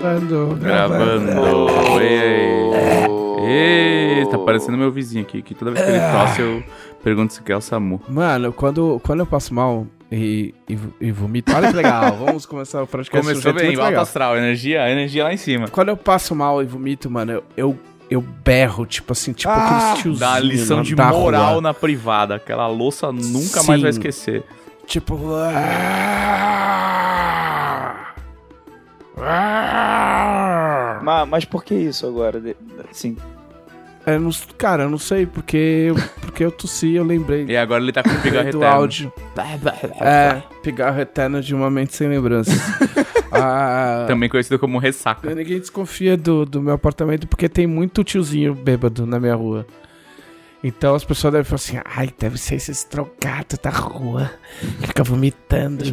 Gravando. Gravando. Ei, ei. Ei, tá parecendo meu vizinho aqui, que toda vez que ele tosse eu pergunto se quer o SAMU. Mano, quando, quando eu passo mal e, e, e vomito, olha que legal, vamos começar o podcast um Começou bem, alto astral, energia, energia lá em cima. Quando eu passo mal e vomito, mano, eu, eu, eu berro, tipo assim, tipo aqueles tiozinhos Dá lição de da moral rua. na privada. Aquela louça nunca Sim. mais vai esquecer. Tipo... Ah! Mas, mas por que isso agora? Assim, Eu não, cara, eu não sei, porque, eu- porque eu tossi eu lembrei E agora ele tá com o pigarro eterno. áudio. É, pigarro eterno de uma mente sem lembranças. ah, Também conhecido como ressaca. Ninguém desconfia do, do meu apartamento porque tem muito tiozinho bêbado na minha rua. Então as pessoas devem falar assim: ai, deve ser esses drogados da rua que fica vomitando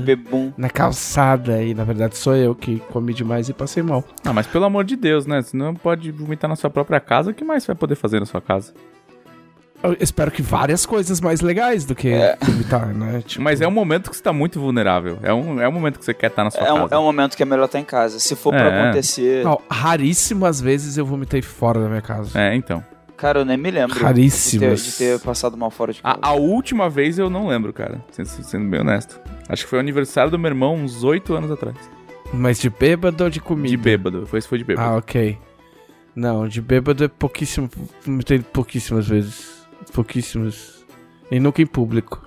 na calçada. E na verdade sou eu que comi demais e passei mal. Ah, mas pelo amor de Deus, né? Se não pode vomitar na sua própria casa, o que mais você vai poder fazer na sua casa? Eu espero que várias coisas mais legais do que vomitar, né? Tipo, Mas é um momento que você tá muito vulnerável. É um, é um momento que você quer estar na sua É um, casa. é um momento que é melhor estar em casa. Se for É. pra acontecer. não, raríssimas vezes eu vomitei fora da minha casa. É, então. Cara, eu nem me lembro. Raríssimas. De ter, de ter passado mal fora de casa. A, a última vez eu não lembro, cara. Sendo, sendo bem honesto. Acho que foi o aniversário do meu irmão uns oito anos atrás. Mas de bêbado ou de comida? De bêbado. Foi, foi de bêbado. Ah, ok. Não, de bêbado é pouquíssimo. Vomitei pouquíssimas vezes. Pouquíssimas. E nunca em público.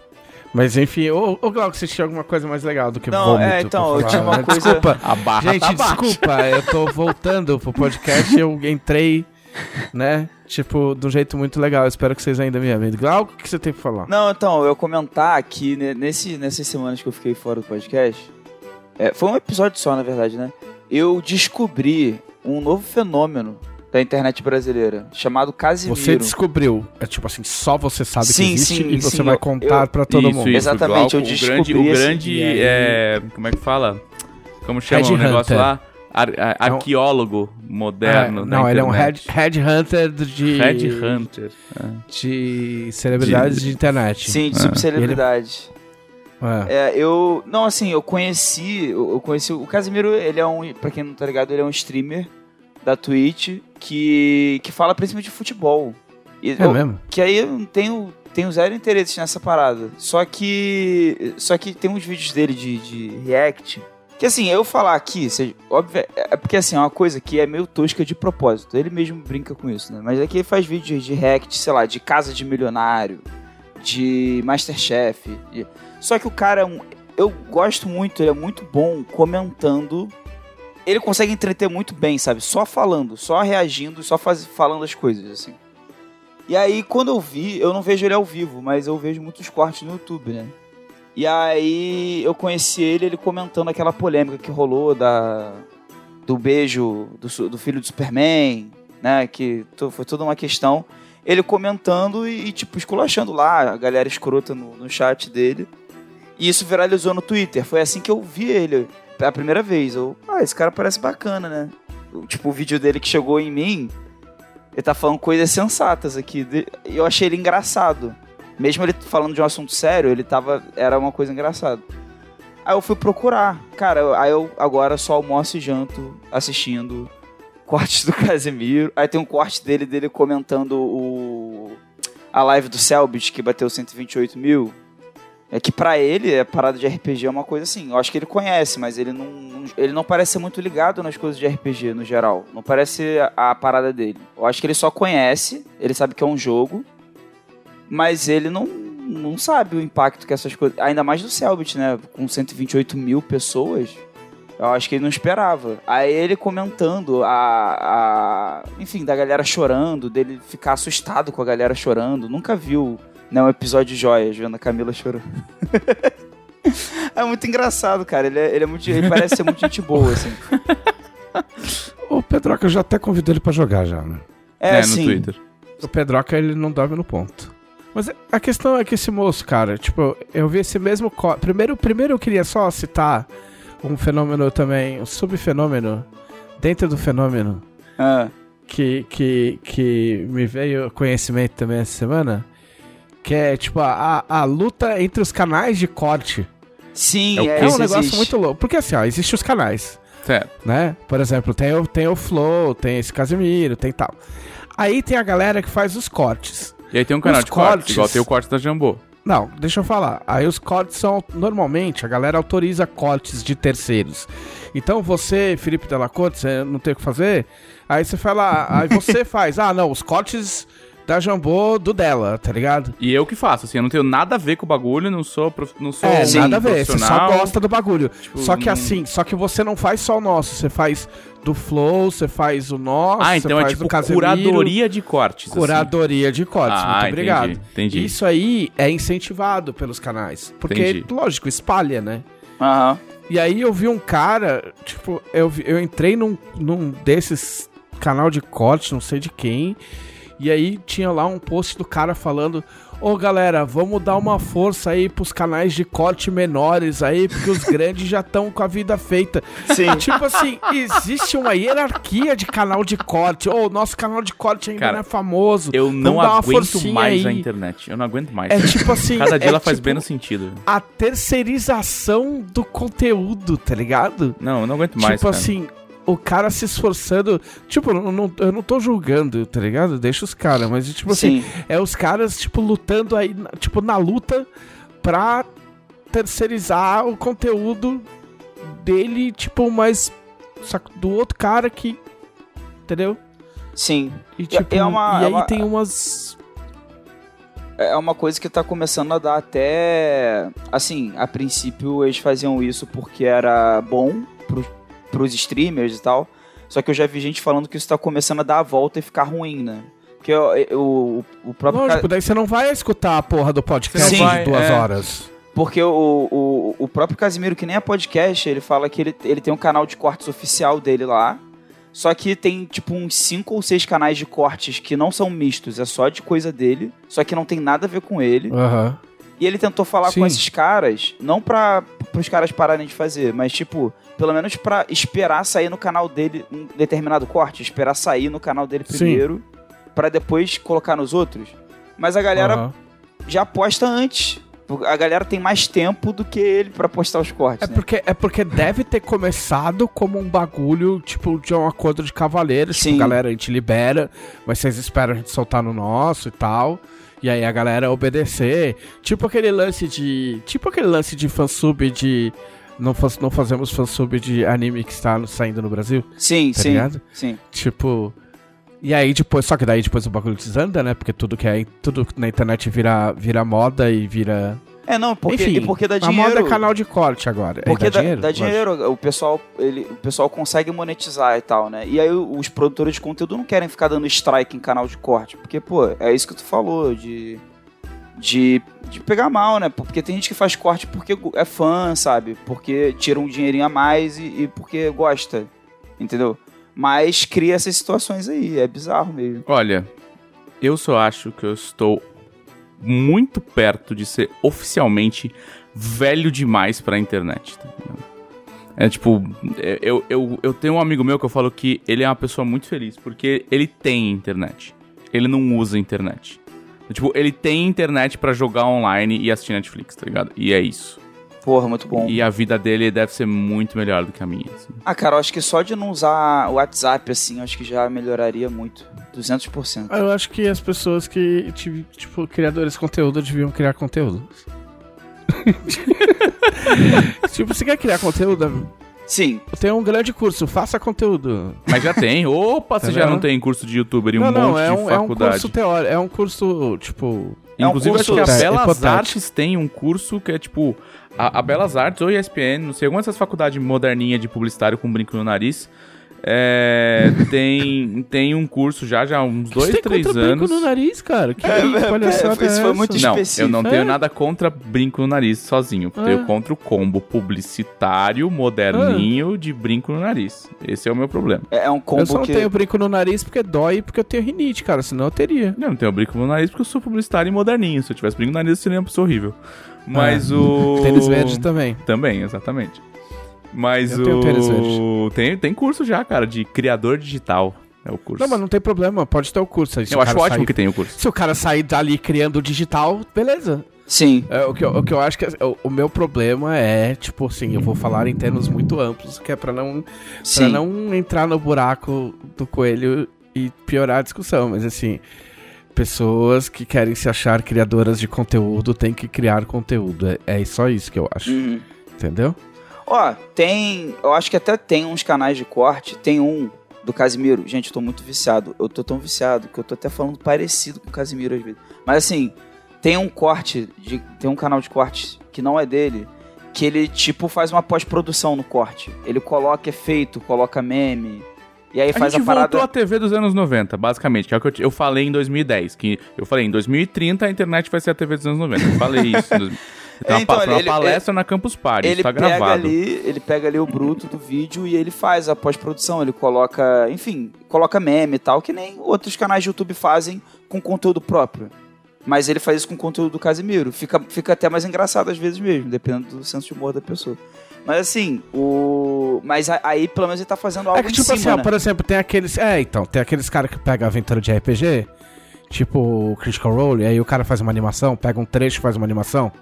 Mas enfim, ô, ô Glauco, você tinha alguma coisa mais legal do que Não, vômito? é, então, eu tinha uma né? coisa- Desculpa, A barra gente, tá baixa. desculpa, eu tô voltando pro podcast eu entrei, né, tipo, de um jeito muito legal. Eu espero que vocês ainda me amem. Glauco, o que você tem pra falar? Não, então, eu comentar que ne- nesse, nessas semanas que eu fiquei fora do podcast, é, foi um episódio só, na verdade, né? Eu descobri um novo fenômeno da internet brasileira, chamado Casimiro. Você descobriu, é tipo assim, só você sabe Sim, que existe sim, e você sim, vai eu- contar eu- pra todo Isso, mundo. isso, Exatamente, eu Glauco, o descobri grande, o grande e aí- é, como é que fala? Como chama o negócio lá? Ar, ar- É um- arqueólogo moderno. É, não, ele é um head, headhunter de... Headhunter. É. de celebridades de, internet. Sim, de Ah. subcelebridade. É. É, eu. Não, assim, eu conheci. Eu eu conheci. O Casimiro, ele é um. Pra quem não tá ligado, ele é um streamer da Twitch que. que fala principalmente de futebol. E É eu- mesmo? Que aí eu não tenho. Tenho zero interesse nessa parada. Só que. Só que tem uns vídeos dele de, de react. Que assim, eu falar aqui, óbvio, é porque assim, é uma coisa que é meio tosca de propósito. Ele mesmo brinca com isso, né? Mas aqui ele faz vídeos de react, sei lá, de casa de milionário, de Masterchef. de- Só que o cara é. Eu gosto muito, ele é muito bom comentando. Ele consegue entreter muito bem, sabe? Só falando, só reagindo, só faz, falando as coisas, assim. E aí, quando eu vi, eu não vejo ele ao vivo, mas eu vejo muitos cortes no YouTube, né? E aí eu conheci ele, ele comentando aquela polêmica que rolou da do beijo do, do filho do Superman, né? Que to- foi toda uma questão. Ele comentando e, e, tipo, esculachando lá a galera escrota no, no chat dele. E isso viralizou no Twitter. Foi assim que eu vi ele a primeira vez. Eu, ah, esse cara parece bacana, né? Tipo, o vídeo dele que chegou em mim, ele tá falando coisas sensatas aqui. Eu achei ele engraçado. Mesmo ele falando de um assunto sério, ele tava. Era uma coisa engraçada. Aí eu fui procurar. Cara, aí eu agora só almoço e janto assistindo cortes do Casemiro. Aí tem um corte dele, dele comentando o. A live do Selbit, que bateu 128 mil. É que pra ele, a parada de RPG é uma coisa assim. Eu acho que ele conhece, mas ele não, ele não parece ser muito ligado nas coisas de RPG no geral. Não parece a, a parada dele. Eu acho que ele só conhece, ele sabe que é um jogo, mas ele não, não sabe o impacto que essas coisas. Ainda mais do Selbit, né? Com 128 mil pessoas. Eu acho que ele não esperava. Aí ele comentando a, a. Enfim, da galera chorando, dele ficar assustado com a galera chorando. Nunca viu né, um episódio de joias, vendo a Camila chorando. é muito engraçado, cara. Ele, é, ele, é muito, ele parece ser muito gente boa, assim. O Pedroca eu já até convidou ele pra jogar já, né? É, É, no assim. Twitter. O Pedroca, ele não dorme no ponto. Mas a questão é que esse moço, cara, tipo, eu vi esse mesmo... co- Primeiro, primeiro eu queria só citar um fenômeno também, um subfenômeno dentro do fenômeno Ah, que, que, que me veio conhecimento também essa semana, que é tipo a, a, a luta entre os canais de corte. Sim, É é? É um isso negócio existe. muito louco. Porque assim, ó, existem os canais, Certo. né? Por exemplo, tem o, tem o Flow, tem esse Casimiro, tem tal. Aí tem a galera que faz os cortes. E aí tem um canal Os de cortes, cortes. igual tem o corte da Jambô. Não, deixa eu falar. Aí os cortes são. Normalmente, a galera autoriza cortes de terceiros. Então você, Felipe Della Corte, você não tem o que fazer. Aí você fala. Aí você faz. Ah, não, os cortes da Jambô do dela, tá ligado? E eu que faço, assim, eu não tenho nada a ver com o bagulho, não sou, prof... não sou É, um nada a ver. Você só gosta do bagulho. só que assim, só que você não faz só o nosso. Você faz do Flow, você faz o nosso. Ah, então é tipo curadoria de cortes. assim. Curadoria de cortes. Ah, Muito entendi, obrigado. entendi. Isso aí é incentivado pelos canais. Porque, Entendi. lógico, espalha, né? Aham. E aí eu vi um cara, tipo, eu, eu entrei num, num desses canal de corte, não sei de quem, e aí tinha lá um post do cara falando: Ô galera, vamos dar uma força aí pros canais de corte menores aí, porque os grandes já estão com a vida feita. Sim. Tipo assim, existe uma hierarquia de canal de corte. Ô, o nosso canal de corte ainda Cara, não é famoso. Eu não aguento mais aí. a internet. Eu não aguento mais. É tipo assim. Cada dia é ela faz tipo menos sentido. A terceirização do conteúdo, tá ligado? Não, eu não aguento mais, tipo cara. assim, o cara se esforçando. Tipo, eu não, eu não tô julgando, tá ligado? Deixa os caras, mas tipo assim, Sim. é os caras, tipo, lutando aí, tipo, na luta pra terceirizar o conteúdo dele, tipo. Só que do outro cara que. Entendeu? Sim. E, tipo, é uma- e é aí uma- tem umas. É uma coisa que tá começando a dar até. Assim, a princípio eles faziam isso porque era bom pros, streamers e tal. Só que eu já vi gente falando que isso tá começando a dar a volta e ficar ruim, né? Porque eu- eu- o, o próprio. Lógico, daí você não vai escutar a porra do podcast Sim. de duas é. horas. Porque o, o, o próprio Casimiro, que nem é podcast, ele fala que ele, ele tem um canal de cortes oficial dele lá. Só que tem, tipo, uns cinco ou seis canais de cortes que não são mistos, é só de coisa dele. Só que não tem nada a ver com ele. Aham. E ele tentou falar Sim. com esses caras, não pra os caras pararem de fazer, mas, tipo, pelo menos pra esperar sair no canal dele um determinado corte, esperar sair no canal dele primeiro, pra depois colocar nos outros. Mas a galera aham. já posta antes. A galera tem mais tempo do que ele pra postar os cortes, É né? porque, é porque deve ter começado como um bagulho, tipo, de um acordo de cavaleiros. Sim. Tipo, galera, a gente libera, mas vocês esperam a gente soltar no nosso e tal. E aí a galera obedecer. Tipo aquele lance de. Tipo aquele lance de fansub de. Não, faz, não fazemos fansub de anime que está saindo no Brasil. Sim, Tá sim, ligado? sim. Tipo. E aí depois, só que daí depois o bagulho desanda, né? Porque tudo que é. Tudo na internet vira, vira moda e vira. É, não, porque, Enfim, e porque dá a dinheiro. moda é canal de corte agora. É, Porque dá, dinheiro? dá dinheiro, o pessoal, ele, o pessoal consegue monetizar e tal, né? E aí os produtores de conteúdo não querem ficar dando strike em canal de corte, porque, pô, é isso que tu falou, de, de, de pegar mal, né? Porque tem gente que faz corte porque é fã, sabe? Porque tira um dinheirinho a mais e, e porque gosta, entendeu? Mas cria essas situações aí, é bizarro mesmo. Olha, eu só acho que eu estou muito perto de ser oficialmente velho demais pra internet. tá? É tipo, é, eu, eu, eu tenho um amigo meu que eu falo que ele é uma pessoa muito feliz, porque ele tem internet. Ele não usa internet. Tipo, ele tem internet pra jogar online e assistir Netflix, tá ligado? E é isso. Porra, muito bom. E a vida dele deve ser muito melhor do que a minha. assim. Ah, cara, eu acho que só de não usar o WhatsApp, assim, eu acho que já melhoraria muito. 200%. Eu acho que as pessoas que, ti- tipo, criadores de conteúdo deviam criar conteúdo. tipo, você quer criar conteúdo? Sim, Tem um grande curso, faça conteúdo. Mas já tem. Opa, Tá você já vendo? não tem curso de youtuber e um não, monte não, é de um, é um faculdade. curso teórico, é um curso, tipo... É um Inclusive, curso- acho que a É, Belas hipotético. Artes tem um curso que é tipo. A, a Belas Artes ou ESPN, não sei, alguma dessas faculdades moderninha de publicitário com brinco no nariz. É, tem, tem um curso já, já há uns dois, Você tem três contra brinco anos. no nariz, cara? Que É, é, palhaçada é, isso é foi essa? muito Não, específico. eu não tenho É? nada contra brinco no nariz sozinho. Eu É. tenho contra o combo publicitário, moderninho de brinco no nariz. Esse é o meu problema. É um Eu combo só não que. tenho brinco no nariz porque dói e porque eu tenho rinite, cara. Senão eu teria. Eu não tenho brinco no nariz porque eu sou publicitário e moderninho. Se eu tivesse brinco no nariz, eu seria uma pessoa horrível. Mas É. o. Tênis verde também. Também, exatamente. Mas Eu o. Tem, tem curso já, cara, de criador digital. É o curso. Não, mas não tem problema, pode ter o curso. aí, Eu o acho ótimo sair- que tem o curso. Se o cara sair dali criando digital, beleza. Sim. É, o, que eu, o que eu acho que é- o, o meu problema é, tipo assim, eu vou falar em termos muito amplos, que é pra não, pra Sim. não entrar no buraco do coelho e piorar a discussão. Mas assim, pessoas que querem se achar criadoras de conteúdo têm que criar conteúdo. É, é só isso que eu acho. Uhum. Entendeu? Ó, tem. Eu acho que até tem uns canais de corte. Tem um do Casimiro. Gente, eu tô muito viciado. Eu tô tão viciado que eu tô até falando parecido com o Casimiro às vezes. Mas assim, tem um corte. De, tem um canal de corte que não é dele. Que ele, tipo, faz uma pós-produção no corte. Ele coloca efeito, coloca meme. E aí A faz a parada. voltou à TV dos anos 90, basicamente, que é o que eu, eu falei em 2010. Que eu falei, em 2030 a internet vai ser a TV dos anos 90. Eu falei isso. Então, foi uma ele- palestra na Campus Party, ele tá pega gravado. ali, ele pega ali o bruto do vídeo e ele faz a pós-produção, ele coloca, enfim, coloca meme e tal, que nem outros canais de YouTube fazem com conteúdo próprio. Mas ele faz isso com conteúdo do Casimiro. Fica, fica até mais engraçado às vezes mesmo, dependendo do senso de humor da pessoa. Mas assim, o. Mas aí pelo menos ele tá fazendo algo É que, em tipo cima, assim, ó, né? por exemplo, tem aqueles. É, então, tem aqueles caras que pegam aventura de RPG, tipo o Critical Role, e aí o cara faz uma animação, pega um trecho e faz uma animação,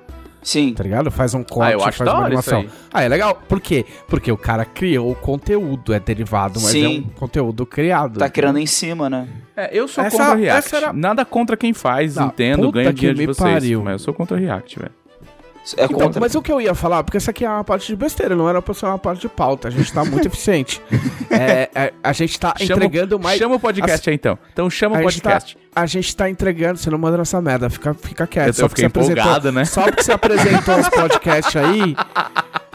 Sim. tá ligado? Faz um corte Ah, eu acho faz uma animação. aí. Ah, é legal. Por quê? Porque o cara criou o conteúdo, é derivado, mas Sim. é um conteúdo criado. Tá criando em cima, né? É, eu sou Essa- contra React. era- Nada contra quem faz, Não, entendo, ganha dinheiro de vocês. pariu. Mas eu sou contra React, velho. É Então, contra. mas o que eu ia falar, porque essa aqui é uma parte de besteira, não era pra ser uma parte de pauta. A gente tá muito eficiente. É, é, a gente tá Chama- entregando mais. Chama o podcast aí então. Então chama o a tá, podcast. A gente tá entregando, você não manda nessa merda, fica, fica quieto. Eu, Só porque empolgado, né? Só porque você apresentou os podcasts aí,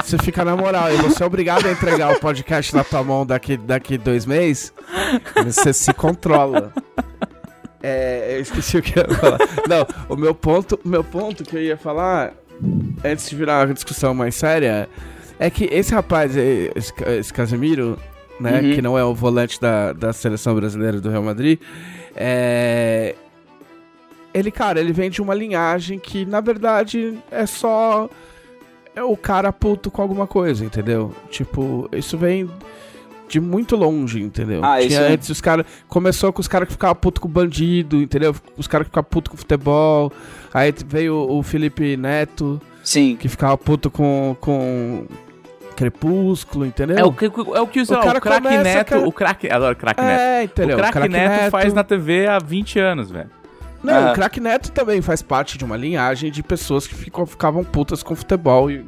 você fica na moral. E você é obrigado a entregar o podcast na tua mão daqui, daqui dois meses. Você se controla. É, eu esqueci o que eu ia falar. Não, o meu ponto, meu ponto que eu ia falar, antes de virar uma discussão mais séria, é que esse rapaz, esse, esse Casemiro, né, Uhum. que não é o volante da, da seleção brasileira do Real Madrid, é. Ele, cara, ele vem de uma linhagem que, na verdade, é só é o cara puto com alguma coisa, entendeu? Tipo, isso vem de muito longe, entendeu? Ah, Tinha isso é- antes os caras. Começou com os caras que ficavam puto com bandido, entendeu? Os caras que ficavam puto com futebol. Aí veio o Felipe Neto, Sim. que ficava puto com. com Crepúsculo, entendeu? É o que, é o, que sei O lá, cara o craque começa, Neto. cara- O craque. Adoro craque Neto. É, entendeu? o craque Neto, faz na TV há 20 anos, velho. Não, Ah. o Crack Neto também faz parte de uma linhagem de pessoas que ficam, ficavam putas com futebol e,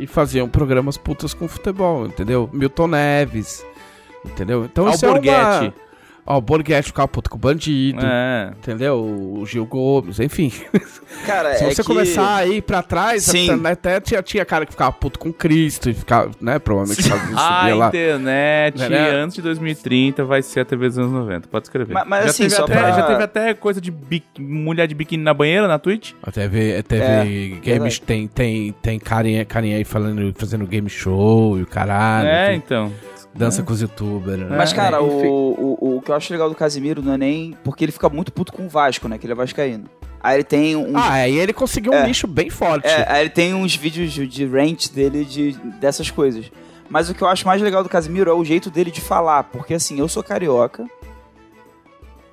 e faziam programas putas com futebol, entendeu? Milton Neves, entendeu? Então isso é uma... Ó, o Borghetti ficava puto com o bandido, É. entendeu? O Gil Gomes, enfim. Cara, Se é você que... começar a ir pra trás, Sim. até, tinha, tinha cara que ficava puto com Cristo e ficava, né? Provavelmente fazia, A subia lá. internet, Né? antes de 2030, vai ser a TV dos anos 90. Pode escrever. Mas- mas já, assim, teve só até, pra- já teve até coisa de mulher de biquíni na banheira na Twitch. Teve, teve É, games, tem, tem, tem carinha, carinha aí falando, fazendo game show e o caralho. é, tem- então. Dança com os youtubers. né? Mas, cara, É, o, o, o que eu acho legal do Casimiro não é nem. Porque ele fica muito puto com o Vasco, né? Que ele é Vascaíno. Aí ele tem um. Ah, aí ele conseguiu um É. nicho bem forte. É, aí ele tem uns vídeos de, de rant dele de, dessas coisas. Mas o que eu acho mais legal do Casimiro é o jeito dele de falar. Porque assim, eu sou carioca.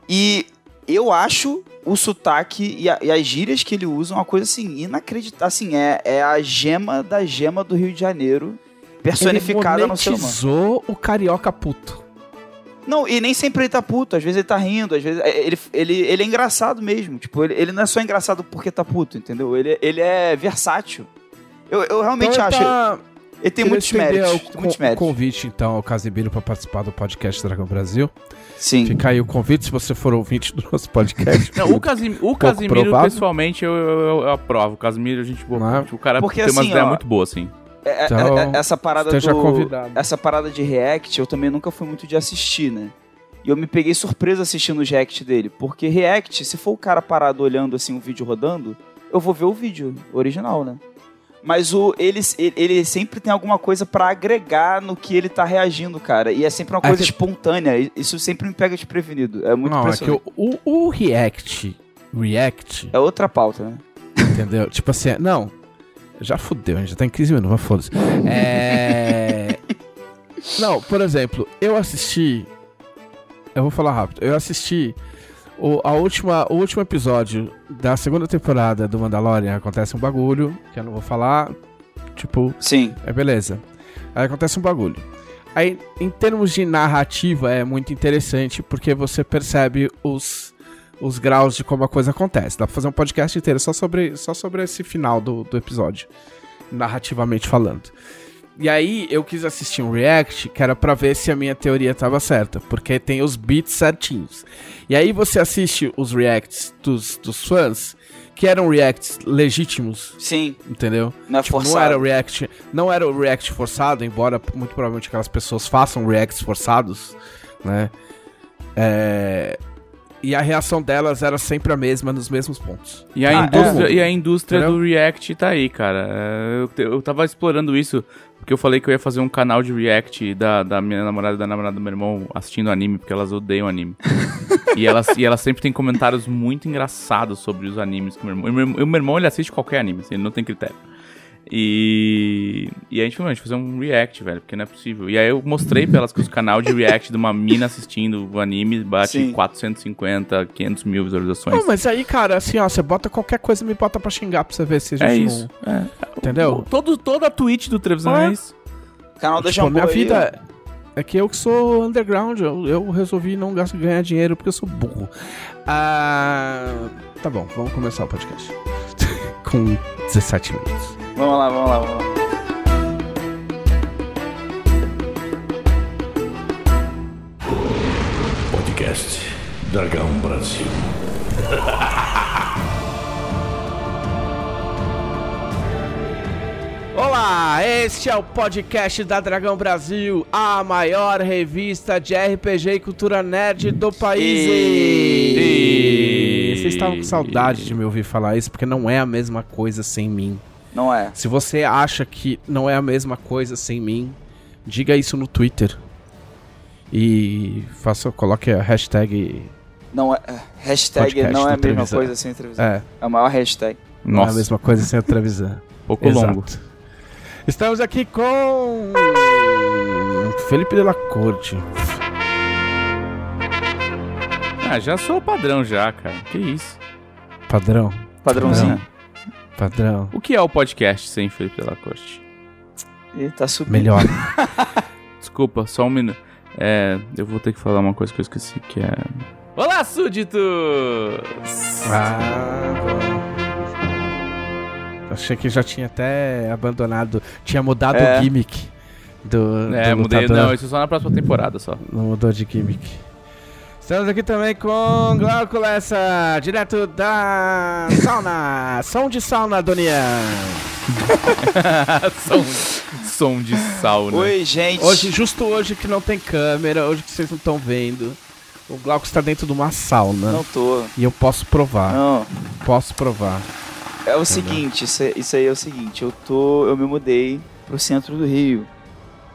E eu acho o sotaque e, a- e as gírias que ele usa uma coisa assim, inacreditável. Assim, é, é a gema da gema do Rio de Janeiro. Personificada ele no ser humano. monetizou o carioca puto. Não, e nem sempre ele tá puto, às vezes ele tá rindo, às vezes. é, Ele, ele, ele é engraçado mesmo. Tipo, ele, ele não é só engraçado porque tá puto, entendeu? Ele, ele é versátil. Eu, eu realmente Então acho. tá- Ele tem muitos méritos. O, tem muitos méritos. convite, então, ao Casimiro pra participar do podcast Dragão Brasil. Sim. Fica aí o convite se você for ouvinte do nosso podcast. Não, o, Casim, o Casimiro, provável. pessoalmente, eu, eu, eu- aprovo. O Casimiro, a gente. Não tipo, o cara Porque tem umas assim, ideias ó, muito boas, assim. É- é- Então, é- essa parada do. convidado. Essa parada de react, eu também nunca fui muito de assistir, né? E eu me peguei surpresa assistindo os react dele. Porque react, se for o cara parado olhando assim o vídeo rodando, eu vou ver o vídeo original, né? Mas o, ele, ele sempre tem alguma coisa pra agregar no que ele tá reagindo, cara. E é sempre uma É coisa que- espontânea. Isso sempre me pega desprevenido. É muito Não, é o, o, o React, React, É outra pauta, né? entendeu? tipo assim, não, já fudeu, a gente já tá em 15 minutos, mas foda-se. É... não, por exemplo, eu assisti eu vou falar rápido. Eu assisti o, a última, o último episódio da segunda temporada do Mandalorian. Acontece um bagulho, que eu não vou falar. Tipo, Sim. é beleza. Aí acontece um bagulho. Aí, em termos de narrativa, é muito interessante porque você percebe os, os graus de como a coisa acontece. Dá pra fazer um podcast inteiro só sobre, só sobre esse final do, do episódio, narrativamente falando. E aí, eu quis assistir um react que era pra ver se a minha teoria tava certa, porque tem os beats certinhos. E aí, você assiste os reacts dos, dos fãs, que eram reacts legítimos, Sim. entendeu? Não é Tipo, forçado. não era o react, não era o react forçado, embora muito provavelmente aquelas pessoas façam reacts forçados, né? É, E a reação delas era sempre a mesma nos mesmos pontos. E a, Ah, indústria, é. e a indústria Entendeu? do React tá aí, cara. É, Eu, eu tava explorando isso, porque eu falei que eu ia fazer um canal de React da, da minha namorada e da namorada do meu irmão assistindo anime, porque elas odeiam anime. e, elas, e elas sempre têm comentários muito engraçados sobre os animes que o meu irmão. O meu, o meu irmão ele assiste qualquer anime, assim, ele não tem critério. E, e a gente falou, a gente fazer um react, velho, porque não é possível. E aí eu mostrei pra elas que os canal de react de uma mina assistindo o anime bate Sim. 450, 500 mil visualizações. Não, mas aí, cara, assim, ó, você bota qualquer coisa e me bota pra xingar pra você ver se a É gente isso. não... É. Entendeu? Todo, toda a Twitch do Trevisan é isso. Canal da Tipo, Jambô minha aí, vida é que eu que sou underground, eu, eu resolvi não gastar, ganhar dinheiro porque eu sou burro. Ah, tá bom, vamos começar o podcast. Com 17 minutos. Vamos lá, vamos lá, vamos lá. Podcast Dragão Brasil. Olá, este é o podcast da Dragão Brasil, a maior revista de RPG e cultura nerd do país. E- Vocês estavam com saudade de me ouvir falar isso, porque não é a mesma coisa sem mim. Não é. Se você acha que não é a mesma coisa sem mim, diga isso no Twitter. E faça, coloque a hashtag. Não é. Hashtag Podcast não é a mesma Trevisan. coisa sem Trevisan. É, É a maior hashtag. não é a Nossa, mesma coisa sem a Trevisan. pouco longo. Estamos aqui com. Felipe de la Corte. Ah, já sou o padrão já, cara. Que isso? Padrão. Padrãozinho. Padrão. O que é o podcast sem Felipe Corte? Ih, tá subindo. Melhor. Desculpa, só um minuto. É, eu vou ter que falar uma coisa que eu esqueci, que é... Olá, súditos! ah, bom. Achei que já tinha até abandonado. Tinha mudado É. o gimmick do. É, do mudei, lutador. não, isso só na próxima temporada só. Não mudou de gimmick. Estamos aqui também com Glauco Lessa, direto da sauna. Som de sauna, Donian. som, som de sauna. Oi, gente. Hoje, justo hoje que não tem câmera, hoje que vocês não estão vendo, o Glauco está dentro de uma sauna. Não tô. E eu posso provar. Não. Posso provar. É o seguinte, isso, é- isso aí é o seguinte, eu tô. Eu me mudei pro centro do Rio.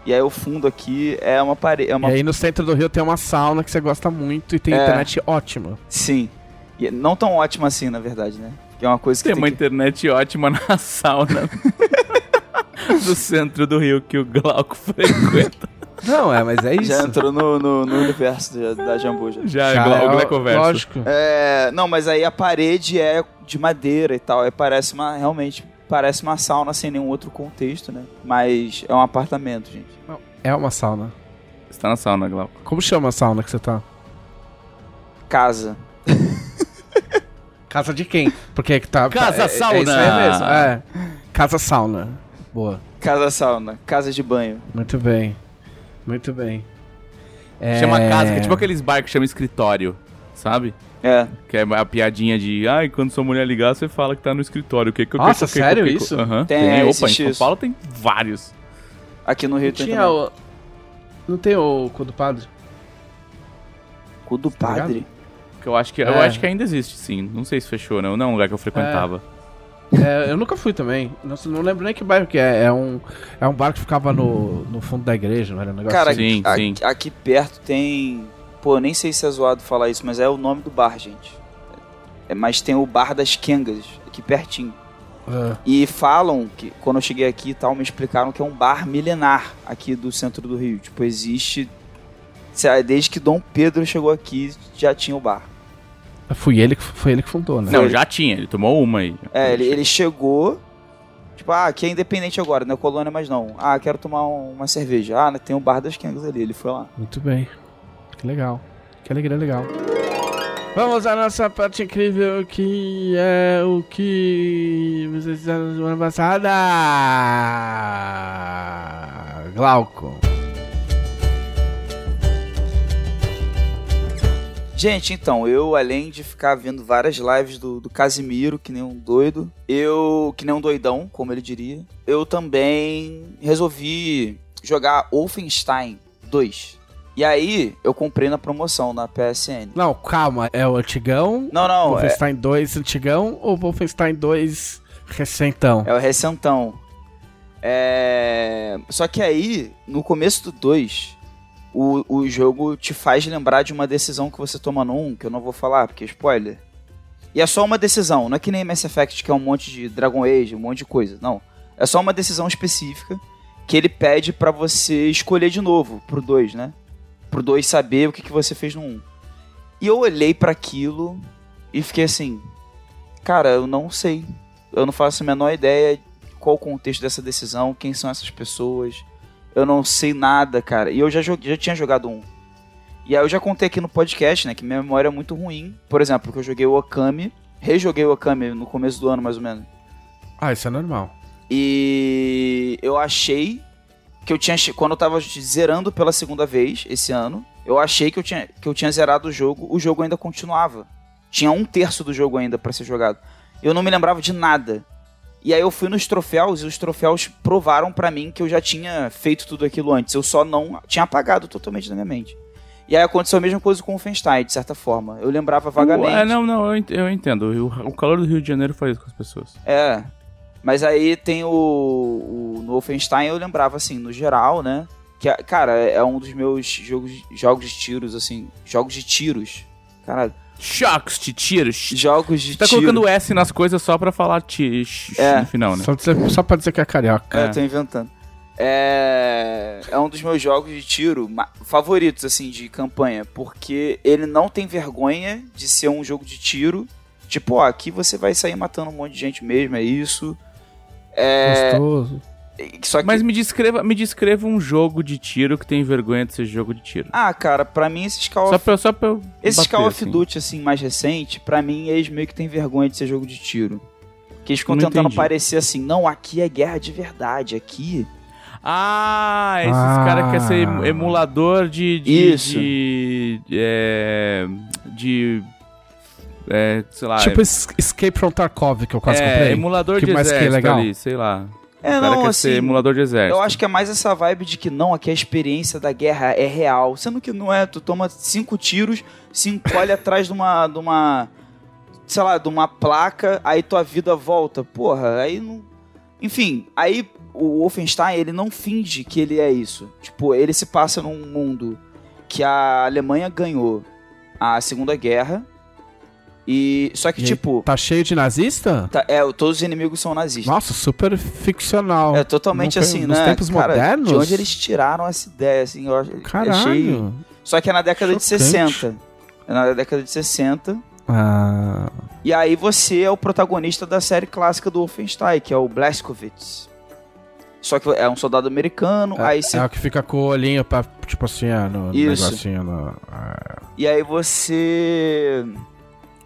E aí o fundo aqui é uma parede. É uma... E aí no centro do Rio tem uma sauna que você gosta muito e tem É. internet ótima. Sim. E não tão ótima assim, na verdade, né? Que é uma coisa que Tem tem uma que... internet ótima na sauna do centro do Rio que o Glauco frequenta. Não, é, mas é isso. Já entrou no, no, no universo da, da Jambu já. Já, é o Glaucoverso. Lógico. É, não, mas aí a parede é de madeira e tal. Aí parece uma. Realmente, parece uma sauna sem nenhum outro contexto, né? Mas é um apartamento, gente. É uma sauna. Você tá na sauna, Glauco. Como chama a sauna que você tá? Casa. Casa de quem? Porque é que tá. Casa é, sauna. É isso aí mesmo. É. Casa sauna. Boa. Casa sauna. Casa de banho. Muito bem. Muito bem. É... Chama casa, que é tipo aqueles bar que chama escritório, sabe? É. Que é a piadinha de, ai, quando sua mulher ligar, você fala que tá no escritório. O que que Nossa, que, que, sério que, que, isso? Aham, Tem, tem. é, Opa, em São. Paulo tem vários. Aqui no Rio Não tem tinha também. o... Não tem o cu do padre? Cu do Tá ligado? padre. Que eu acho que, eu É. acho que ainda existe, sim. Não sei se fechou, não. Não é um lugar que eu frequentava. É, eu nunca fui também. Não, não lembro nem que bairro que é. É um, é um bar que ficava no, no fundo da igreja, não era um negócio Cara, assim? Sim, aqui, sim. aqui perto tem. Pô, nem sei se é zoado falar isso, mas é o nome do bar, gente. É, mas tem o Bar das Kengas, aqui pertinho. Ah, E falam que, quando eu cheguei aqui e tal, me explicaram que é um bar milenar aqui do centro do Rio. Tipo, existe Desde que Dom Pedro chegou aqui, já tinha o bar. Foi ele, que- foi ele que fundou, né? Não, já tinha, ele tomou uma aí. É, ele, ele chegou. Tipo, ah, aqui é independente agora, não é colônia mais não. Ah, quero tomar um- uma cerveja. Ah, tem um bar das Kangas ali. Ele foi lá. Muito bem. Que legal. Que alegria legal. Vamos à nossa parte incrível que é o que vocês fizeram na semana passada. Glauco. Gente, então, eu, além de ficar vendo várias lives do, do Casimiro, que nem um doido, eu, que nem um doidão, como ele diria, eu também resolvi jogar Wolfenstein 2. E aí, eu comprei na promoção na PSN. Não, calma. É o antigão? Não, não, é, Wolfenstein 2 antigão ou Wolfenstein 2 recentão? é o recentão. É... Só que aí, no começo do 2, o, o jogo te faz lembrar de uma decisão que você toma no 1, que eu não vou falar, porque é spoiler. E é só uma decisão, não é que nem Mass Effect, que é um monte de Dragon Age, um monte de coisa. Não. É só uma decisão específica que ele pede pra você escolher de novo pro 2, né? Pro 2 saber o que, que você fez no 1. E eu olhei pra aquilo e fiquei assim, cara, eu não sei. Eu não faço a menor ideia qual o contexto dessa decisão, quem são essas pessoas. Eu não sei nada, cara. E eu já, joguei, já tinha jogado um. E aí eu já contei aqui no podcast, né, que minha memória é muito ruim. Por exemplo, que eu joguei o Okami, rejoguei o Okami no começo do ano, mais ou menos. Ah, isso é normal. E eu achei que eu tinha. Quando eu tava zerando pela segunda vez esse ano, eu achei que eu tinha, que eu tinha zerado o jogo, o jogo ainda continuava. Tinha um terço do jogo ainda pra ser jogado. Eu não me lembrava de nada. E aí eu fui nos troféus e os troféus provaram pra mim que eu já tinha feito tudo aquilo antes. Eu só não tinha apagado totalmente da minha mente. E aí aconteceu a mesma coisa com o Wolfenstein, de certa forma. Eu lembrava vagamente. É, não, não, eu ent- eu entendo. O, o calor do Rio de Janeiro faz isso com as pessoas. É. Mas aí tem o, o. No Wolfenstein eu lembrava, assim, no geral, né? Que, cara, é um dos meus jogos, jogos de tiros, assim. Jogos de tiros. Caralho. Choques de tiros. Jogos de Tá tiro. colocando S nas coisas só pra falar ti É. no final, né? Só, dizer, só pra dizer que é carioca. É, eu tô inventando. É, é um dos meus jogos de tiro favoritos, assim, de campanha, porque ele não tem vergonha de ser um jogo de tiro. Tipo, ó, aqui você vai sair matando um monte de gente mesmo, é isso. É, Gostoso. só que, Mas me descreva, me descreva um jogo de tiro que tem vergonha de ser jogo de tiro. ah, cara, pra mim esses Call Só of, pra, só pra eu esses bater, Call of assim. Duty, assim, mais recente, pra mim eles meio que têm vergonha de ser jogo de tiro. Que eles ficam Não tentando entendi. parecer assim, não, aqui é guerra de verdade, aqui... Ah, esses Ah. caras querem ser emulador de. de Isso. De. é, de é, sei lá. tipo es- Escape from Tarkov, que eu quase é, comprei. emulador Que de mais que é exército legal? ali, sei lá. É, o cara não, quer assim... ser emulador de exército. Eu acho que é mais essa vibe de que não, aqui a experiência da guerra é real. Sendo que não é, tu toma cinco tiros, se encolhe atrás de uma, de uma. Sei lá, de uma placa, aí tua vida volta. Porra, aí não. Enfim, aí o Wolfenstein, ele não finge que ele é isso. Tipo, ele se passa num mundo que a Alemanha ganhou a Segunda Guerra. E. Só que, E tipo. Tá cheio de nazista? tá- é, todos os inimigos são nazistas. Nossa, super ficcional. É totalmente Não assim, nos né? tempos Cara, modernos? De onde eles tiraram essa ideia, assim, eu ach- achei... Caralho. Só que é na década de Chocante. 60. É na década de 60. Ah, E aí você é o protagonista da série clássica do Wolfenstein, que é o Blazkowicz. Só que é um soldado americano, aí você... é o que fica com o olhinho pra, tipo assim, ah, no Isso. negocinho. No, ah. E aí você...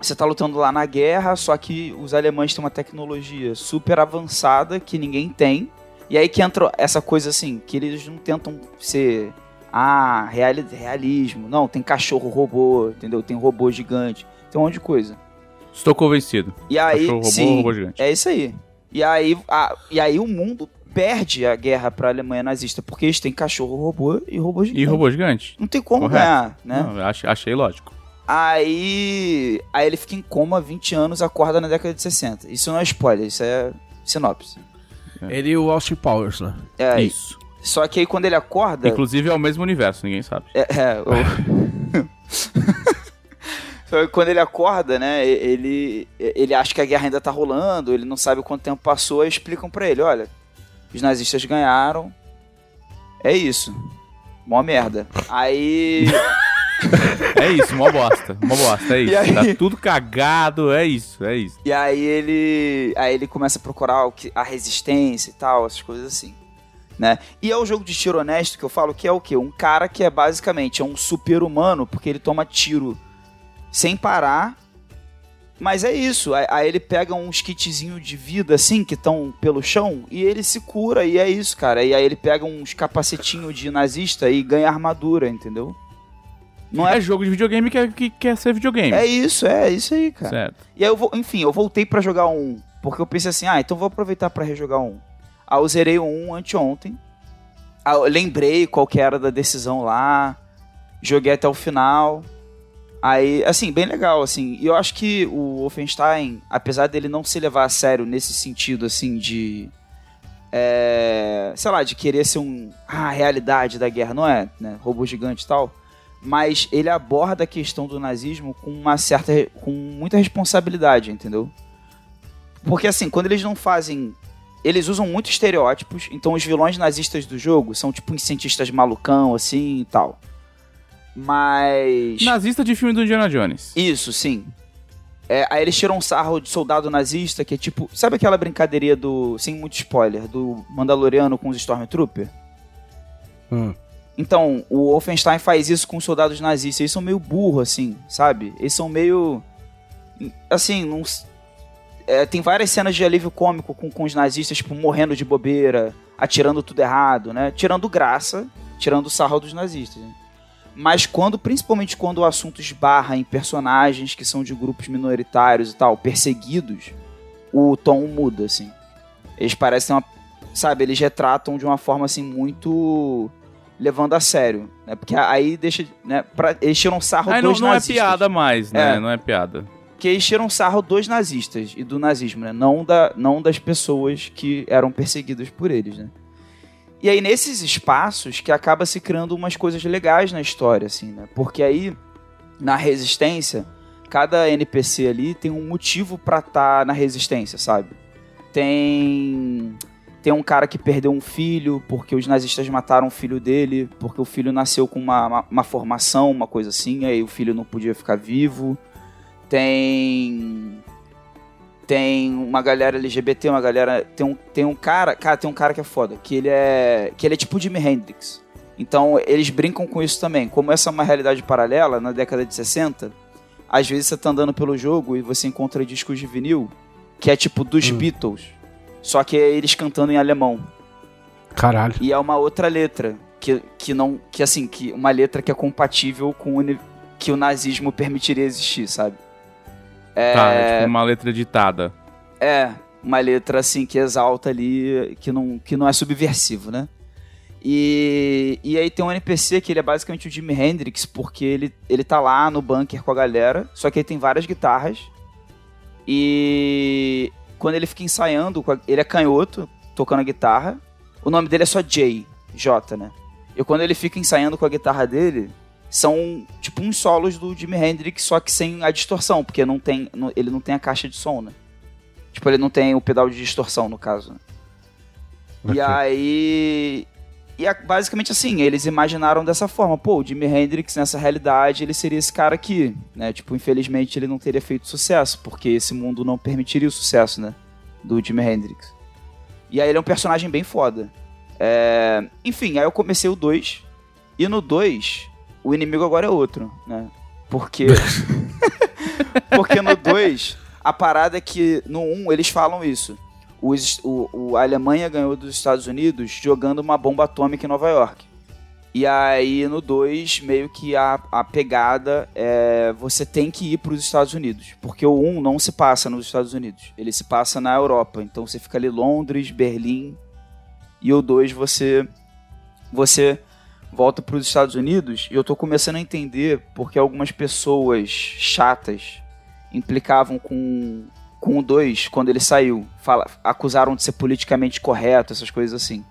Você tá lutando lá na guerra, só que os alemães têm uma tecnologia super avançada que ninguém tem. E aí que entra essa coisa assim, que eles não tentam ser... Ah, reali realismo. Não, tem cachorro robô, entendeu? Tem robô gigante. Tem um monte de coisa. Estou convencido. E aí, Cachorro robô, sim, robô gigante. é isso aí. E aí, a- e aí o mundo perde a guerra pra Alemanha nazista, porque eles têm cachorro robô e robô gigante. E robô gigante. Não tem como Correto. ganhar, né? Não, achei, achei lógico. Aí, aí ele fica em coma 20 anos, acorda na década de 60. Isso não é spoiler, isso é sinopse. Ele e o Austin Powers, né? É, Isso. Só que aí quando ele acorda... Inclusive é o mesmo universo, ninguém sabe. É, é, o- Só que quando ele acorda, né, ele, ele acha que a guerra ainda tá rolando, ele não sabe quanto tempo passou, aí explicam pra ele, olha, os nazistas ganharam, é isso. Mó merda. Aí. É isso, mó bosta. Mó bosta, é isso. aí? Tá tudo cagado, é isso, é isso. E aí ele. Aí ele começa a procurar o que, a resistência e tal, essas coisas assim. Né? E é o jogo de tiro honesto que eu falo que é o quê? Um cara que é basicamente é um super-humano, porque ele toma tiro sem parar. Mas é isso. Aí, aí ele pega uns kitzinhos de vida, assim, que estão pelo chão, e ele se cura, e é isso, cara. E aí ele pega uns capacetinhos de nazista e ganha armadura, entendeu? Não É é. jogo de videogame que, é- que quer ser videogame. É isso, é isso aí, cara. Certo. E aí eu vou, enfim, eu voltei pra jogar um, porque eu pensei assim, ah, então vou aproveitar pra rejogar um. Aí eu zerei o um anteontem. Aí eu lembrei qual que era da decisão lá, joguei até o final. Aí, assim, bem legal, assim. E eu acho que o Wolfenstein, apesar dele não se levar a sério nesse sentido, assim, de. É, sei lá, de querer ser um. Ah, a realidade da guerra, não é? Né? Robô gigante e tal. Mas ele aborda a questão do nazismo com uma certa. com muita responsabilidade, entendeu? Porque assim, quando eles não fazem. Eles usam muito estereótipos, então os vilões nazistas do jogo são tipo uns cientistas malucão, assim e tal. Mas. Nazista de filme do Indiana Jones. Isso, sim. É, aí eles tiram um sarro de soldado nazista, que é tipo. Sabe aquela brincadeirinha do. Sem muito spoiler, do Mandaloriano com os Stormtrooper? Hum. Então, o Wolfenstein faz isso com os soldados nazistas. Eles são meio burro, assim, sabe? Eles são meio. Assim, não. é, tem várias cenas de alívio cômico com, com os nazistas, tipo, morrendo de bobeira, atirando tudo errado, né? Tirando graça, tirando sarro dos nazistas. né? Mas quando, principalmente quando o assunto esbarra em personagens que são de grupos minoritários e tal, perseguidos, o tom muda, assim. Eles parecem uma. Sabe, eles retratam de uma forma assim muito levando a sério, né? Porque aí deixa, né, pra, eles tiram sarro Aí não, dos não é nazistas. piada mais, né? É. Não é piada. Porque eles tiram sarro dos nazistas e do nazismo, né? Não, da, não das pessoas que eram perseguidas por eles, né? E aí, nesses espaços, que acaba se criando umas coisas legais na história, assim, né? Porque aí, na resistência, cada NPC ali tem um motivo pra estar na resistência, sabe? Tem. Tem um cara que perdeu um filho porque os nazistas mataram o filho dele, porque o filho nasceu com uma, uma, uma formação, uma coisa assim, aí o filho não podia ficar vivo. Tem. Tem uma galera LGBT, uma galera. Tem um, tem um cara. Cara, tem um cara que é foda. Que ele é. Que ele é tipo Jimi Hendrix. Então eles brincam com isso também. Como essa é uma realidade paralela, na década de 60, às vezes você tá andando pelo jogo e você encontra discos de vinil que é tipo dos Beatles. Só que é eles cantando em alemão. Caralho. E é uma outra letra. Que, que não. Que assim, que uma letra que é compatível com o que o nazismo permitiria existir, sabe? Tá, é tipo uma letra ditada. É, uma letra assim que exalta ali, que não, que não é subversivo, né? E, e aí tem um NPC que ele é basicamente o Jimi Hendrix, porque ele, ele tá lá no bunker com a galera, só que ele tem várias guitarras. E quando ele fica ensaiando, ele é canhoto, tocando a guitarra. O nome dele é só Jay, J, né? E quando ele fica ensaiando com a guitarra dele, são tipo uns solos do Jimi Hendrix, só que sem a distorção, porque não tem, ele não tem a caixa de som, né? Tipo, ele não tem o pedal de distorção, no caso. né? E Ok. aí. E a- basicamente assim, eles imaginaram dessa forma, pô, o Jimi Hendrix nessa realidade, ele seria esse cara aqui, né? Tipo, infelizmente ele não teria feito sucesso, porque esse mundo não permitiria o sucesso, né? Do Jimi Hendrix. E aí ele é um personagem bem foda. É, Enfim, aí eu comecei o 2, e no 2, o inimigo agora é outro, né? Porque. porque no 2, a parada é que no 1 um, eles falam isso. Os- o, o- a Alemanha ganhou dos Estados Unidos jogando uma bomba atômica em Nova York. E aí no 2, meio que a, a pegada é você tem que ir para os Estados Unidos. Porque o 1 um não se passa nos Estados Unidos, ele se passa na Europa. Então você fica ali Londres, Berlim. E o 2 você, você volta para os Estados Unidos. E eu tô começando a entender porque algumas pessoas chatas implicavam com, com o 2 quando ele saiu. Fala, acusaram de ser politicamente correto, essas coisas assim.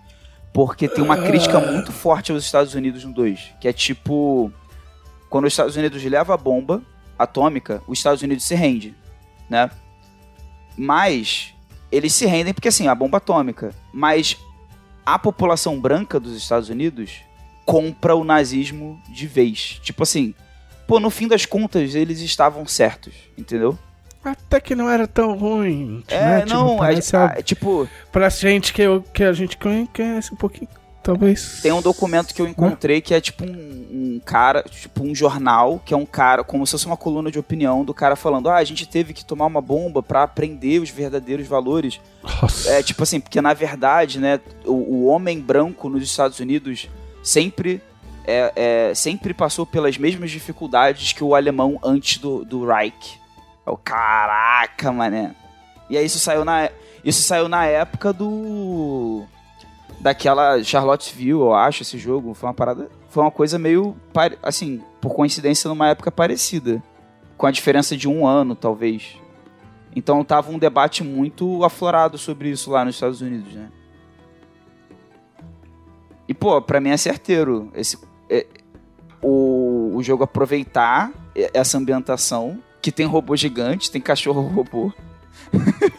Porque tem uma crítica muito forte aos Estados Unidos no 2. Que é tipo. Quando os Estados Unidos levam a bomba atômica, os Estados Unidos se rende, né? Mas eles se rendem porque assim, a bomba atômica. Mas a população branca dos Estados Unidos compra o nazismo de vez. Tipo assim, pô, no fim das contas eles estavam certos, entendeu? Até que não era tão ruim. É, né? Tipo, não, parece a- a- a- tipo, pra gente que, eu, que a gente conhece um pouquinho, talvez. tem um documento que eu encontrei que é tipo um, um cara, tipo um jornal, que é um cara, como se fosse uma coluna de opinião do cara falando: ah, a gente teve que tomar uma bomba pra aprender os verdadeiros valores. Nossa. É tipo assim, porque na verdade, né, o, o homem branco nos Estados Unidos sempre. É, é, sempre passou pelas mesmas dificuldades que o alemão antes do, do Reich. O caraca, mané. E aí isso saiu na, isso saiu na época do. Daquela Charlottesville, eu acho, esse jogo. Foi uma parada. Foi uma coisa meio. Assim, por coincidência, numa época parecida. Com a diferença de um ano, talvez. Então tava um debate muito aflorado sobre isso lá nos Estados Unidos, né? E, pô, pra mim é certeiro esse, é, o, o jogo aproveitar essa ambientação, que tem robô gigante, tem cachorro robô,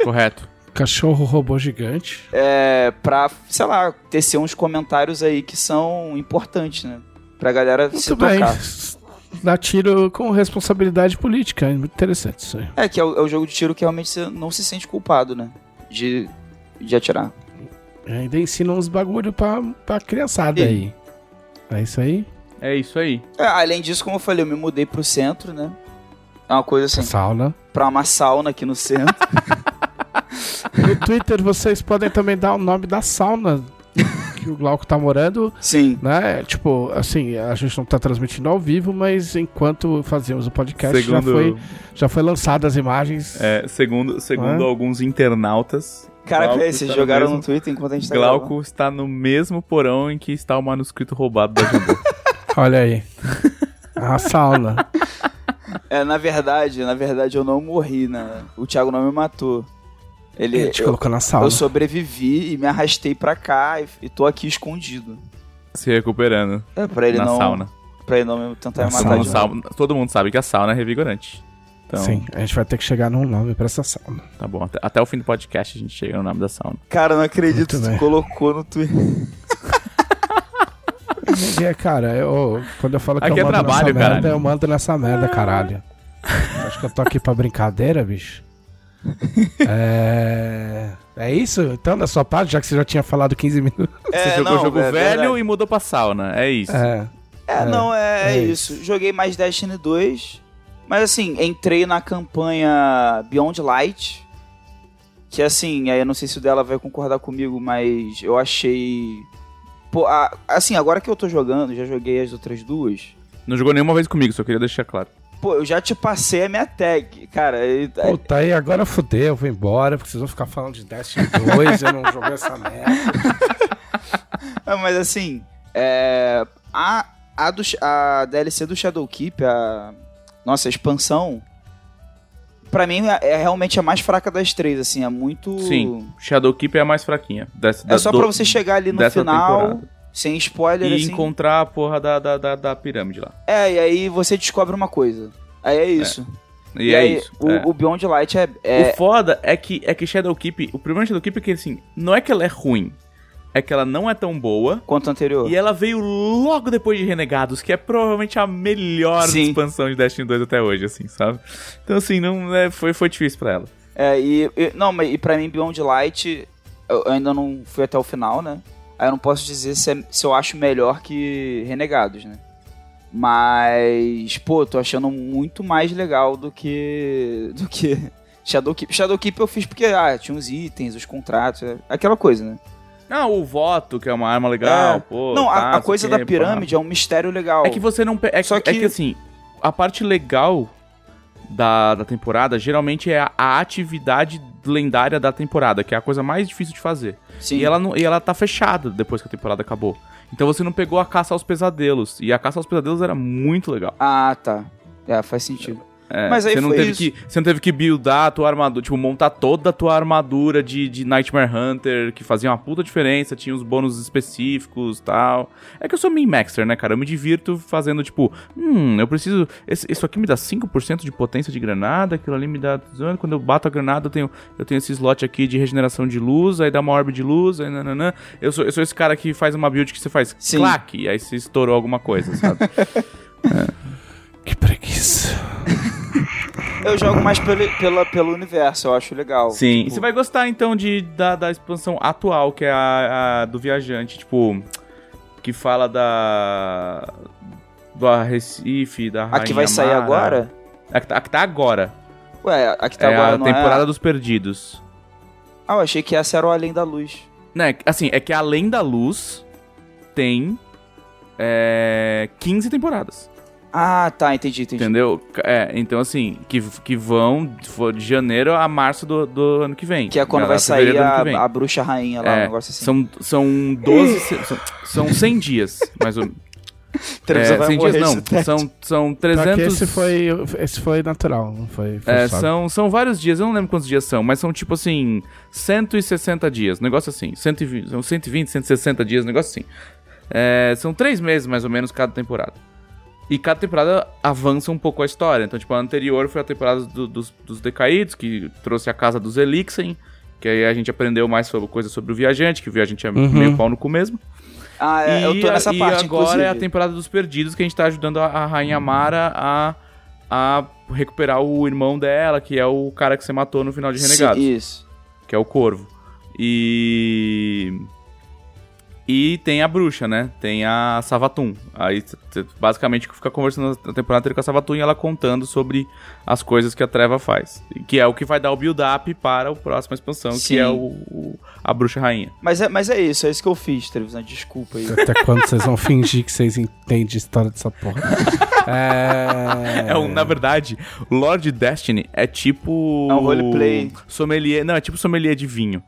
Correto. Cachorro robô gigante. é, pra, sei lá, tecer uns comentários aí que são importantes, né? Pra galera se Muito bem. tocar. Dá tiro com responsabilidade política. É muito interessante isso aí. É, que é o, é o jogo de tiro que realmente você não se sente culpado, né? De, de atirar. Ainda ensina uns bagulho pra, pra criançada E? aí. É isso aí? É isso aí. É, além disso, como eu falei, eu me mudei pro centro, né? É uma coisa assim, Sauna. pra uma sauna aqui no centro. No Twitter vocês podem também dar o nome da sauna que o Glauco tá morando, Sim. né? Tipo, assim, a gente não tá transmitindo ao vivo, mas enquanto fazíamos o podcast já, Segundo- foi, já foi lançadas as imagens. É, segundo segundo Hã? alguns internautas, Cara, Glauco peraí, vocês está no jogaram mesmo- no Twitter enquanto a gente tá gravando? Glauco está no mesmo porão em que está o manuscrito roubado da Jambô. Olha aí. A sauna. É, na verdade, na verdade eu não morri, né? O Thiago não me matou. Ele, Ele te eu, colocou na sauna. eu sobrevivi e me arrastei pra cá e, e tô aqui escondido. se recuperando É, pra ele na não. sauna. Pra ele não me tentar Na me matar Sauna, de novo. sauna- Todo mundo sabe que a sauna é revigorante. Então, Sim, a gente vai ter que chegar num nome pra essa sauna. tá bom. Até, até o fim do podcast a gente chega no nome da sauna. Cara, não acredito, Muito tu colocou no Twitter. É, cara, eu, quando eu falo que Aqui eu é mando trabalho, nessa merda, caralho. eu mando nessa merda, caralho. Acho que eu tô aqui pra brincadeira, bicho. É. É isso? Então, da sua parte, já que você já tinha falado 15 minutos. Você jogou jogo velho e mudou pra sauna. É isso. É. É, É, não, é, é isso. Joguei mais Destiny 2. Mas assim, entrei na campanha Beyond Light. Que assim, aí eu não sei se o dela vai concordar comigo, mas eu achei. Pô, a- assim, agora que eu tô jogando, já joguei as outras duas. Não jogou nenhuma vez comigo, só queria deixar claro. Pô, eu já te passei a minha tag, cara. e- é, Puta, aí agora fudeu, eu vou embora, porque vocês vão ficar falando de Destiny 2, eu não joguei essa merda. Ah, mas assim, é, a, a, do, a DLC do Shadowkeep, a nossa a expansão, pra mim é, é realmente a mais fraca das três, assim, é muito... Sim, Shadowkeep é a mais fraquinha. Dessa, É só do- pra você chegar ali no final, temporada. sem spoiler, E assim. encontrar a porra da, da, da, da pirâmide lá. É, e aí você descobre uma coisa. Aí é isso. E, é aí, isso. O, é. o Beyond Light é... é O foda é que, é que Shadowkeep, o problema de Shadowkeep é que, assim, não é que ela é ruim, é que ela não é tão boa. quanto anterior. E ela veio logo depois de Renegados, que é provavelmente a melhor Sim. expansão de Destiny 2 até hoje, assim, sabe? Então, assim, não, é, foi, foi difícil pra ela. É, e, e- não, mas e pra mim Beyond Light, eu ainda não fui até o final, né? Aí eu não posso dizer se, é- se eu acho melhor que Renegados, né? Mas, pô, tô achando muito mais legal do que do que Shadowkeep. Shadowkeep eu fiz porque ah, tinha os itens, os contratos, é aquela coisa, né? Ah, o voto, que é uma arma legal, É. pô. não, tá, a, a coisa da pirâmide é um mistério legal. É que você não. É, Só que, é que, assim, a parte legal da, da temporada geralmente é a, a atividade lendária da temporada, que é a coisa mais difícil de fazer. Sim. E ela, não, e ela tá fechada depois que a temporada acabou. Então você não pegou a caça aos pesadelos. E a caça aos pesadelos era muito legal. Ah, tá. É, faz sentido. É, Mas aí você não teve isso. que Você não teve que buildar a tua armadura, tipo, montar toda a tua armadura de, de Nightmare Hunter, que fazia uma puta diferença, tinha os bônus específicos tal. É que eu sou min-maxer, né, cara? Eu me divirto fazendo, tipo, hum, eu preciso. esse- isso aqui me dá 5% de potência de granada, aquilo ali me dá. Quando eu bato a granada, eu tenho, eu tenho esse slot aqui de regeneração de luz, aí dá uma orbe de luz, aí nananã. Eu sou, eu sou esse cara que faz uma build que você faz Sim. clac, e aí você estourou alguma coisa, sabe? Que preguiça. Eu jogo mais pelo, pela, pelo universo, eu acho legal. Sim, Tipo, você vai gostar então de, da, da expansão atual, que é a, a do viajante, tipo, que fala da. do Arrecife, da A que vai sair Rainha Mara. agora? A que tá, a que tá agora. Ué, a que tá é agora a não temporada é... dos perdidos. Ah, eu achei que essa era o Além da Luz. Né, assim, é que além da luz tem é, 15 temporadas. Ah, tá, entendi, entendi. Entendeu? É, então assim, que, que vão de janeiro a março do, do ano que vem. Que é quando vai sair a, a bruxa rainha lá, um É, negócio assim. São, são 12. se- são, são 100 dias, mais ou menos. Teresa É, vai 100 morrer dias não. São, são Só que 300. esse foi, esse foi natural, não foi É, são, são vários dias, eu não lembro quantos dias são, mas são tipo assim, 160 dias, negócio assim. 120, são 120, 160 dias, negócio assim. É, são três meses mais ou menos cada temporada. E cada temporada avança um pouco a história. Então, tipo, a anterior foi a temporada do- dos, dos Decaídos, que trouxe a casa dos Elixen, que aí a gente aprendeu mais sobre coisa sobre o viajante, que o viajante é Uhum. meio pau no cu mesmo. Ah, é, eu tô nessa e parte, agora inclusive. é a temporada dos perdidos que a gente tá ajudando a, a Rainha Mara a, a recuperar o irmão dela, que é o cara que você matou no final de Renegados, Sim, isso. que é o Corvo. E. E tem a bruxa, né? Tem a Savatum. Aí você basicamente fica conversando a temporada inteira com a Savatum e ela contando sobre as coisas que a Treva faz. Que é o que vai dar o build-up para a próxima expansão, Sim. que é o, o- a Bruxa Rainha. Mas é, mas é isso, é isso que eu fiz, Trevisan. Desculpa aí. Até quando vocês vão fingir que vocês entendem a história dessa porra? É... É, um, na verdade, Lord Destiny é tipo. É um roleplay. Sommelier. Não, é tipo sommelier de vinho.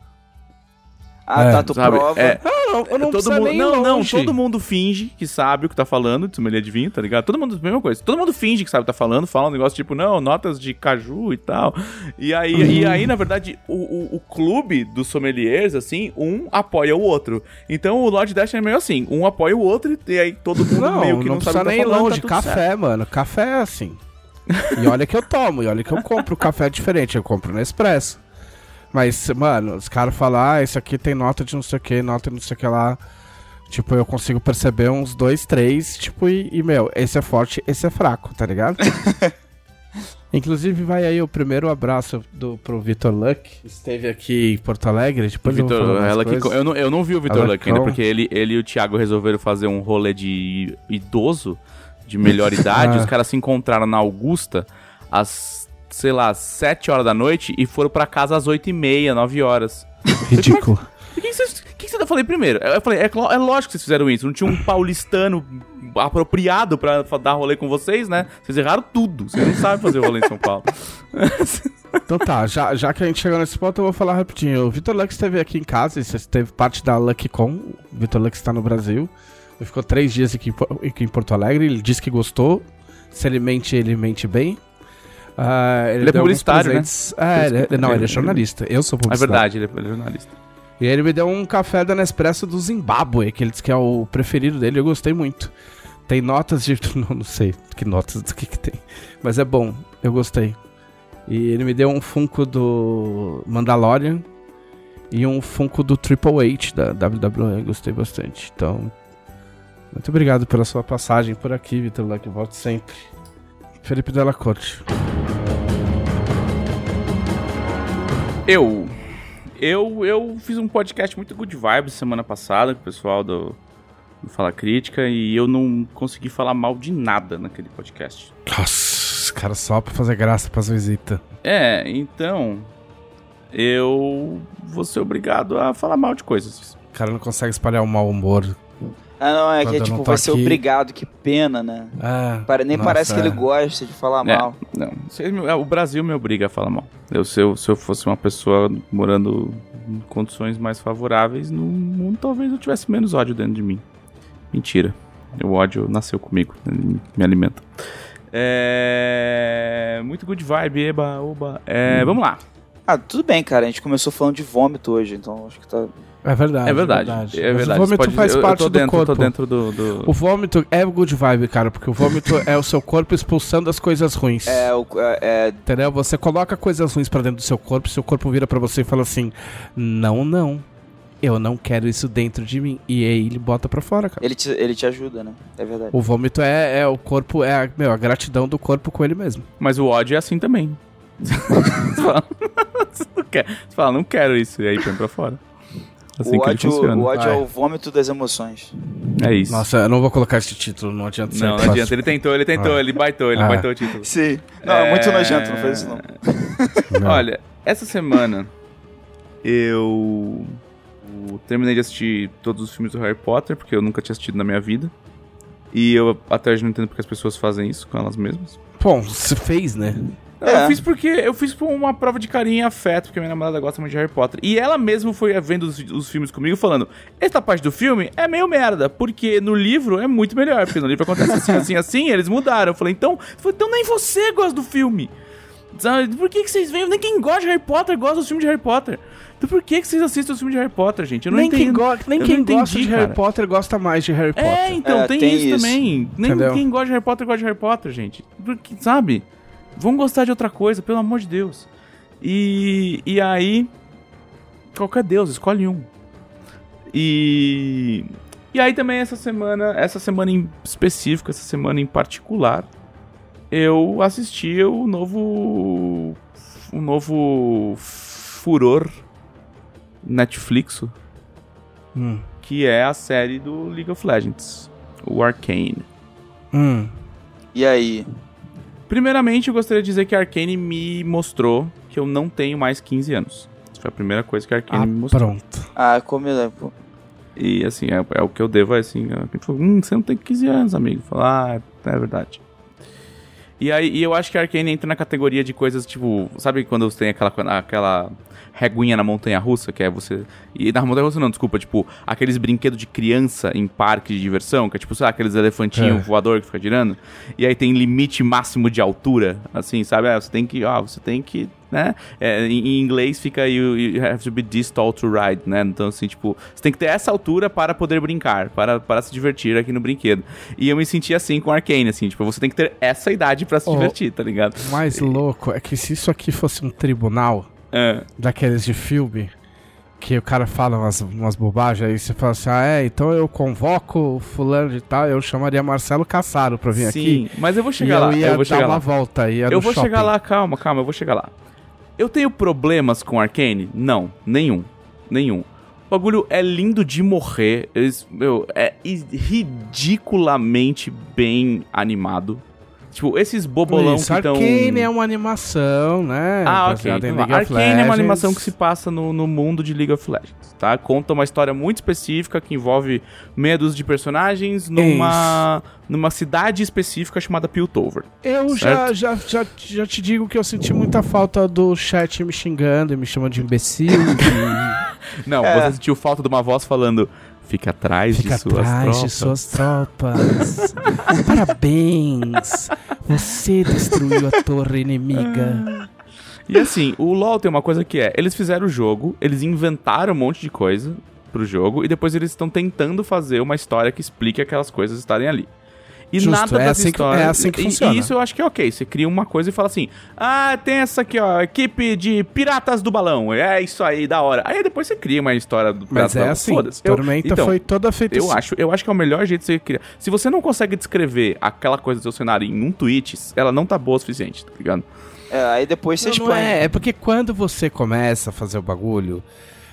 Ah, É, tá, tu sabe? prova. É, Não, eu não todo mundo, não, não, todo mundo finge que sabe o que tá falando de sommelier de vinho, tá ligado? Todo mundo, mesma coisa. Todo mundo finge que sabe o que tá falando, fala um negócio tipo, não, notas de caju e tal. E aí, e aí na verdade, o, o, o clube dos sommeliers, assim, um apoia o outro. Então o Lord Destiny é meio assim, um apoia o outro e aí todo mundo Não, meio que não, não, sabe o que tá nem falando, longe. tá café, certo. mano. Café é assim. E olha que eu tomo, e olha que eu compro café diferente. Eu compro no Expresso. Mas, mano, os caras falam, ah, isso aqui tem nota de não sei o que, nota de não sei o que lá. Tipo, eu consigo perceber uns dois, três, tipo, e, e, meu, esse é forte, esse é fraco, tá ligado? Inclusive, vai aí o primeiro abraço do, pro Vitor Luck. Esteve aqui em Porto Alegre. Depois eu Vitor, coisas. eu, não, eu não vi o Vitor Luck ainda, porque ele, ele e o Thiago resolveram fazer um rolê de idoso, de melhor idade. Ah. Os caras se encontraram na Augusta às, sei lá, 7 horas da noite e foram pra casa às 8 e meia, 9 horas. Ridículo. O que, vocês- que eu falei primeiro? Eu falei, é, é lógico que vocês fizeram isso. Não tinha um paulistano apropriado pra dar rolê com vocês, né? Vocês erraram tudo. Vocês não sabem fazer rolê em São Paulo. Então tá, já, já que a gente chegou nesse ponto, eu vou falar rapidinho. O Vitor Lux esteve aqui em casa, ele esteve parte da LuckyCon. O Vitor Lux está no Brasil. Ele ficou três dias aqui em Porto Alegre. Ele disse que gostou. Se ele mente, ele mente bem. Ah, Ele é deu alguns publicitário, né? presentes. É, ele- ele- não, ele é jornalista. Eu sou É publicitário. verdade, ele é ele é jornalista. E aí ele me deu um café da Nespresso do Zimbábue, que ele disse que é o preferido dele, eu gostei muito. Tem notas de. Não, não sei que notas do que, que tem. Mas é bom, eu gostei. E ele me deu um Funko do Mandalorian e um Funko do Triple H da WWE, gostei bastante. Então, muito obrigado pela sua passagem por aqui, Vitor Luck. Volte sempre. Felipe Della Corte. Eu. Eu, eu fiz um podcast muito good vibes semana passada com o pessoal do, do Fala Crítica e eu não consegui falar mal de nada naquele podcast. Nossa, os caras só pra fazer graça pras visitas. É, então. Eu vou ser obrigado a falar mal de coisas. O cara não consegue espalhar o mau humor. Ah, não, é Quando que é, tipo, vai ser aqui- obrigado, que pena, né? Ah, Pare- Nem nossa, parece que é. ele gosta de falar É, mal. não. Me- O Brasil me obriga a falar mal. Eu, se, eu, se eu fosse uma pessoa morando em condições mais favoráveis no mundo, talvez eu tivesse menos ódio dentro de mim. Mentira. O ódio nasceu comigo, ele me alimenta. É... Muito good vibe, eba, oba. É, Vamos lá. Ah, tudo bem, cara. A gente começou falando de vômito hoje, então acho que tá. É verdade. É verdade. É Mas verdade. O vômito Pode- faz eu- eu parte tô do dentro, corpo. Tô dentro do... do- O vômito é good vibe, cara, porque o vômito é o seu corpo expulsando as coisas ruins. É, o, é, é, Entendeu? Você coloca coisas ruins pra dentro do seu corpo, seu corpo vira pra você e fala assim: Não, não. Eu não quero isso dentro de mim. E aí ele bota pra fora, cara. ele, te, ele te ajuda, né? É verdade. O vômito é, é o corpo, é a, meu, a gratidão do corpo com ele mesmo. Mas o ódio é assim também. você, fala, você não quer, você fala, não quero isso, e aí põe pra fora. Assim o que ele ódio, funciona. o ódio é o vômito das emoções. É isso. Nossa, eu não vou colocar esse título, não adianta não, não adianta. Ele tentou, ele tentou, Ah. ele baitou, ele Ah. baitou o título. Sim. Não, é, muito nojento, não faz isso não. Não. Olha, essa semana eu eu terminei de assistir todos os filmes do Harry Potter, porque eu nunca tinha assistido na minha vida. E eu até hoje não entendo porque as pessoas fazem isso com elas mesmas. Bom, você fez, né? É. Eu fiz porque eu fiz por uma prova de carinho e afeto, porque minha namorada gosta muito de Harry Potter. E ela mesma foi vendo os, os filmes comigo falando: essa parte do filme é meio merda, porque no livro é muito melhor, porque no livro acontece assim, assim, assim, eles mudaram. Eu falei, então, eu falei, então nem você gosta do filme. Sabe? Por que, que vocês veem? Nem quem gosta de Harry Potter gosta dos filmes de Harry Potter. Então por que, que vocês assistem os filmes de Harry Potter, gente? Eu não nem quem, entendo. go nem Eu quem não gosta entendi, de Harry cara. Potter gosta mais de Harry É, Potter. então, É, tem, tem isso, isso. também. Nem Entendeu? quem gosta de Harry Potter gosta de Harry Potter, gente. Porque, sabe? Vamos gostar de outra coisa, pelo amor de Deus. E, e aí. Qualquer Deus, escolhe um. E. E aí também essa semana, essa semana em específico, essa semana em particular, eu assisti o novo. O novo furor Netflix, Hum. que é a série do League of Legends, o Arcane. Hum. E aí? Primeiramente, eu gostaria de dizer que a Arcane me mostrou que eu não tenho mais 15 anos. Essa foi a primeira coisa que a Arcane Ah, me mostrou. pronto. Ah, como é, pô. E assim, é, é o que eu devo, assim. A gente falou, hum, você não tem 15 anos, amigo. Falar, ah, é verdade. E aí, e eu acho que a Arcane entra na categoria de coisas, tipo, sabe quando você tem aquela, aquela reguinha na montanha russa, que é você. E na montanha russa não, desculpa, tipo, aqueles brinquedos de criança em parque de diversão, que é tipo, sei lá, aqueles elefantinhos É. voador que fica girando. E aí tem limite máximo de altura, assim, sabe? Ah, você tem que, ó, você tem que, né? É, em, inglês fica you, you have to be this tall to ride, né? Então, assim, tipo, você tem que ter essa altura para poder brincar, para, para se divertir aqui no brinquedo. E eu me senti assim com Arcane, assim, tipo, você tem que ter essa idade para se Oh. divertir, tá ligado? O mais louco é que se isso aqui fosse um tribunal É. daqueles de filme, que o cara fala umas, umas bobagens, aí você fala assim, ah, é, então eu convoco o fulano de tal, eu chamaria Marcelo Cassaro pra vir Sim, aqui. mas eu vou chegar eu lá, ia eu vou dar uma lá. volta, ia Eu vou shopping. chegar lá, calma, calma, eu vou chegar lá. Eu tenho problemas com Arcane? Não, nenhum. Nenhum. O bagulho é lindo de morrer. Eles, meu, é ridiculamente bem animado. Tipo, esses bobolão Isso, que estão. Arcane é uma animação, né? Ah, ok. Então, Arcane é uma animação que se passa no, no mundo de League of Legends, tá? Conta uma história muito específica que envolve meia dúzia de personagens numa, numa cidade específica chamada Piltover. Eu já, já, já, já te digo que eu senti muita falta do chat me xingando e me chamando de imbecil. de... Não, É. você sentiu falta de uma voz falando fica atrás Fica de suas atrás tropas. de suas tropas. Parabéns! Você destruiu a torre inimiga. E assim, o LoL tem uma coisa que é, eles fizeram o jogo, eles inventaram um monte de coisa pro jogo e depois eles estão tentando fazer uma história que explique aquelas coisas estarem ali. E Justo, nada é das assim que- histórias. é assim que e- funciona. E isso eu acho que é ok. Você cria uma coisa e fala assim: Ah, tem essa aqui, ó, equipe de piratas do balão. É isso aí, da hora. Aí depois você cria uma história do Mas do é Balão. assim, Foda-se. Eu- Tormenta então, foi toda feita Eu assim. acho, eu acho que é o melhor jeito de você criar. Se você não consegue descrever aquela coisa do seu cenário em um tweet, ela não tá boa o suficiente, tá ligado? É, aí depois você Não, não expõe. é, é porque quando você começa a fazer o bagulho,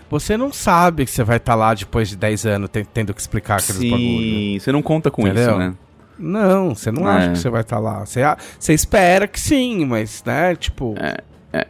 você não sabe que você vai estar lá depois de 10 anos ten- tendo que explicar aqueles bagulho. Sim, você não conta com Entendeu? isso, né? Não, você não É. acha que você vai estar lá. Você, você espera que sim, mas, né, tipo... É.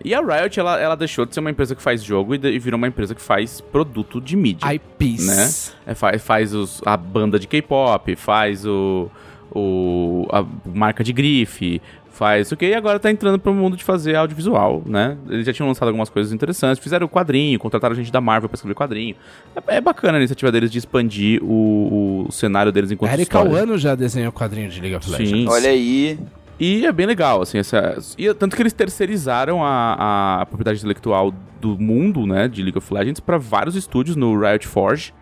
E a Riot, ela, ela deixou de ser uma empresa que faz jogo e, de- e virou uma empresa que faz produto de mídia. IPs. É, faz faz os, a banda de K-pop, faz o, o a marca de grife, faz o que e agora tá entrando pro mundo de fazer audiovisual, né? Eles já tinham lançado algumas coisas interessantes, fizeram o quadrinho, contrataram gente da Marvel pra escrever quadrinho. É, é bacana a iniciativa deles de expandir o, o cenário deles enquanto Eric história. Wano já desenhou quadrinho de League of Legends. Sim. Olha aí. E é bem legal, assim, essa, e tanto que eles terceirizaram a, a propriedade intelectual do mundo, né, de League of Legends para vários estúdios no Riot Forge.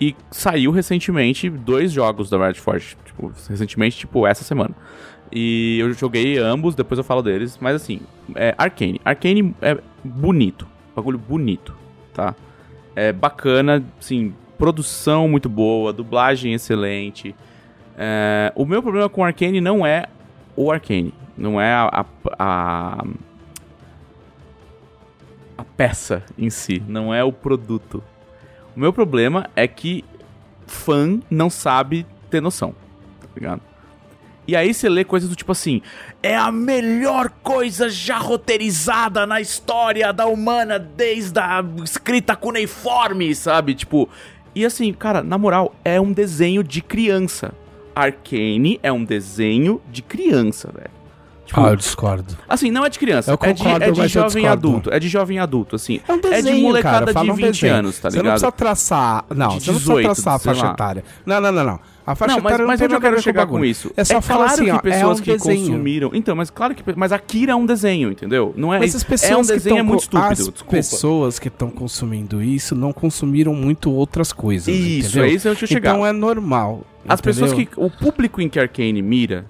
E saiu recentemente dois jogos da Riot Forge, tipo, recentemente, tipo, essa semana. E eu joguei ambos, depois eu falo deles, mas assim, é Arcane. Arcane é bonito, bagulho bonito, tá? É bacana, assim, produção muito boa, dublagem excelente. É, o meu problema com Arcane não é o Arcane, não é a, a, a peça em si, não é o produto. O meu problema é que fã não sabe ter noção, tá ligado? E aí você lê coisas do tipo assim: é a melhor coisa já roteirizada na história da humana desde a escrita cuneiforme, sabe? Tipo, e assim, cara, na moral, é um desenho de criança. Arcane é um desenho de criança, velho. Tipo, Ah, eu discordo. Assim, não é de criança, Eu é de, concordo, é de mas eu jovem adulto. É de jovem adulto, assim. É um desenho, é de molecada cara, de um 20 desenho. anos, tá Você não ligado? precisa traçar... Não, De você não 18, precisa traçar a faixa lá. etária. Não, não, não, não. A faixa Não, mas, etária mas não onde tem eu quero chegar com isso? É só falar claro assim, que ó, pessoas é um que desenho. consumiram. Então, mas claro que. Mas Akira é um desenho, entendeu? Não é. Mas as pessoas é um que desenho é muito estúpido. As desculpa. pessoas que estão consumindo isso não consumiram muito outras coisas. Isso, entendeu? é isso que eu chegar. Então é normal. As pessoas entendeu? que. O público em que Arcane mira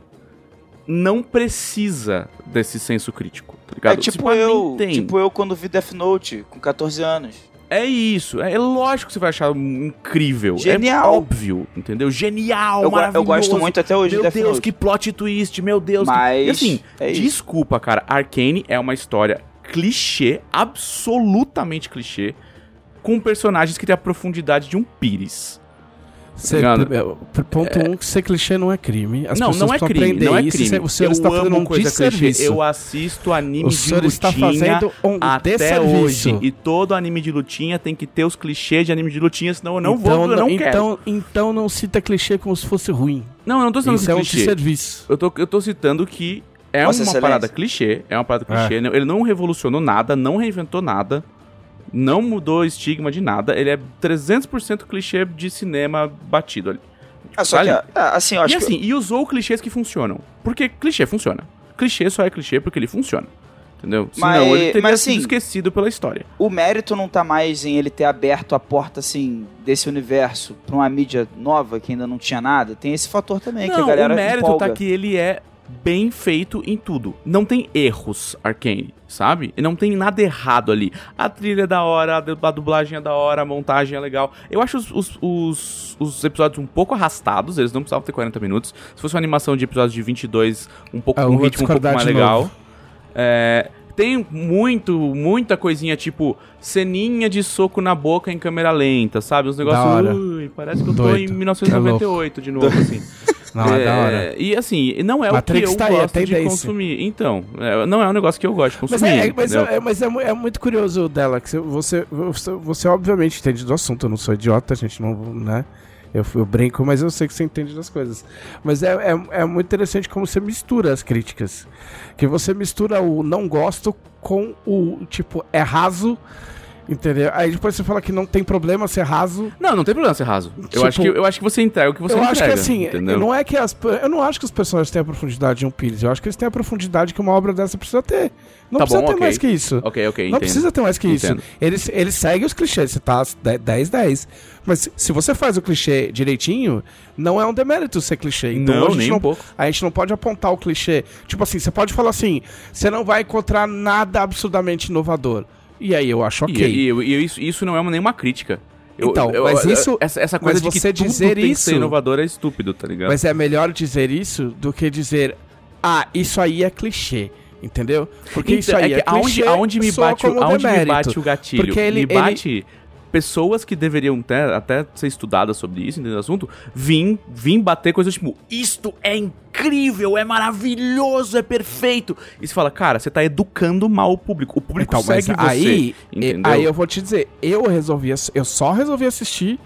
não precisa desse senso crítico, tá ligado? É tipo Tipo, eu, tem. tipo eu quando vi Death Note com 14 anos. É isso. É, é lógico que você vai achar incrível. Genial. É óbvio, entendeu? Genial, Eu, go- eu gosto maravilhoso. muito até hoje Meu de Death Deus, Note. que plot twist, meu Deus. que- Mas E assim, é desculpa, cara. Arcane é uma história clichê, absolutamente clichê, com personagens que têm a profundidade de um pires. Ser, ligado? primeiro, ponto um, que ser clichê não é crime. As não, pessoas não é crime, não é isso. crime. O senhor eu está amo fazendo um coisa clichê. desserviço. Eu assisto anime O de senhor está lutinha fazendo um até desserviço. hoje. E todo anime de lutinha tem que ter os clichês de anime de lutinha, senão eu não então, vou, eu não quero. então, então não cita clichê como se fosse ruim. Não, eu não tô citando Isso é um clichê. desserviço. Eu tô, eu tô citando que é Vossa uma Excelência. parada clichê, é uma parada clichê. Ele não revolucionou nada, não reinventou nada, não mudou o estigma de nada. Ele é 300% clichê de cinema batido ali. Ah, só que, Sabe? ah, assim, eu acho e que assim, e usou clichês que funcionam. Porque clichê funciona. Clichê só é clichê porque ele funciona. Entendeu? Senão Mas- ele teria mas, sido assim, esquecido pela história. o mérito não tá mais em ele ter aberto a porta, assim, desse universo pra uma mídia nova que ainda não tinha nada. Tem esse fator também, que a Não, galera o mérito empolga. tá que ele é bem feito em tudo. Não tem erros, Arcane, sabe? E não tem nada errado ali. A trilha é da hora, a du- a dublagem é da hora, a montagem é legal. Eu acho os, os, os, os episódios um pouco arrastados, eles não precisavam ter 40 minutos. Se fosse uma animação de episódios de 22, um pouco Ah, um ritmo um pouco mais legal. É, tem muito, muita coisinha tipo ceninha de soco na boca em câmera lenta, sabe? Uns negócios. Ui, parece que eu tô Doido. em 1998 de novo, assim. Não, é, da hora. E assim, não é Matrix o que tá eu aí, é gosto de tendência. consumir. Então, é, não é um negócio que eu gosto de Mas, consumir. é, mas, entendeu? é, mas é mu- é muito curioso dela, que você, você, você obviamente entende do assunto, eu não sou idiota, a gente não, né? Eu, eu brinco, mas eu sei que você entende das coisas. Mas é, é, é muito interessante como você mistura as críticas. Que você mistura o não gosto com o, tipo, é raso, entendeu? Aí depois você fala que não tem problema ser raso. Não, não tem problema ser raso. Tipo, eu, acho que, eu acho que você entrega o que você eu entrega. acho que assim, entendeu? não é que as, eu não acho que os personagens têm a profundidade de um Pires, eu acho que eles têm a profundidade que uma obra dessa precisa ter. Não Tá precisa bom, ter ok. mais que isso. Ok, ok, Não entendo. precisa ter mais que Entendo. isso. Eles, eles seguem os clichês, você tá 10-10. Mas se você faz o clichê direitinho, não é um demérito ser clichê. Então Não, a gente nem não, um pouco. A gente não pode apontar o clichê. Tipo assim, você pode falar assim, você não vai encontrar nada absurdamente inovador. E aí eu acho ok. E, e- e isso, isso não é uma- nenhuma crítica. Eu- Então, eu- mas eu- isso- Essa, essa coisa mas de você dizer isso- ser inovador é estúpido, tá ligado? Mas é melhor dizer isso do que dizer, ah, isso aí é clichê. Entendeu? Porque Então, isso aí é, que aonde, clichê. aonde me soa bate, aonde me bate o gatilho? Porque ele- me ele- bate pessoas que deveriam ter, até ser estudadas sobre isso, entendeu? assunto, vim, vim bater coisas tipo, isto é incrível, é maravilhoso, é perfeito. E você fala, cara, você tá educando mal o público. O público Então, mas segue você, aí, entendeu? aí eu vou te dizer, eu resolvi, eu só resolvi assistir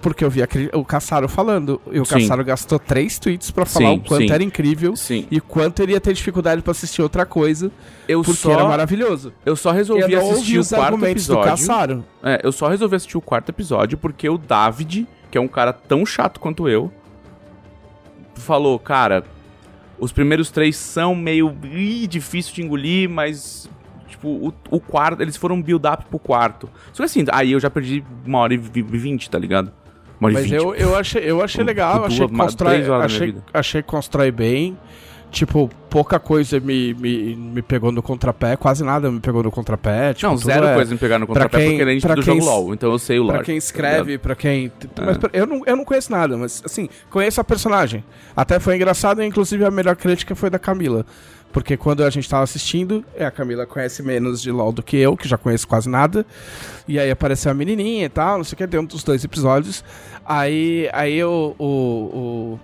porque eu vi a o Caçaro falando. E o Sim. Caçaro gastou três tweets pra falar Sim, o quanto sim. era incrível Sim, e quanto ele ia ter dificuldade pra assistir outra coisa, eu porque só, era maravilhoso. eu só eu resolvi não assistir o quarto argumentos do episódio. Caçaro. É, eu só resolvi assistir o quarto episódio porque o David, que é um cara tão chato quanto eu, falou, cara, Os primeiros três são meio ih, difícil de engolir, mas. Tipo, o, o quarto. Eles foram build-up pro quarto. Só que assim, aí eu já perdi uma hora e vi- vinte, tá ligado? Uma Mas eu, eu achei, eu achei legal, achei que constrói, achei, achei que constrói bem. Tipo, pouca coisa me, me, me pegou no contrapé, quase nada me pegou no contrapé. Tipo, Não, zero é- coisa me pegar no contrapé quem- porque ele é do quem jogo LOL, então eu sei o lore. Pra quem tá escreve, pra quem. É. Mas pra- eu não, eu não conheço nada, mas assim, conheço a personagem. Até foi engraçado, inclusive a melhor crítica foi da Camila. Porque quando a gente tava assistindo, é, a Camila conhece menos de LOL do que eu, que já conheço quase nada. E aí apareceu a menininha e tal, não sei o que, dentro dos dois episódios. Aí, aí o, o, o-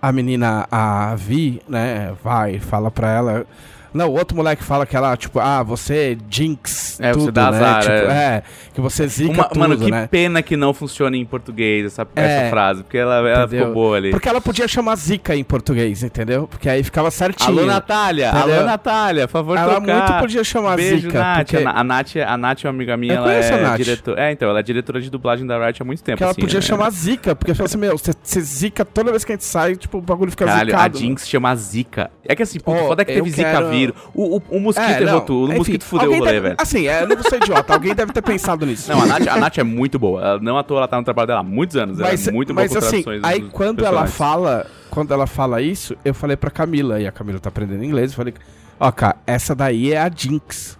a menina, a Vi, né, vai, fala pra ela. Não, o outro moleque fala que ela, tipo, ah, você jinx É, você tudo, dá né? azar, tipo, é. é. que você zica Uma- tudo, mano, que né? pena que não funciona em português essa, É. essa frase, porque ela, ela ficou boa ali. Porque ela podia chamar Zica em português, entendeu? Porque aí ficava certinho. Alô, Natália! Entendeu? Alô, Natália! Favor ela tocar. muito podia chamar Beijo, Zica. Nath. Porque, A, Na- a Nath. A Nath é uma amiga minha, Eu ela conheço a é Nath. É, então, ela é diretora de dublagem da Riot há muito tempo, porque ela assim, podia né? chamar Zica, porque fala assim, meu, você, você zica toda vez que a gente sai, tipo, o bagulho fica Caralho, zicado. a Jinx chama Zika. É que assim, pô, Ó, foda é que teve Zika quero- vírus. O, o, o mosquito É, errou tudo. O enfim, mosquito fudeu o rolê, deve- velho. Assim, é, eu não vou ser idiota, alguém deve ter pensado nisso. Não, a Nath, a Nath é muito boa. Ela, não à toa ela tá no trabalho dela há muitos anos. mas, ela é muito boa mas com assim, aí quando ela fala, quando ela fala isso, eu falei pra Camila, e a Camila tá aprendendo inglês, eu falei, ó, cara, essa daí é a Jinx.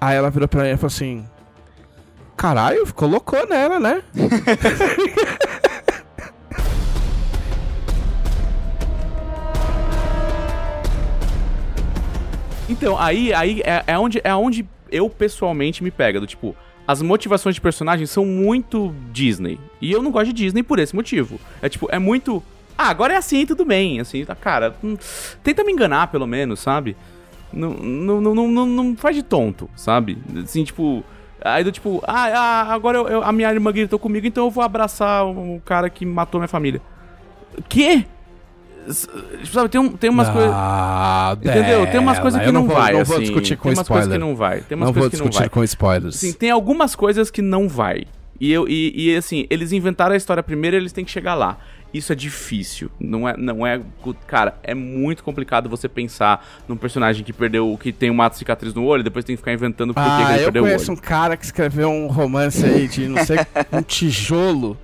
Aí ela virou pra mim e falou assim, caralho, colocou nela, né? Então, aí, aí é, é, onde, é onde eu pessoalmente me pega. Do tipo, as motivações de personagens são muito Disney. E eu não gosto de Disney por esse motivo. É tipo, é muito. Ah, agora é assim, tudo bem. Assim, tá, cara, hum, tenta me enganar pelo menos, sabe? Não, não, não, não, não, faz de tonto, sabe? Assim, tipo. Aí do tipo, ah, ah, agora eu- eu- a minha irmã gritou comigo, então eu vou abraçar o, cara que matou minha família. Quê? Sabe, tem, um, tem umas coisas. Ah, Entendeu? Tem umas coisas que eu não, vou, vai, não assim. vou discutir com Tem umas coisas spoiler. que não vai. Tem umas não vou coisas que não discutir vai. com spoilers. Assim, tem algumas coisas que não vai. E, eu, e, e, assim, eles inventaram a história primeiro eles têm que chegar lá. Isso é difícil. Não é, não é. Cara, é muito complicado você pensar num personagem que perdeu. que tem uma cicatriz no olho e depois tem que ficar inventando por que que ah, ele eu perdeu o conheço olho. um cara que escreveu um romance aí de, não sei, um tijolo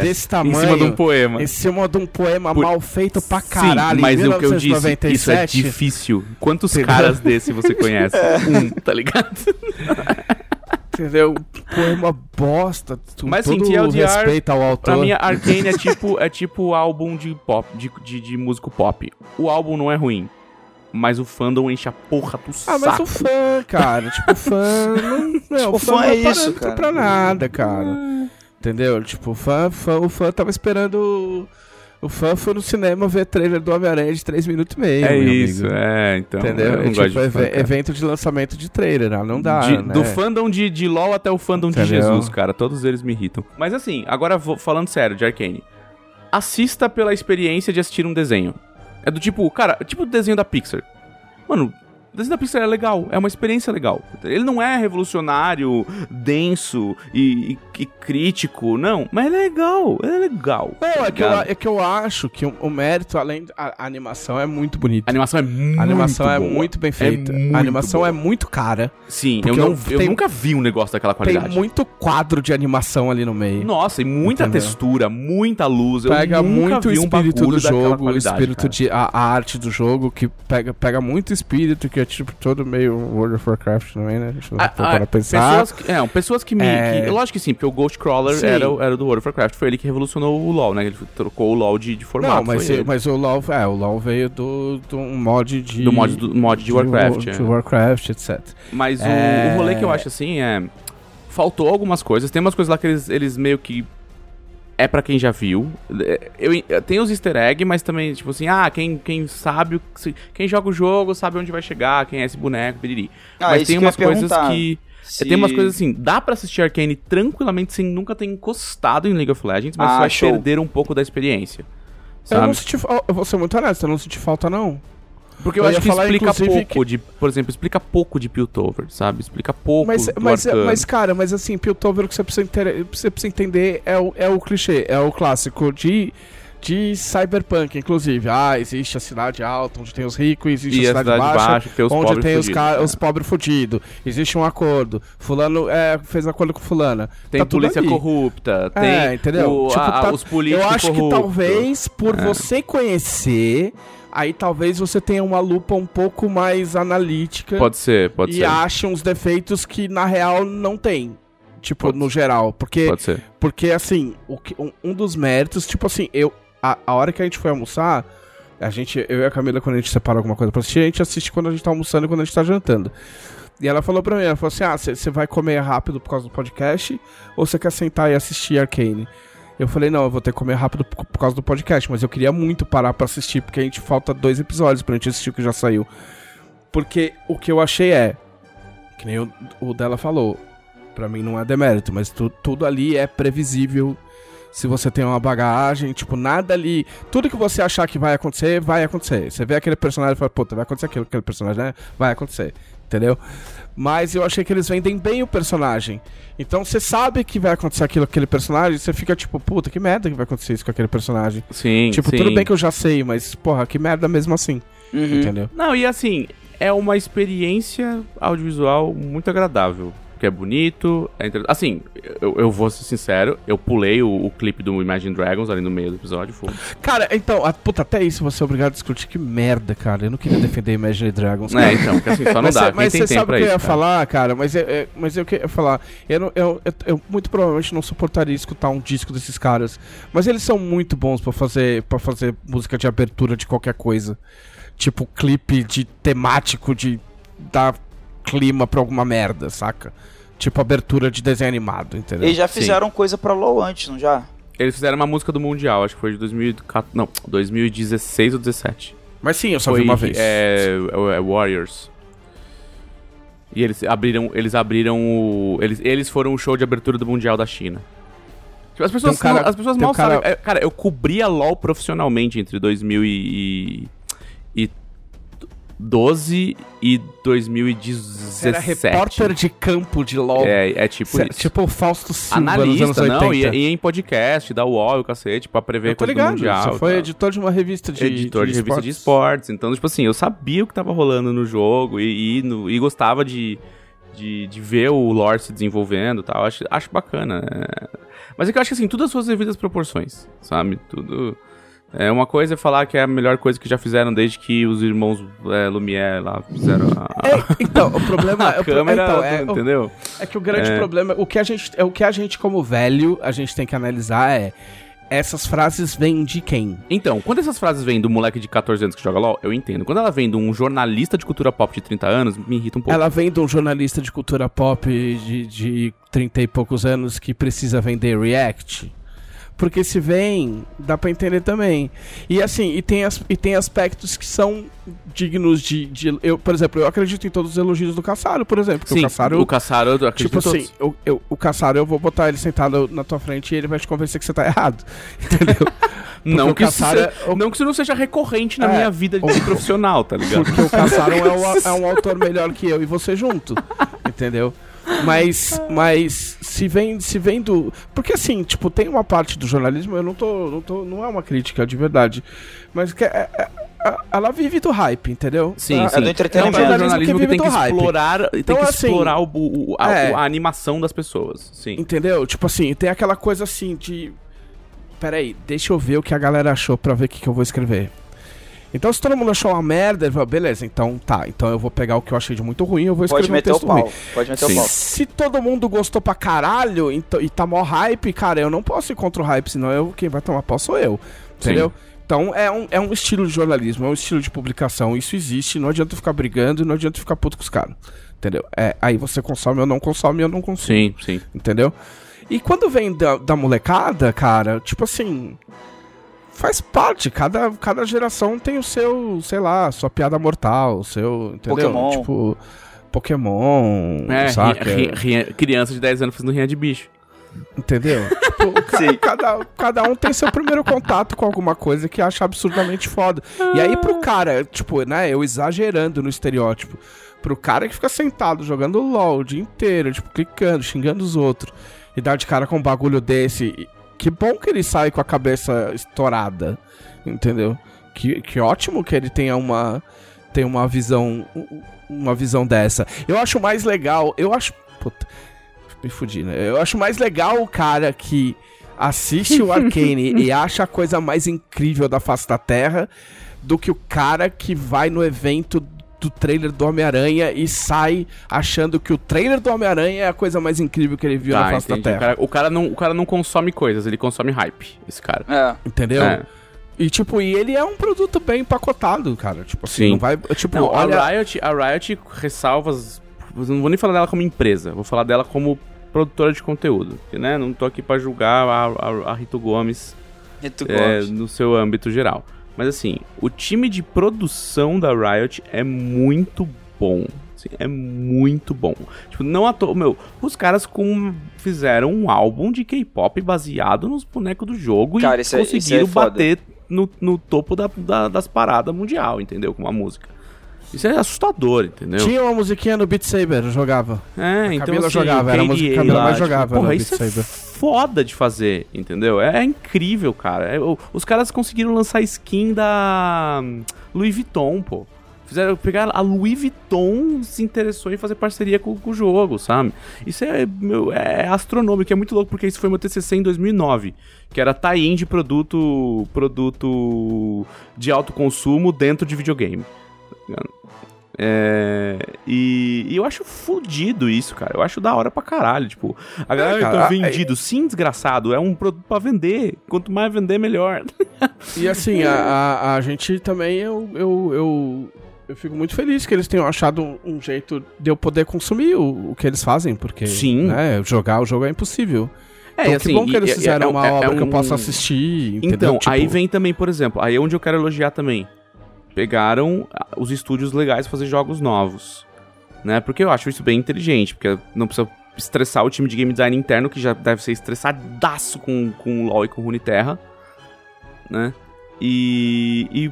desse Em tamanho. cima de um poema. Em cima de um poema Por- mal feito pra caralho. Sim, mas em é o que eu disse, isso é 1997. difícil. Quantos Entendeu? caras desse você conhece? um, tá ligado? Entendeu? Poema bosta. Mas, assim, todo TLDR, respeito ao autor. Pra mim, Arcane é tipo, é tipo álbum de pop, de, de, de músico pop. O álbum não é ruim, mas o fandom enche a porra do Ah, mas saco. o fã, cara, tipo, fã. Não, não, Tipo, o fã, fã não é é isso, parâmetro cara. pra nada, cara. Entendeu? Tipo, o fã, fã, o fã tava esperando. O fã foi no cinema ver trailer do Homem-Aranha de 3 minutos e meio. É isso, amigo. é, então. Entendeu? Eu É tipo, de fã, evento de lançamento de trailer, né? não dá. De- né? Do fandom de, de LoL até o fandom de Entendeu? Jesus, cara. Todos eles me irritam. Mas assim, agora vou- falando sério de Arcane. Assista pela experiência de assistir um desenho. É do tipo, cara, tipo o desenho da Pixar. Mano, o desenho da Pixar é legal, é uma experiência legal. Ele não é revolucionário, denso e, e- e crítico, não. Mas ele é legal, ele é legal. Não, tá é que, eu, é que eu acho que o, o mérito, além. A, a animação é muito bonita. A animação é muito A animação é boa. muito bem feita. muito a animação boa. é muito cara. Sim, eu, não, eu- tem- nunca vi um negócio daquela qualidade. Tem muito quadro de animação ali no meio. Nossa, e muita Entendeu? textura, muita luz. pega muito o um espírito bagulho do jogo, o espírito cara. de a, a arte do jogo que pega, pega muito espírito que é tipo todo meio World of Warcraft também, né? Deixa eu Ah, para ah, pensar. Pessoas que, é, pessoas que me. É. que- lógico que sim, porque o Ghost Crawler Sim. era, era do World of Warcraft. Foi ele que revolucionou o LoL, né? Ele trocou o LoL de, de formato. Não, mas, ele. mas o LoL, é, o LoL veio do, do um mod de Do mod, do mod de Warcraft. de, é. de Warcraft, etc. Mas o- É. o, rolê que eu acho assim é. Faltou algumas coisas. Tem umas coisas lá que eles, eles meio que. É pra quem já viu. É, Eu, eu- tem os easter egg, mas também, tipo assim, ah, quem, quem sabe. que Quem joga o jogo sabe onde vai chegar, quem é esse boneco, piriri. Ah, mas isso tem que eu umas coisas perguntar. que. Se- Tem umas coisas assim, dá pra assistir Arcane tranquilamente sem nunca ter encostado em League of Legends, mas Ah, você vai show. perder um pouco da experiência. Eu Sabe? não senti eu vou ser muito honesto, eu não senti falta não. Porque eu, eu acho que explica pouco de, por exemplo, explica pouco de Piltover, sabe? Explica pouco Mas, mas, Arcano. mas, cara, mas assim, Piltover, o que você precisa, enter- você precisa entender é o, é o clichê, é o clássico de de cyberpunk, inclusive. Ah, existe a cidade alta, onde tem os ricos, existe E a a cidade, cidade baixa, baixa, que tem os onde tem os, fudidos, ca- é. os pobres fudidos. Existe um acordo. Fulano é, fez acordo com fulana. Tem Tá polícia corrupta, tem É, entendeu? o- Tipo, a- tá- os políticos Eu acho que corruptos. talvez, por você conhecer, aí talvez você tenha uma lupa um pouco mais analítica Pode ser, pode e ser. ache uns defeitos que na real não tem. Tipo, Pode no geral. Porque, Pode ser. porque assim, que- um, um dos méritos, tipo assim, eu. A, a hora que a gente foi almoçar, a gente, eu e a Camila, quando a gente separa alguma coisa pra assistir, a gente assiste quando a gente tá almoçando e quando a gente tá jantando. E ela falou pra mim, ela falou assim: ah, você vai comer rápido por causa do podcast ou você quer sentar e assistir Arcane? Eu falei, não, eu vou ter que comer rápido por, causa do podcast, mas eu queria muito parar pra assistir, porque a gente falta dois episódios pra gente assistir o que já saiu. Porque o que eu achei é, que nem o, o dela falou, pra mim não é demérito, mas tu- tudo ali é previsível. Se você tem uma bagagem, tipo, nada ali. Tudo que você achar que vai acontecer, vai acontecer. Você vê aquele personagem e fala, puta, vai acontecer aquilo, aquele personagem, né? Vai acontecer. Entendeu? Mas eu achei que eles vendem bem o personagem. Então você sabe que vai acontecer aquilo com aquele personagem, você fica tipo, puta, que merda que vai acontecer isso com aquele personagem. Sim, tipo, sim. tudo bem que eu já sei, mas, porra, que merda mesmo assim. Uhum. Entendeu? Não, e assim, é uma experiência audiovisual muito agradável. Que é bonito, é inter... Assim, eu, eu vou ser sincero, eu pulei o, o clipe do Imagine Dragons ali no meio do episódio. Foi... Cara, então, a, puta, até isso você é obrigado a discutir. Que merda, cara. Eu não queria defender Imagine Dragons. É, então, porque assim, só não mas dá. cê- mas você sabe o que eu ia cara? falar, cara, mas, é, é- mas eu queria falar. Eu, não- eu, eu, eu muito provavelmente não suportaria escutar um disco desses caras. Mas eles são muito bons pra fazer, pra fazer música de abertura de qualquer coisa. Tipo, clipe de temático de dar clima pra alguma merda, saca? Tipo, abertura de desenho animado, entendeu? Eles já Sim. fizeram coisa pra LoL antes, não já? Eles fizeram uma música do Mundial, acho que foi de 2014, não, 2016 ou 17. Mas sim, eu só foi, vi uma vez. É, é Warriors. E eles abriram, eles abriram o. Eles, eles foram o show de abertura do Mundial da China. Tipo, as pessoas, um cara- não- as pessoas tem um mal cara- sabem. é, Cara, eu cobria LOL profissionalmente entre 2012 e 2017. Você era repórter de campo de LOL. É, é tipo Cê- isso. Tipo o Fausto Silva Analista, não, 80. e, e em podcast, da UOL, o cacete, pra prever coisa do ligado, Mundial. você foi tal. editor de uma revista de editor de, revista de esportes. Então, tipo assim, eu sabia o que tava rolando no jogo e, e, no- e gostava de, de, de ver o lore se desenvolvendo e tal. Acho, acho bacana. é. Mas é que eu acho que assim, tudo as suas devidas proporções, sabe? Tudo. É uma coisa é falar que é a melhor coisa que já fizeram desde que os irmãos é, Lumière lá fizeram a, É, então, o problema a pro- câmera, então, é, entendeu? é que o grande É. problema, o que a gente, é o que a gente como velho, a gente tem que analisar é essas frases vêm de quem? Então, quando essas frases vêm do moleque de 14 anos que joga LOL, eu entendo. Quando ela vem de um jornalista de cultura pop de 30 anos, me irrita um pouco. Ela vem de um jornalista de cultura pop de, de 30 e poucos anos que precisa vender React. Porque se vem, dá pra entender também. E assim, e tem, as, e tem aspectos que são dignos de, de. eu, por exemplo, eu acredito em todos os elogios do Caçaro, por exemplo. Sim, o Caçaro o Caçaro, eu acredito Tipo assim, eu, eu- o Caçaro, eu vou botar ele sentado na tua frente e ele vai te convencer que você tá errado. Entendeu? Não o que, isso Caçaro se- é- o- não que isso não seja recorrente na É, minha vida de profissional, tá ligado? Porque o Caçaro é, um- é um autor melhor que eu e você junto. Entendeu? Mas, mas se vem, se vem do. Porque assim, tipo, tem uma parte do jornalismo, eu não tô. Não, tô, não é uma crítica de verdade. Mas que é- é- é- ela vive do hype, entendeu? Sim, Ah, sim. é do É entretenimento. um jornalismo jornalismo que que, tem vive que do hype. explorar, Então, tem que assim, explorar o, o- a, é. a animação das pessoas. Sim. Entendeu? Tipo assim, tem aquela coisa assim de. Peraí, deixa eu ver o que a galera achou pra ver o que, que eu vou escrever. Então, se todo mundo achou uma merda, ele fala, beleza, então tá, então eu vou pegar o que eu achei de muito ruim, eu vou escrever Pode um meter o texto ruim. pau. Pode meter Sim. o pau. Se todo mundo gostou pra caralho então, e tá mó hype, cara, eu não posso ir contra o hype, senão eu, quem vai tomar pau sou eu. Entendeu? Então é um, é um estilo de jornalismo, é um estilo de publicação, isso existe, não adianta ficar brigando e não adianta ficar puto com os caras. Entendeu? É, aí você consome ou não consome, eu não consumo. Sim, sim. Entendeu? E quando vem da, da molecada, cara, tipo assim. Faz parte, cada, cada geração tem o seu, sei lá, sua piada mortal, o seu. Entendeu? Pokémon. Tipo. Pokémon. É, saca? ri- ri- ri- criança de 10 anos fazendo rinha de bicho. Entendeu? tipo, ca- Sim. cada, cada um tem seu primeiro contato com alguma coisa que acha absurdamente foda. E aí pro cara, tipo, né, eu exagerando no estereótipo, pro cara que fica sentado jogando LOL o dia inteiro, tipo, clicando, xingando os outros, e dar de cara com um bagulho desse, que bom que ele sai com a cabeça estourada, entendeu? Que, que ótimo que ele tenha uma, tenha uma visão, uma visão dessa. Eu acho mais legal, eu acho, puta, me fudi, né? Eu acho mais legal o cara que assiste o Arcane e acha a coisa mais incrível da face da Terra do que o cara que vai no evento do trailer do Homem-Aranha e sai achando que o trailer do Homem-Aranha é a coisa mais incrível que ele viu Tá, na face entendi. da O Terra. cara, o, cara não, o cara não consome coisas, ele consome hype, esse cara. É. Entendeu? É. E tipo, e ele é um produto bem empacotado, cara. Tipo assim, Sim. não vai. Tipo, Não, olha. a, Riot, a Riot ressalva. as- Não vou nem falar dela como empresa, vou falar dela como produtora de conteúdo. Porque, né, não tô aqui pra julgar a, a, a Rito Gomes tu é, gosta. no seu âmbito geral. Mas assim, o time de produção da Riot é muito bom. assim, é muito bom. Tipo, não à toa, meu, os caras com, fizeram um álbum de K-pop baseado nos bonecos do jogo Cara, e isso é- isso é conseguiram bater no, no topo da, da- das paradas mundial, entendeu? Com uma música. Isso é assustador, entendeu? Tinha uma musiquinha no Beat Saber, eu jogava. É, então Camila assim, jogava, era a música que a Camila lá, mais tipo, jogava Porra, no isso é Beat Saber. Foda de fazer, entendeu? É, incrível, cara. É, os caras conseguiram lançar skin da hum, Louis Vuitton, pô. Fizeram pegar a Louis Vuitton se interessou em fazer parceria com, com o jogo, sabe? Isso é, meu, é astronômico, é muito louco, porque isso foi meu TCC em 2009, que era tie-in de produto, produto de alto consumo dentro de videogame. É, e, e eu acho fudido isso, cara. Eu acho da hora pra caralho. Tipo, a galera É, cara, tá a- vendido. Sim, desgraçado. É um produto pra vender. Quanto mais vender, melhor. E assim, a, a, a gente também, eu, eu, eu, eu fico muito feliz que eles tenham achado um, um jeito de eu poder consumir o, o que eles fazem, porque Sim. né, jogar o jogo é impossível. É, então, assim, que bom que eles fizeram é- uma é- é obra que eu um- possa assistir, entendeu? Então, Tipo, aí vem também, por exemplo, aí é onde eu quero elogiar também. Pegaram os estúdios legais pra fazer jogos novos. Né? Porque eu acho isso bem inteligente, porque não precisa estressar o time de game design interno, que já deve ser estressadaço com, com LoL e com Runeterra, né? E, e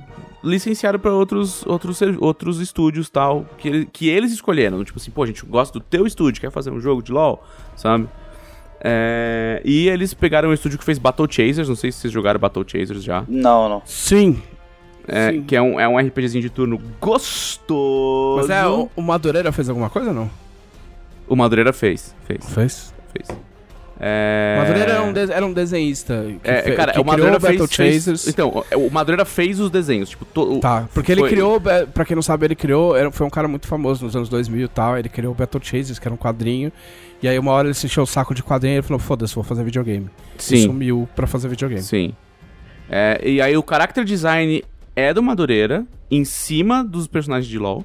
licenciaram pra outros, outros, outros estúdios tal, que, ele- que eles escolheram. Tipo assim, pô, a gente gosta do teu estúdio, quer fazer um jogo de LoL, sabe? É, e eles pegaram um estúdio que fez Battle Chasers, não sei se vocês jogaram Battle Chasers já. Não, não. Sim. É, que é um, é um RPGzinho de turno gostoso. Mas é, o, o Madureira fez alguma coisa ou não? O Madureira fez, fez, Fez. fez. É... Madureira era um, de- era um desenhista. Que É, fe- cara, que o Madureira criou fez, Battle fez- Chasers. Então, o Madureira fez os desenhos, tipo, to, Tá, porque ele foi- criou, é, pra quem não sabe, ele criou, era, foi um cara muito famoso nos anos 2000 e tal, ele criou o Battle Chasers, que era um quadrinho, e aí uma hora ele se encheu o saco de quadrinho e ele falou, foda-se, vou fazer videogame. E Sim, sumiu pra fazer videogame. sim. É, e aí o character design é do Madureira, em cima dos personagens de LoL.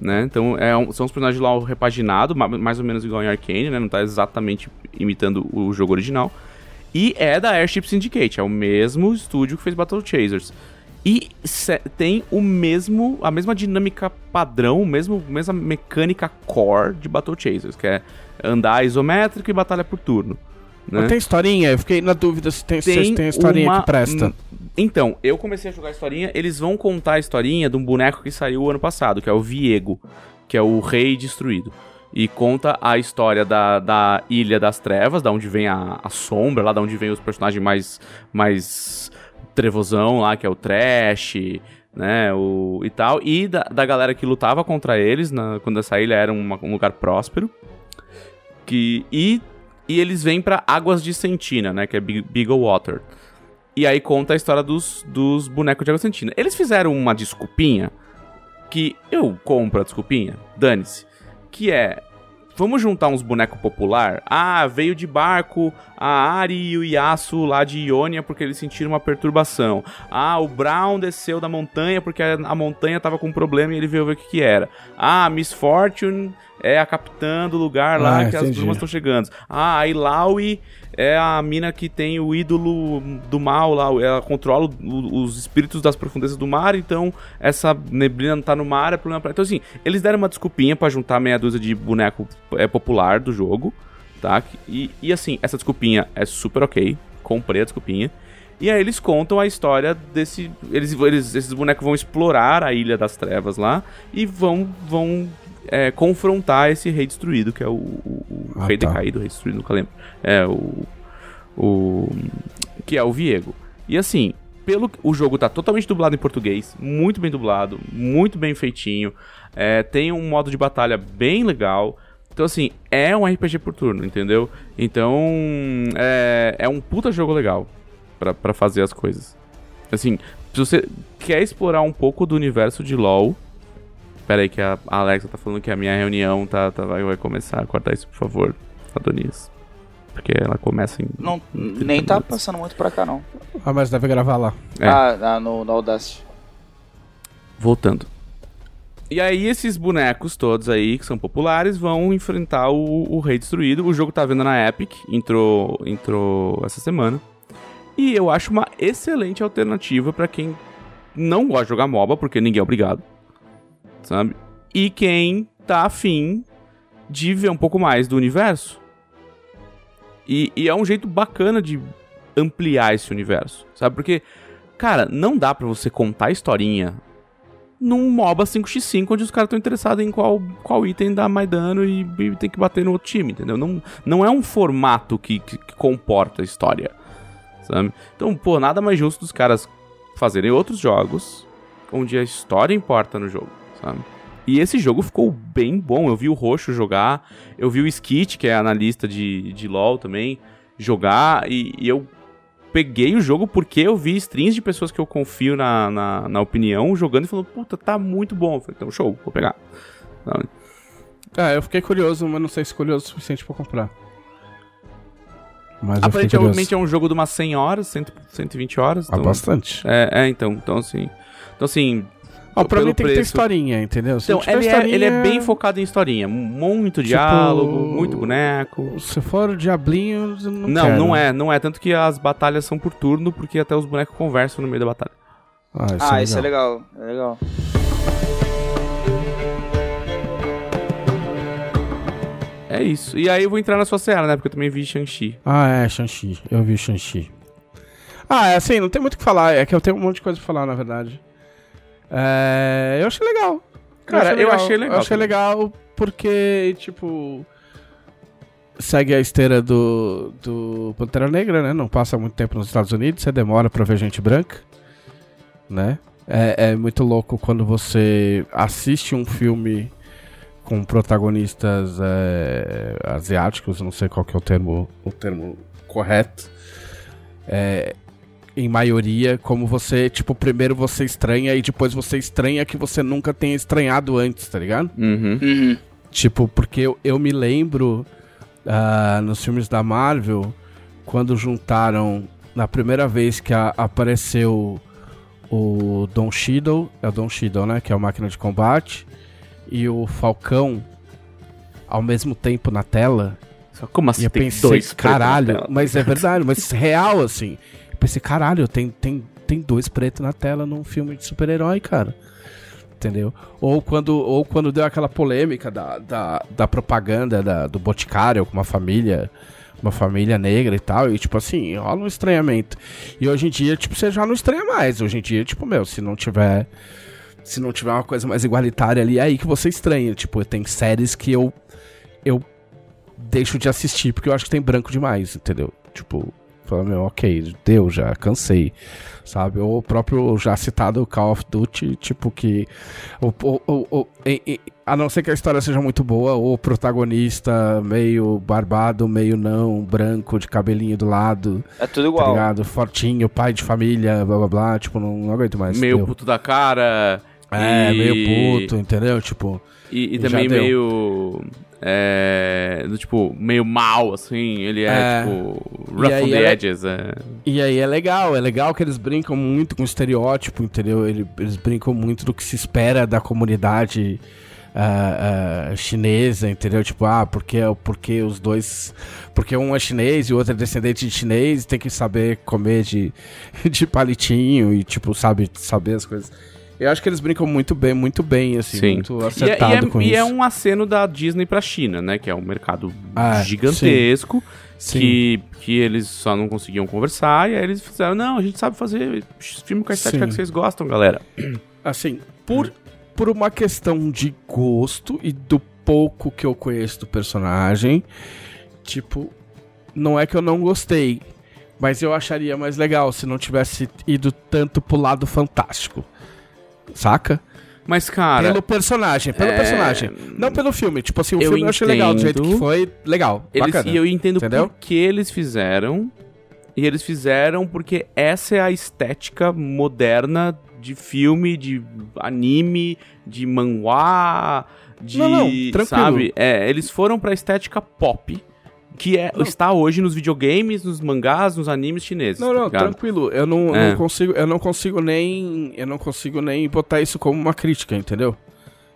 Né? Então é um- são os personagens de LoL repaginados, ma- mais ou menos igual em Arcane, né? Não tá exatamente imitando o jogo original. E é da Airship Syndicate, é o mesmo estúdio que fez Battle Chasers. E tem o mesmo, a mesma dinâmica padrão, mesmo, mesma mecânica core de Battle Chasers, que é andar isométrico e batalha por turno. Né? Tem historinha? Eu fiquei na dúvida se tem, se Tem tem historinha uma- que presta. Então, eu comecei a jogar a historinha, eles vão contar a historinha de um boneco que saiu ano passado, que é o Viego, que é o Rei Destruído. E conta a história da, da Ilha das Trevas, da onde vem a, a sombra, lá da onde vem os personagens mais, mais trevosão lá, que é o Trash, né, o, e tal. E da, da galera que lutava contra eles, na, quando essa ilha era uma- um lugar próspero. Que, e, e eles vêm pra Águas de Sentina, né, que é Beagle Water. E aí conta a história dos, dos bonecos de Água Santina. Eles fizeram uma desculpinha que eu compro a desculpinha, dane-se. Que é, vamos juntar uns bonecos popular? Ah, veio de barco a Ari e o Yasuo lá de Ionia porque eles sentiram uma perturbação. Ah, o Brown desceu da montanha porque a, a montanha tava com um problema e ele veio ver o que que era. Ah, Miss Fortune é a capitã do lugar lá Ah, que as entendi. turmas estão chegando. Ah, a Ilaui é a mina que tem o ídolo do mal lá, ela controla o- os espíritos das profundezas do mar, então essa neblina não tá no mar, é problema pra... Então assim, eles deram uma desculpinha pra juntar meia dúzia de boneco é, popular do jogo, tá? E, e assim, essa desculpinha é super ok, comprei a desculpinha. E aí eles contam a história desse... Eles, eles, esses bonecos vão explorar a Ilha das Trevas lá e vão... vão é, confrontar esse rei destruído, que é o, o- o Ah, rei tá. decaído, rei destruído, nunca lembro. É, o, o que é o Viego. E assim, pelo o jogo tá totalmente dublado em português, muito bem dublado, muito bem feitinho. É, tem um modo de batalha bem legal. Então, assim, é um RPG por turno, entendeu? Então, é, é um puta jogo legal para fazer as coisas. Assim, se você quer explorar um pouco do universo de LoL... Pera aí que a Alexa tá falando que a minha reunião tá, tá vai, vai começar. Cortar isso, por favor, Adonis. Porque ela começa em... Não, nem tá passando muito pra cá, não. Ah, mas deve gravar lá. É. Ah, ah, no, no Audacity. Voltando. E aí esses bonecos todos aí, que são populares, vão enfrentar o, o Rei Destruído. O jogo tá vendo na Epic, entrou, entrou essa semana. E eu acho uma excelente alternativa pra quem não gosta de jogar MOBA, porque ninguém é obrigado. Sabe? E quem tá afim de ver um pouco mais do universo. E, e é um jeito bacana de ampliar esse universo, sabe? Porque, cara, não dá pra você contar a historinha num MOBA 5x5 onde os caras estão interessados em qual, qual item dá mais dano e, e, tem que bater no outro time, entendeu? Não, não é um formato que, que, que comporta a história, sabe? Então, pô, nada mais justo dos caras fazerem outros jogos onde a história importa no jogo, sabe? E esse jogo ficou bem bom. Eu vi o Roxo jogar, eu vi o Skit, que é analista de, de LoL também, jogar, e, e eu peguei o jogo porque eu vi streams de pessoas que eu confio na, na, na opinião jogando e falando, puta, tá muito bom. Eu falei, então, show, vou pegar. Sabe? Ah, eu fiquei curioso, mas não sei se curioso o suficiente pra comprar. Mas Aparentemente é um jogo de umas 100 horas, 100, 120 horas. Ah, Então, bastante. é, é, então, então assim. Então assim. Ó, pra pelo mim tem que ter historinha, entendeu? Se Então, ele é, historinha, ele é bem focado em historinha. Muito diálogo, muito boneco. Se for o Diablinho, não Não, quero. não é, não é. Tanto que as batalhas são por turno, porque até os bonecos conversam no meio da batalha. Ah, isso, Ah, é, isso é legal. legal. É legal. É isso. E aí eu vou entrar na sua seara, né? Porque eu também vi Shang-Chi. Ah, é, Shang-Chi. Eu vi Shang-Chi. Ah, é assim, não tem muito o que falar. É que eu tenho um monte de coisa pra falar, na verdade. É, eu achei legal. Cara, eu achei legal Eu achei também. legal porque, tipo... Segue a esteira do, do Pantera Negra, né? Não passa muito tempo nos Estados Unidos, você demora pra ver gente branca, né? É, é muito louco quando você assiste um filme com protagonistas é, asiáticos, não sei qual que é o termo, o termo correto. É, em maioria, como você, tipo, primeiro você estranha e depois você estranha que você nunca tenha estranhado antes, tá ligado? Uhum. Uhum. Tipo, porque eu, eu me lembro ah, nos filmes da Marvel, quando juntaram, na primeira vez que a- apareceu o Don Cheadle, é o Don Cheadle, né? Que é o máquina de combate, e o Falcão ao mesmo tempo na tela. Só como assim E eu pensei, caralho, mas é verdade, mas real, assim. Pensei, caralho, tem, tem, tem dois pretos na tela num filme de super-herói, cara. Entendeu? Ou quando, ou quando deu aquela polêmica da, da, da propaganda da, do Boticário com uma família, uma família negra e tal, e tipo assim, rola um estranhamento. E hoje em dia, tipo, você já não estranha mais. Hoje em dia, tipo, meu, se não tiver. Se não tiver uma coisa mais igualitária ali, é aí que você estranha. Tipo, tem séries que eu. Eu deixo de assistir porque eu acho que tem branco demais, entendeu? Tipo, fala, meu, ok, deu, já cansei, sabe? Ou o próprio já citado Call of Duty, tipo que. O, o, o, o- e- e- a não ser que a história seja muito boa, o protagonista meio barbado, meio não, branco, de cabelinho do lado, É tudo tá igual. ligado? Fortinho, pai de família, blá blá blá, tipo, não, não aguento mais. Meio deu. puto da cara. É, e- meio puto, entendeu? Tipo. E, e também deu. meio. É. do Tipo, meio mal, assim. Ele é, É. tipo. Rough on the ela- edges. É. E aí é legal, é legal que eles brincam muito com estereótipo, entendeu? Ele- Eles brincam muito do que se espera da comunidade ah, ah, chinesa, entendeu? Tipo, ah, porque, porque os dois. Porque um é chinês e o outro é descendente de chinês, tem que saber comer de, de palitinho e, tipo, sabe, saber as coisas. Eu acho que eles brincam muito bem, muito bem, assim, Sim. muito E é, acertado e é- com e isso. é um aceno da Disney pra China, né? Que é um mercado Ah, gigantesco. Sim. Que, que eles só não conseguiam conversar. E aí eles fizeram: Não, a gente sabe fazer filme com a estética Sim. que vocês gostam, galera. Assim, por, por uma questão de gosto e do pouco que eu conheço do personagem, tipo, não é que eu não gostei. Mas eu acharia mais legal se não tivesse ido tanto pro lado fantástico. Saca? Mas, cara. pelo personagem, pelo é- personagem. Não pelo filme. Tipo assim, o Eu filme eu achei legal do jeito que foi. Legal. Eles, bacana. e eu entendo Entendeu? por que eles fizeram. E eles fizeram porque essa é a estética moderna de filme, de anime, de manhwa, de. Não, não, tranquilo. sabe? É, eles foram pra estética pop. Que é, está hoje nos videogames, nos mangás, nos animes chineses. Não, tá não, tranquilo. Eu não, É. não consigo, eu não consigo nem, eu não consigo nem botar isso como uma crítica, entendeu?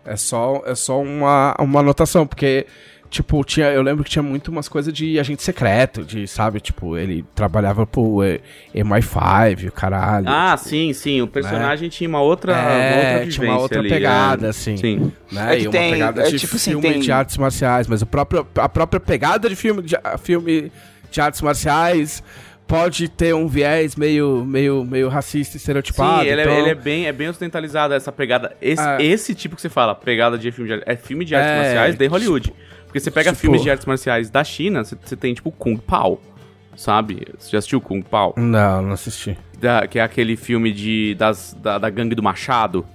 É só, é só uma, uma anotação, porque tipo, tinha, eu lembro que tinha muito umas coisas de agente secreto, de, sabe, tipo, ele trabalhava pro eh, MI5, o caralho. Ah, tipo, sim, sim. O personagem tinha uma outra, uma outra É, tinha uma outra ali, pegada, é. assim. Sim. né? É e uma tem- pegada é de tipo assim, filme tem- de artes marciais, mas o próprio, a própria pegada de filme de, filme de artes marciais pode ter um viés meio, meio, meio racista e estereotipado. Sim, ele, é- então- ele é bem, é bem ocidentalizado, essa pegada. Esse, É. esse tipo que você fala, pegada de filme de, é filme de artes É, marciais de Hollywood. Porque você pega tipo- filmes de artes marciais da China, você, você tem tipo Kung Pao. Sabe? Você já assistiu Kung Pao? Não, não assisti. Da- que é aquele filme de, das, da, da gangue do Machado.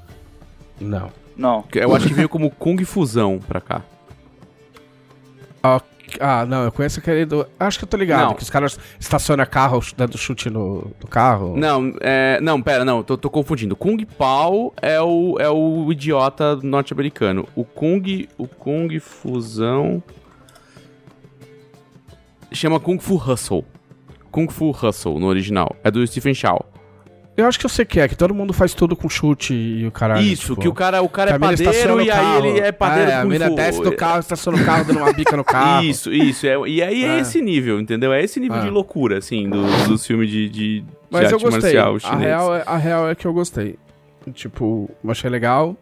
Não. Não. Eu acho que veio como Kung Fusão pra cá. Ok. Ah, não, eu conheço aquele do. Acho que eu tô ligado, Não. que os caras estacionam carro dando chute no, no carro. Não, é, não, pera, não, tô, tô confundindo. Kung Pao é o, é o idiota norte-americano. O Kung, o Kung Fusão chama Kung Fu Hustle. Kung Fu Hustle no original. É do Stephen Chow. Eu acho que eu sei que é, que todo mundo faz tudo com chute e o caralho. Isso, tipo, que o cara, o cara é padeiro e aí ele é padeiro é, a mina desce do carro, estaciona o carro, dando uma bica no carro. Isso, isso. É, e aí é. É. esse nível, entendeu? É esse nível É. de loucura, assim, do- dos filmes de, de, de Mas eu arte gostei. marcial A real, é, a real é que eu gostei. Tipo, eu achei legal.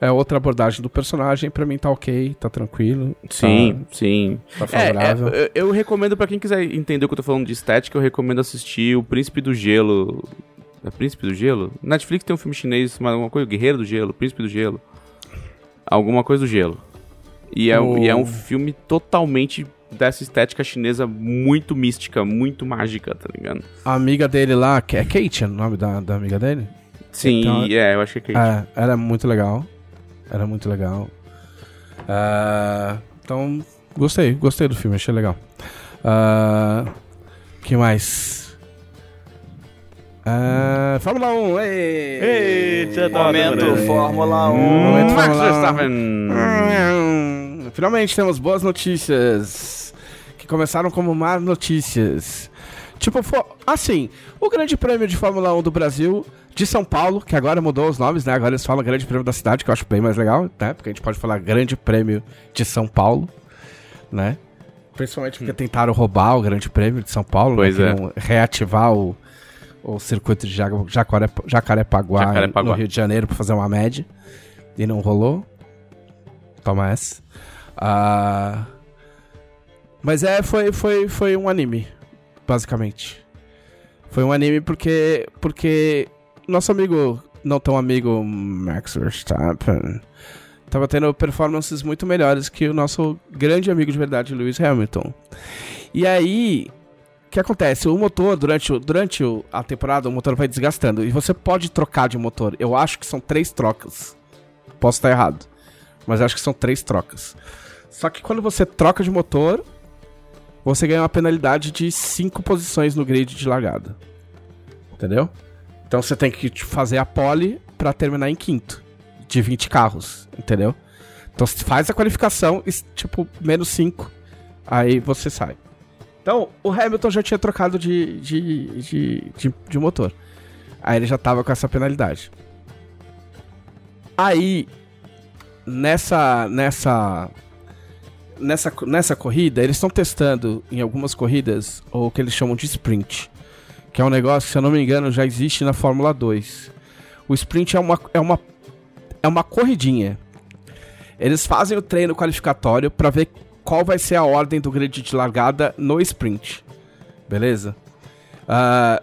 É outra abordagem do personagem, pra mim tá ok, tá tranquilo. Sim, sim. Tá, tá É, favorável. é, eu eu recomendo pra quem quiser entender o que eu tô falando de estética, eu recomendo assistir O Príncipe do Gelo. É Príncipe do Gelo? Netflix tem um filme chinês, mas alguma coisa, Guerreiro do Gelo, Príncipe do Gelo. Alguma coisa do gelo. E é, O- e é um filme totalmente dessa estética chinesa muito mística, muito mágica, tá ligado? A amiga dele lá, que é Kate, é o nome da, da amiga dele? Sim, Então- é, eu acho que é Kate. É, era muito legal. Era muito legal. Ah, então, gostei, gostei do filme, achei legal. Ah, que mais? Ah, Fórmula 1, ei! Eita, Momento adorando. Fórmula 1. Momento Max Fórmula 1. Verstappen. Hum, Finalmente temos boas notícias. Que começaram como más notícias. Tipo, assim, o Grande Prêmio de Fórmula 1 do Brasil, de São Paulo, que agora mudou os nomes, né? Agora eles falam Grande Prêmio da cidade, que eu acho bem mais legal, né? Porque a gente pode falar Grande Prêmio de São Paulo, né? Principalmente porque tentaram roubar o Grande Prêmio de São Paulo, Pois né? é. Reativar o, o circuito de Jacarepaguá, Jacarepaguá. no Rio de Janeiro pra fazer uma média. E não rolou. Toma essa. Ah, mas é, foi, foi, foi um anime, basicamente. Foi um anime porque, porque nosso amigo, não tão amigo, Max Verstappen, tava tendo performances muito melhores que o nosso grande amigo de verdade, Lewis Hamilton. E aí, que acontece? O motor, durante, durante a temporada, o motor vai desgastando. E você pode trocar de motor. Eu acho que são três trocas. Posso estar errado. Mas acho que são três trocas. Só que quando você troca de motor, você ganha uma penalidade de cinco posições no grid de largada. Entendeu? Então você tem que tipo, fazer a pole pra terminar em quinto. De 20 carros. Entendeu? Então você faz a qualificação, tipo, menos 5. Aí você sai. Então, o Hamilton já tinha trocado de, de, de, de, de motor. Aí ele já tava com essa penalidade. Aí, nessa nessa nessa nessa corrida, eles estão testando em algumas corridas o que eles chamam de sprint, que é um negócio que, se eu não me engano, já existe na Fórmula 2. O sprint é uma é uma é uma corridinha. Eles fazem o treino qualificatório para ver qual vai ser a ordem do grid de largada no sprint. Beleza? Ah,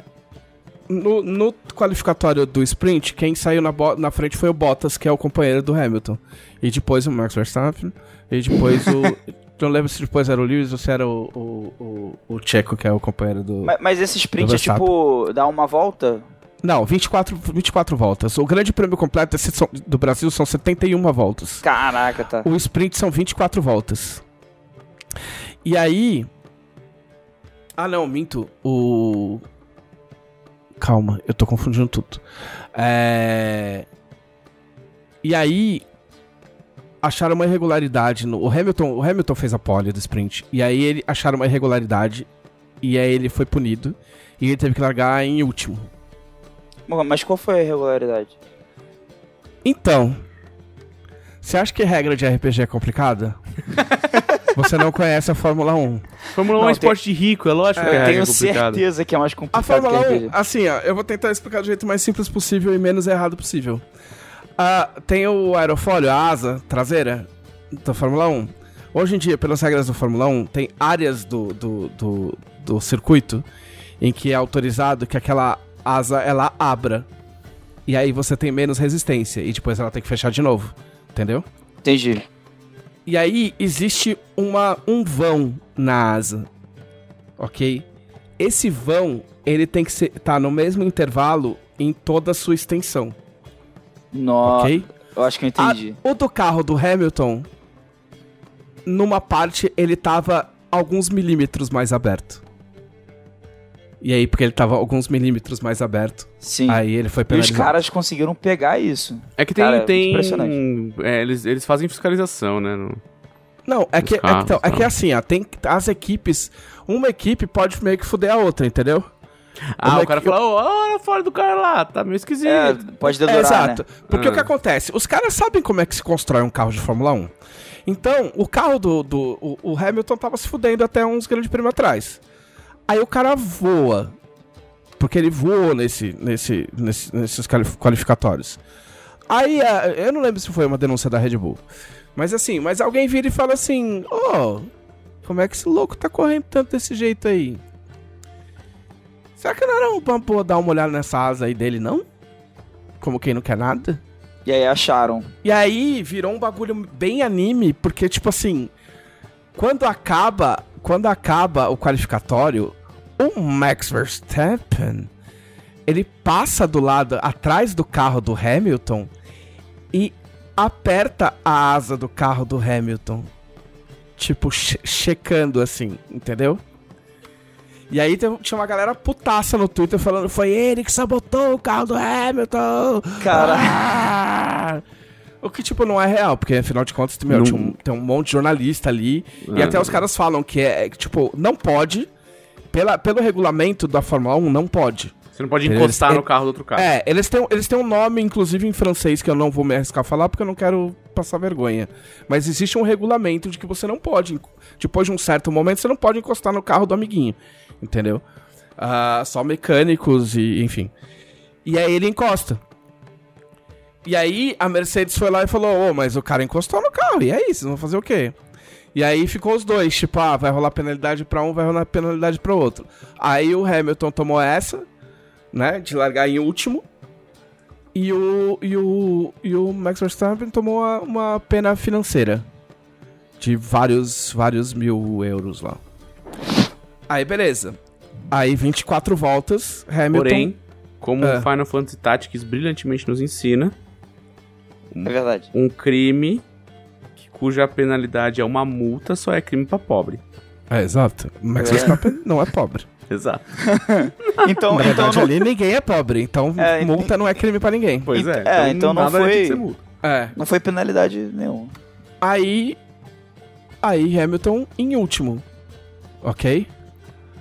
no, no qualificatório do sprint, quem saiu na, na frente foi o Bottas, que é o companheiro do Hamilton. E depois o Max Verstappen. E depois o. não lembro se depois era o Lewis ou se era o, o, o, o Checo, que é o companheiro do. Mas, mas esse sprint é tipo, dá uma volta? Não, 24, 24 voltas. O grande prêmio completo do Brasil são 71 voltas. Caraca, tá. O sprint são 24 voltas. E aí. Ah, não, minto. O. Calma, eu tô confundindo tudo. É. E aí. Acharam uma irregularidade no. O Hamilton, o Hamilton fez a pole do sprint. E aí ele acharam uma irregularidade. E aí ele foi punido. E ele teve que largar em último. Mas qual foi a irregularidade? Então, você acha que regra de RPG é complicada? você não conhece a Fórmula 1. Fórmula 1 é Não, um esporte de rico, é lógico que eu é tenho complicado. certeza que é mais A complicado Fórmula que 1, RPG. assim, ó, eu vou tentar explicar do jeito mais simples possível e menos errado possível. Ah, tem o aerofólio, a asa traseira da Fórmula 1. Hoje em dia, pelas regras da Fórmula 1, tem áreas do, do, do, do circuito em que é autorizado que aquela asa ela abra. E aí você tem menos resistência e depois ela tem que fechar de novo. Entendeu? Entendi. E aí existe uma, um vão na asa, ok? Esse vão, ele tem que estar tá no mesmo intervalo em toda a sua extensão, Nossa, ok? eu acho que eu entendi. A- o do carro do Hamilton, numa parte, ele tava alguns milímetros mais aberto. E aí, porque ele tava alguns milímetros mais aberto, Sim. aí ele foi e os penalizado. caras conseguiram pegar isso. É que tem. Cara, é tem impressionante. é, eles, eles fazem fiscalização, né? no- Não, é que, é, carros, então, é que assim, ó, tem as equipes, uma equipe pode meio que fuder a outra, entendeu? Ah, Uma o cara equi- fala, "Ô, olha fora do cara lá, tá meio esquisito. É, pode É, dedurar, exato. né? Porque Ah. o que acontece? Os caras sabem como é que se constrói um carro de Fórmula 1. Então, o carro do. do o, o Hamilton tava se fudendo até uns grandes prêmios atrás. Aí o cara voa. Porque ele voou nesse, nesse, nesse- nesses quali- qualificatórios. Aí, eu não lembro se foi uma denúncia da Red Bull. Mas assim, mas alguém vira e fala assim: Ô, como é que esse louco tá correndo tanto desse jeito aí? Será que não era uma boa dar uma olhada nessa asa aí dele, não? Como quem não quer nada? E aí acharam. E aí virou um bagulho bem anime, porque, tipo assim, quando acaba. Quando acaba o qualificatório, o Max Verstappen ele passa do lado atrás do carro do Hamilton e aperta a asa do carro do Hamilton. Tipo, che- checando assim, entendeu? E aí tinha uma galera putaça no Twitter falando foi ele que sabotou o carro do Hamilton. Cara. Ah! O que, tipo, não é real, porque afinal de contas, meu, Não- um- tem um monte de jornalista ali. E Ah. até os caras falam que é, tipo, não pode. Pela, pelo regulamento da Fórmula 1, não pode. Você não pode Eles- encostar no carro do outro cara. É, eles têm, eles têm um nome, inclusive em francês, que eu não vou me arriscar a falar porque eu não quero passar vergonha. Mas existe um regulamento de que você não pode, depois de um certo momento, você não pode encostar no carro do amiguinho. Entendeu? Ah, só mecânicos e, enfim. E aí ele encosta. E aí a Mercedes foi lá e falou: Ô, mas o cara encostou no carro, e aí, vocês vão fazer o quê? E aí ficou os dois, tipo, ah, vai rolar penalidade pra um, vai rolar penalidade pra outro. Aí o Hamilton tomou essa, né, de largar em último. E o, e o, e o Max Verstappen tomou uma, uma pena financeira de vários, vários mil euros lá. Aí, beleza. Aí, 24 voltas, Hamilton... Porém, como É. o Final Fantasy Tactics brilhantemente nos ensina, É verdade. um crime cuja penalidade é uma multa só é crime pra pobre. É, exato. Max É. Verstappen não é pobre. Exato. Então, Na então verdade, não, ali ninguém é pobre, então É, multa não é crime pra ninguém. Pois é. é, então não foi- multa. É. não foi penalidade nenhuma. Aí. Aí Hamilton em último. Ok?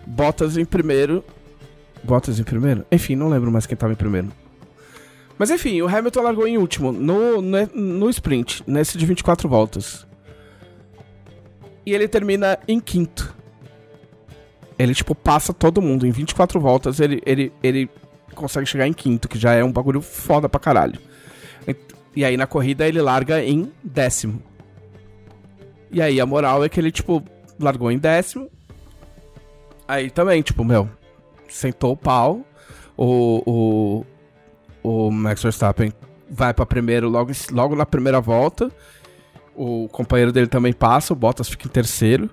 Bottas em primeiro. Bottas em primeiro? Enfim, não lembro mais quem tava em primeiro. Mas enfim, o Hamilton largou em último no, no, no sprint, nesse de 24 voltas. E ele termina em quinto. Ele, tipo, passa todo mundo. Em 24 voltas, ele, ele, ele consegue chegar em quinto, que já é um bagulho foda pra caralho. E aí na corrida ele larga em décimo. E aí a moral é que ele, tipo, largou em décimo. Aí também, tipo, meu, sentou o pau. O, o, o Max Verstappen vai pra primeiro logo, logo na primeira volta. o companheiro dele também passa, o Bottas fica em terceiro.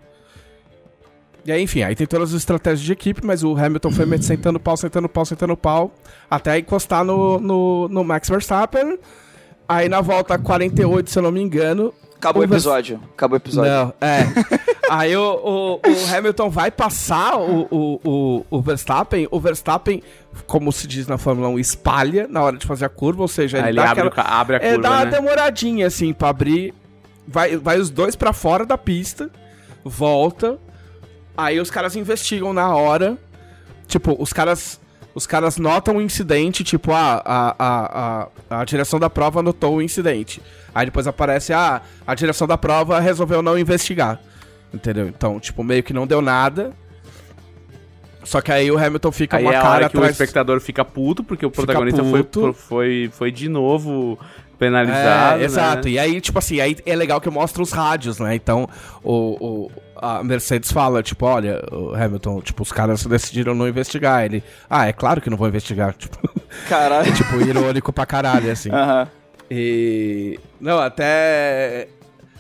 E aí, enfim, aí tem todas as estratégias de equipe, mas o Hamilton foi sentando pau, sentando pau, sentando pau, até encostar no, no, no Max Verstappen. Aí na volta 48, se eu não me engano. Acabou o episódio. Acabou o episódio. Não, é. aí o, o, o Hamilton vai passar o, o, o, o Verstappen. O Verstappen, como se diz na Fórmula 1, espalha na hora de fazer a curva, ou seja, Aí ele, ele dá abre, aquela, o abre a é, curva, dá uma né? demoradinha, assim, pra abrir. Vai, vai os dois pra fora da pista, volta. Aí os caras investigam na hora. Tipo, os caras. Os caras notam o incidente, tipo, ah, a, a, a, a direção da prova notou o incidente. Aí depois aparece, ah, a direção da prova resolveu não investigar. Entendeu? Então, tipo, meio que não deu nada. Só que aí o Hamilton fica Aí uma é a cara hora que o atrás. espectador fica puto, porque o protagonista foi, foi, foi de novo penalizado. É, né? exato. E aí, tipo assim, aí é legal que mostra os rádios, né? Então, o, o- a Mercedes fala, tipo, olha, o Hamilton, tipo, os caras decidiram não investigar. Ele, ah, é claro que não vou investigar. Tipo, Caralho. tipo irônico pra caralho, assim. Aham. E. Não, até.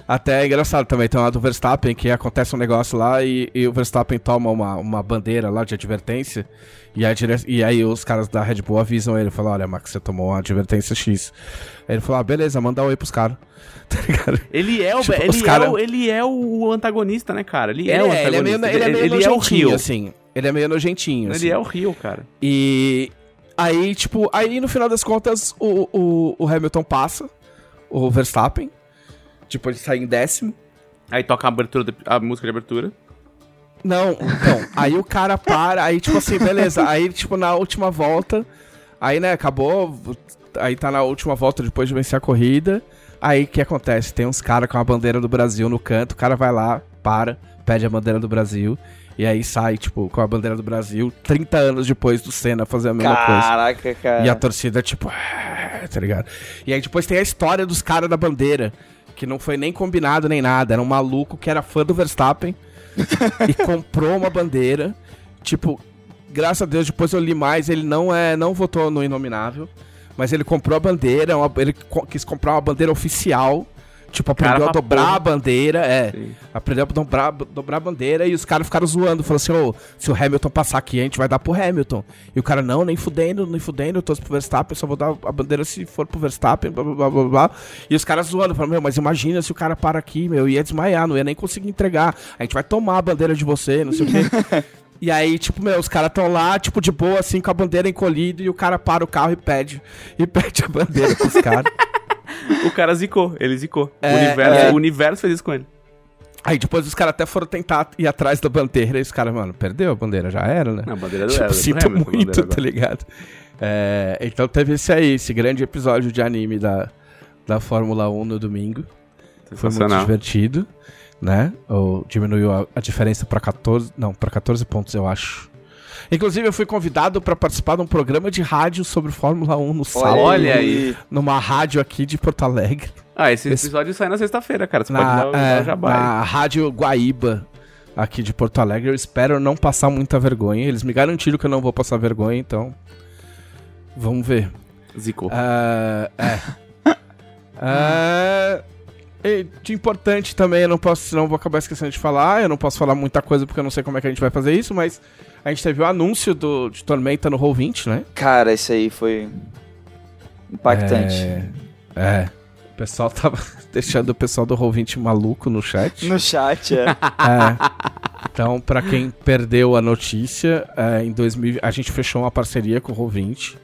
Até é engraçado também, tem uma do Verstappen que acontece um negócio lá e, e o Verstappen toma uma, uma bandeira lá de advertência. E, a dire... e aí os caras da Red Bull avisam ele, falam, olha, Max, você tomou uma advertência X. Aí ele falou, ah, beleza, manda um oi pros caras. Tá? Ele é o, Tipo, ele, os é cara- o, ele é o antagonista, né, cara? Ele, Ele é o é, ele é meio, antagonista. ele é meio ele é o Rio. assim. Ele é meio nojentinho, assim. Ele é o Rio, cara. E aí, tipo, aí no final das contas, o, o, o Hamilton passa, o Verstappen. Tipo, ele sai em décimo. Aí toca a, abertura de- a música de abertura. Não, então, aí o cara para, aí tipo assim, beleza, aí tipo na última volta, aí né, acabou, aí tá na última volta depois de vencer a corrida, aí o que acontece? Tem uns caras com a bandeira do Brasil no canto, o cara vai lá, para, pede a bandeira do Brasil, e aí sai, tipo, com a bandeira do Brasil, 30 anos depois do Senna fazer a mesma coisa. Caraca, cara. E a torcida, tipo, "Ah", tá ligado? E aí depois tem a história dos caras da bandeira, que não foi nem combinado nem nada. Era um maluco que era fã do Verstappen e comprou uma bandeira. Tipo, graças a Deus, depois eu li mais, ele não é, não votou no Inominável. Mas ele comprou a bandeira, uma- ele co- quis comprar uma bandeira oficial. Tipo, aprendeu a dobrar porra. a bandeira, é. Sim. Aprendeu a dobrar, dobrar a bandeira e os caras ficaram zoando. Falaram assim, ô, se o Hamilton passar aqui, a gente vai dar pro Hamilton. E o cara, não, nem fudendo, nem fudendo, eu tô pro Verstappen, só vou dar a bandeira se for pro Verstappen, blá, blá, blá, blá, blá. E os caras zoando, falaram, meu, mas imagina se o cara para aqui, meu, ia desmaiar, não ia nem conseguir entregar. A gente vai tomar a bandeira de você, não sei o quê. E aí, tipo, meu, os caras tão lá, tipo, de boa, assim, com a bandeira encolhida, e o cara para o carro e pede, e pede a bandeira pros caras. O cara zicou, ele zicou. É, o, universo, é. o universo fez isso com ele. Aí depois os caras até foram tentar ir atrás da bandeira, e os caras, mano, perdeu a bandeira, já era, né? Não, a bandeira Tipo, era sinto muito, bandeira tá ligado? É, então teve esse aí, esse grande episódio de anime da, da Fórmula 1 no domingo. Foi muito divertido, né? Ou diminuiu a, a diferença pra 14, não, para 14 pontos, eu acho. Inclusive, eu fui convidado pra participar de um programa de rádio sobre Fórmula 1 no sábado. Olha aí. Numa rádio aqui de Porto Alegre. Ah, esse Esse- episódio sai na sexta-feira, cara. Você Na, pode dar, é, dar jabá. na Rádio Guaíba, aqui de Porto Alegre. Eu espero não passar muita vergonha. Eles me garantiram que eu não vou passar vergonha, então. Vamos ver. Zicou. Ah, é. E de importante também, eu não posso, senão vou acabar esquecendo de falar. Eu não posso falar muita coisa porque eu não sei como é que a gente vai fazer isso, mas a gente teve o anúncio do, de Tormenta no Roll20, né? Cara, isso aí foi impactante. É. é. O pessoal tava deixando o pessoal do Roll20 maluco no chat. No chat, é. É. Então, pra quem perdeu a notícia, é, em 2000, a gente fechou uma parceria com o Roll20.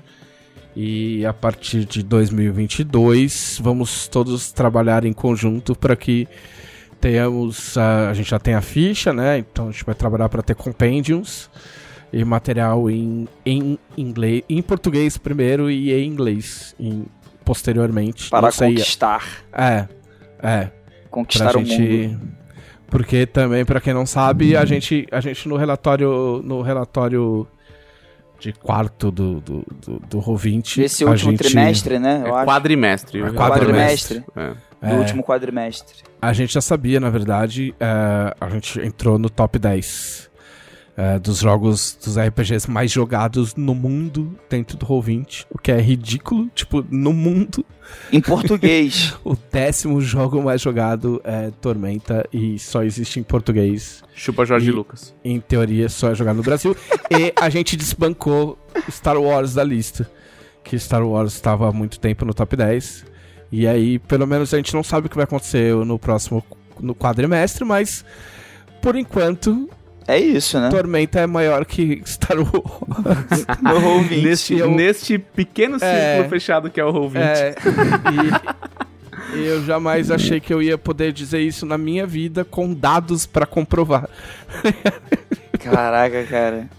E a partir de 2022, vamos todos trabalhar em conjunto para que tenhamos. A, a gente já tem a ficha, né? Então a gente vai trabalhar para ter compendiums e material em, em inglês, em português primeiro e em inglês em, posteriormente. Para conquistar. É, é Conquistar o gente mundo. porque também pra quem não sabe a gente a gente no relatório no relatório de quarto do do, do, do Ro20 Esse último gente, trimestre, né? É Eu acho. quadrimestre. É viu? Quadrimestre. É. Do É. último quadrimestre. a gente já sabia na verdade é, a gente entrou no top 10 é, dos jogos, dos RPGs mais jogados no mundo dentro do Roll20, o que é ridículo, tipo, no mundo. Em português. O décimo jogo mais jogado é Tormenta e só existe em português. Chupa Jorge E- Lucas. Em teoria, só é jogado no Brasil. e a gente desbancou Star Wars da lista. Que Star Wars estava há muito tempo no top 10. E aí, pelo menos, a gente não sabe o que vai acontecer no próximo no quadrimestre, mas por enquanto, É isso, né? Tormenta é maior que Star Wars. No Roll20. Neste, eu- neste pequeno círculo É. fechado que é o Roll20. É, e eu jamais achei que eu ia poder dizer isso na minha vida com dados pra comprovar. Caraca, cara.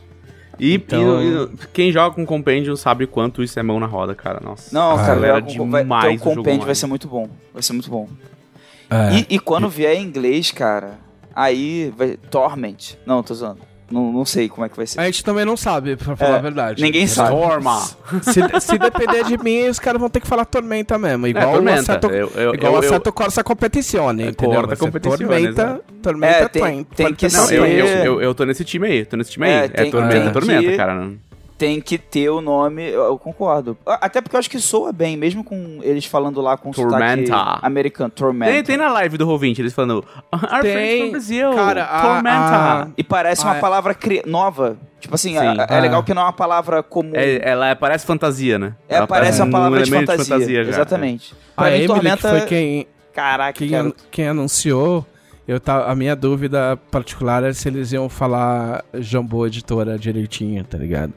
E, Então- e- e quem joga com Compendium sabe quanto isso é mão na roda, cara. Nossa. Não, Ah, cara, era vai, vai, demais teu o compêndio vai ser muito bom. Vai ser muito bom. É. E, e quando vier em inglês, cara, aí vai. Torment. Não, tô zoando. Não, não sei como é que vai ser. A gente também não sabe, pra falar É, a verdade. ninguém sabe. Torma. Se, se depender de mim, os caras vão ter que falar Tormenta mesmo. Igual É, Tormenta. o Assetto, Eu- eu- igual eu- o Assetto Corsa Competizione, É, entendeu? Corsa Competizione, Tormenta. Tormenta É, tem- Twain. tem que Não, ser- eu, eu, eu, tô nesse time aí, tô nesse time aí. É, É, tem- Tormenta, tem Tormenta, que- cara. Tem que ter o nome, eu, concordo. A- Até porque eu acho que soa bem, mesmo com eles falando lá com Tormenta. sotaque americano. Tormenta. Tem, tem na live do Roll20 eles falando Our Tem, friends from Brazil, cara, a- Tormenta. a- E parece uma é. palavra cri- nova. Tipo assim, Sim. é, é Ah. legal que não é uma palavra comum. É, ela parece fantasia, né? É, Ela parece uma um palavra de elemento fantasia. já. Exatamente. A Pra mim, Emily, Tormenta. que foi quem, Caraca, quem, cara. quem anunciou, eu tá, a minha dúvida particular é se eles iam falar Jumbo Editora direitinho, tá ligado?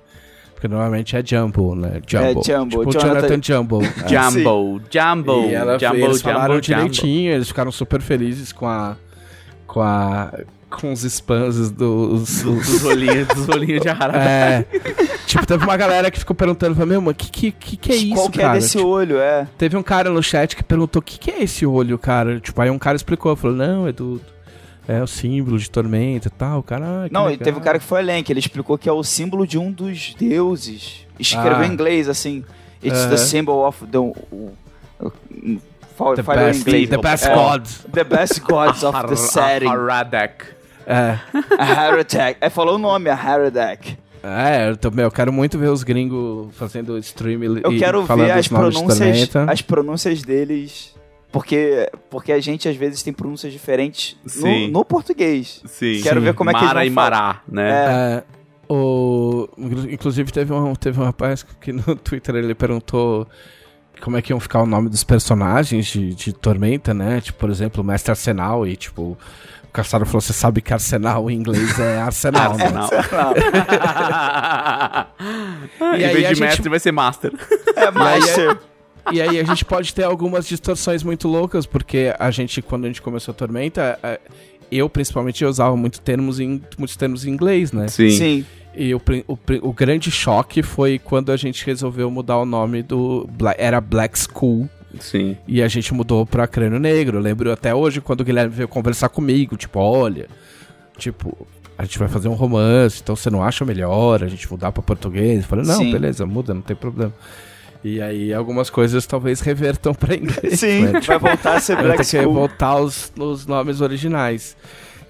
Porque normalmente é Jumbo, né? Jumbo. É, Jumbo, Tipo Jonathan- Jonathan Jumbo. É. Jumbo, Jumbo, E ela, Jumbo, eles Jumbo, falaram Jumbo. direitinho, eles ficaram super felizes com a. com a. com os spams dos. dos- Dos rolinhos, dos rolinhos de arara. é. tipo, teve uma galera que ficou perguntando, falou, meu, mas que, que, que, que é isso, Qual que cara? é desse Tipo, olho, é? Teve um cara no chat que perguntou, o que, que é esse olho, cara? Tipo, aí um cara explicou, falou, não, é do. É o símbolo de tormenta e tal, cara. ah, que Não, e legal." teve um cara que foi além, que ele explicou que é o símbolo de um dos deuses. Escreveu Ah. em inglês, assim. It's Aham. the symbol of the... O, o, o, The best, inglês. the best É. gods. The best gods of the setting. Haradek. É. A Haradek. É, falou o nome, a Haradek. É, eu, também, eu quero muito ver os gringos fazendo stream e Eu e quero falando ver as pronúncias, as pronúncias deles. Porque, porque a gente às vezes tem pronúncias diferentes no, Sim. no português. Sim. Quero ver como é que eles Mara vão e Mará, né? É, o, inclusive teve um, teve um rapaz que no Twitter ele perguntou como é que iam ficar o nome dos personagens de, de Tormenta, né? Tipo, por exemplo, o Mestre Arsenal e tipo, o Caçaro falou, você sabe que Arsenal em inglês é Arsenal, né? Arsenal. E em aí vez a de gente- mestre vai ser master. É Master. E aí a gente pode ter algumas distorções muito loucas, porque a gente, quando a gente começou a Tormenta, é, eu principalmente eu usava muito termos em, muitos termos em inglês, né? Sim. E o, o, o grande choque foi quando a gente resolveu mudar o nome do. Era Black School. Sim. E a gente mudou pra Crânio Negro. Eu lembro até hoje quando o Guilherme veio conversar comigo. Tipo, olha. Tipo, a gente vai fazer um romance, então você não acha melhor a gente mudar pra português? Eu falei, não, Sim. beleza, muda, não tem problema. E aí algumas coisas talvez revertam pra inglês. Sim, né? vai voltar a ser Vai Black School. voltar os, os nomes originais.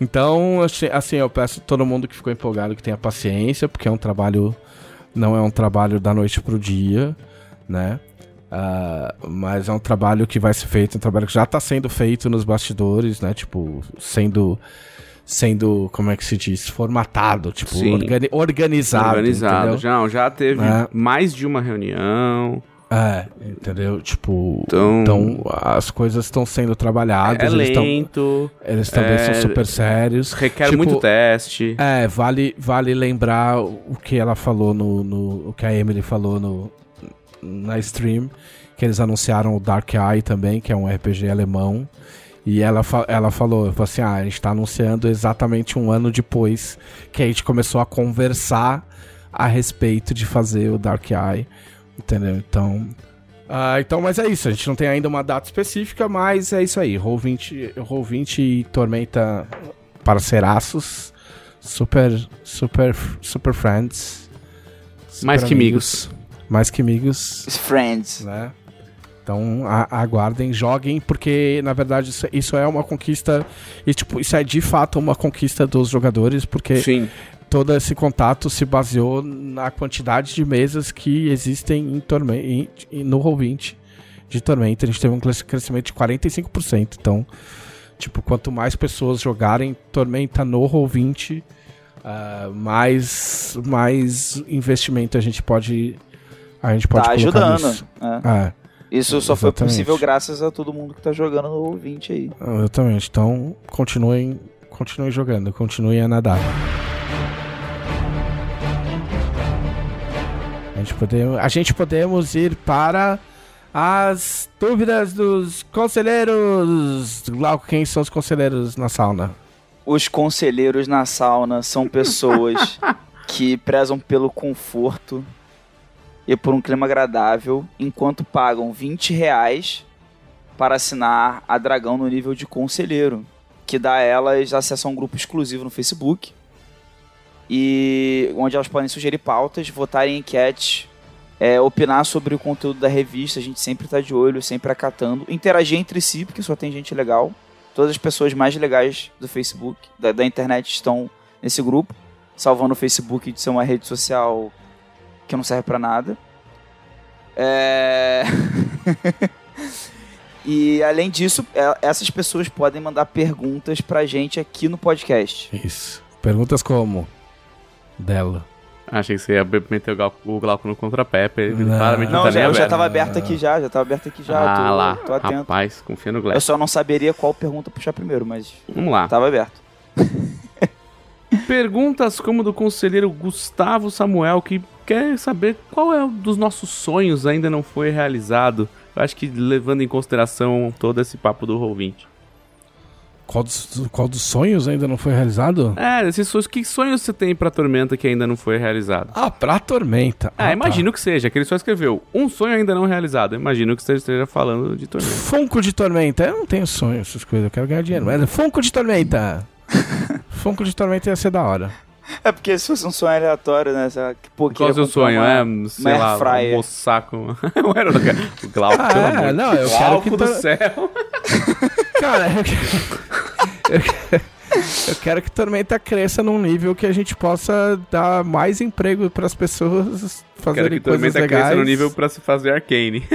Então, assim- eu peço a todo mundo que ficou empolgado que tenha paciência, porque é um trabalho. Não é um trabalho da noite pro dia, né? Ah, mas é um trabalho que vai ser feito, um trabalho que já tá sendo feito nos bastidores, né? Tipo, sendo. Sendo, como é que se diz? Formatado, tipo, organi- organizado. Organizado. entendeu? Já, já teve É. mais de uma reunião. É, entendeu? Tipo, Então- então, as coisas estão sendo trabalhadas, É eles, tão, lento, eles também é- são super sérios. requer Tipo, muito teste. É, vale, vale lembrar o que ela falou no, no- O que a Emily falou no, na stream. Que eles anunciaram o Dark Eye também, que é um RPG alemão. E ela, fa- ela falou, falou assim: ah, a gente tá anunciando exatamente um ano depois que a gente começou a conversar a respeito de fazer o Dark Eye. Entendeu? Então. ah, então, mas é isso. A gente não tem ainda uma data específica, mas é isso aí. Roll20, Roll20 e Tormenta parceiraços. Super, super, super friends. Super Mais que amigos. Mais que amigos, Friends. né? Então a- aguardem, joguem, porque na verdade isso, isso é uma conquista. E tipo, isso é de fato uma conquista dos jogadores, porque Sim. todo esse contato se baseou na quantidade de mesas que existem em Tormenta, no Roll20 de Tormenta. A gente teve um crescimento de 45%. Então, tipo, quanto mais pessoas jogarem Tormenta no Roll20, uh, mais, mais investimento a gente pode a gente pode tá ajudando. Nisso. É. É. Isso só Exatamente. foi possível graças a todo mundo que tá jogando no ouvinte aí. Exatamente. Então, continuem, continuem jogando, continuem a nadar. A gente, podemos, a gente podemos ir para as dúvidas dos conselheiros. Glauco, quem são os conselheiros na sauna? Os conselheiros na sauna são pessoas que prezam pelo conforto e por um clima agradável, enquanto pagam 20 reais para assinar a Dragão no nível de conselheiro, que dá a elas acesso a um grupo exclusivo no Facebook, e onde elas podem sugerir pautas, votar em enquetes, é, opinar sobre o conteúdo da revista, a gente sempre está de olho, sempre acatando, interagir entre si, porque só tem gente legal. Todas as pessoas mais legais do Facebook, da, da internet, estão nesse grupo, salvando o Facebook de ser uma rede social que não serve para nada. É... e além disso, é, essas pessoas podem mandar perguntas pra gente aqui no podcast. Isso. Perguntas como? Dela. Achei que você ia meter o Glauco no contrapé. Ele não. claramente não, não tá já, nem aberto. já tava aberto aqui já, já tava aberto aqui já. Ah tô, lá, tô atento. rapaz, confia no Glauco. Eu só não saberia qual pergunta puxar primeiro, mas... Vamos lá. Tava aberto. Perguntas como do conselheiro Gustavo Samuel, que quer saber qual é um dos nossos sonhos ainda não foi realizado. Eu acho que levando em consideração todo esse papo do Roll20. Qual dos, qual dos sonhos ainda não foi realizado? É, esses sonhos, que sonhos você tem pra Tormenta que ainda não foi realizado? Ah, pra Tormenta. Ah, imagino tá. que seja, que ele só escreveu um sonho ainda não realizado. Imagino que você esteja falando de Tormenta. Funko de Tormenta. Eu não tenho sonho, essas coisas, eu quero ganhar dinheiro. Mas Funko de Tormenta. Funko de Tormenta ia ser da hora. É porque se fosse um sonho aleatório, né? Pô, Qual é o seu sonho? Uma, é, sei lá, fryer. um moçaco. Não era o Glauco, ah, pelo é, não, eu Glauco quero que do céu. Cara, eu quero... eu quero que Tormenta cresça num nível que a gente possa dar mais emprego para as pessoas fazerem coisas legais. Quero que Tormenta cresça no nível para se fazer Arcane.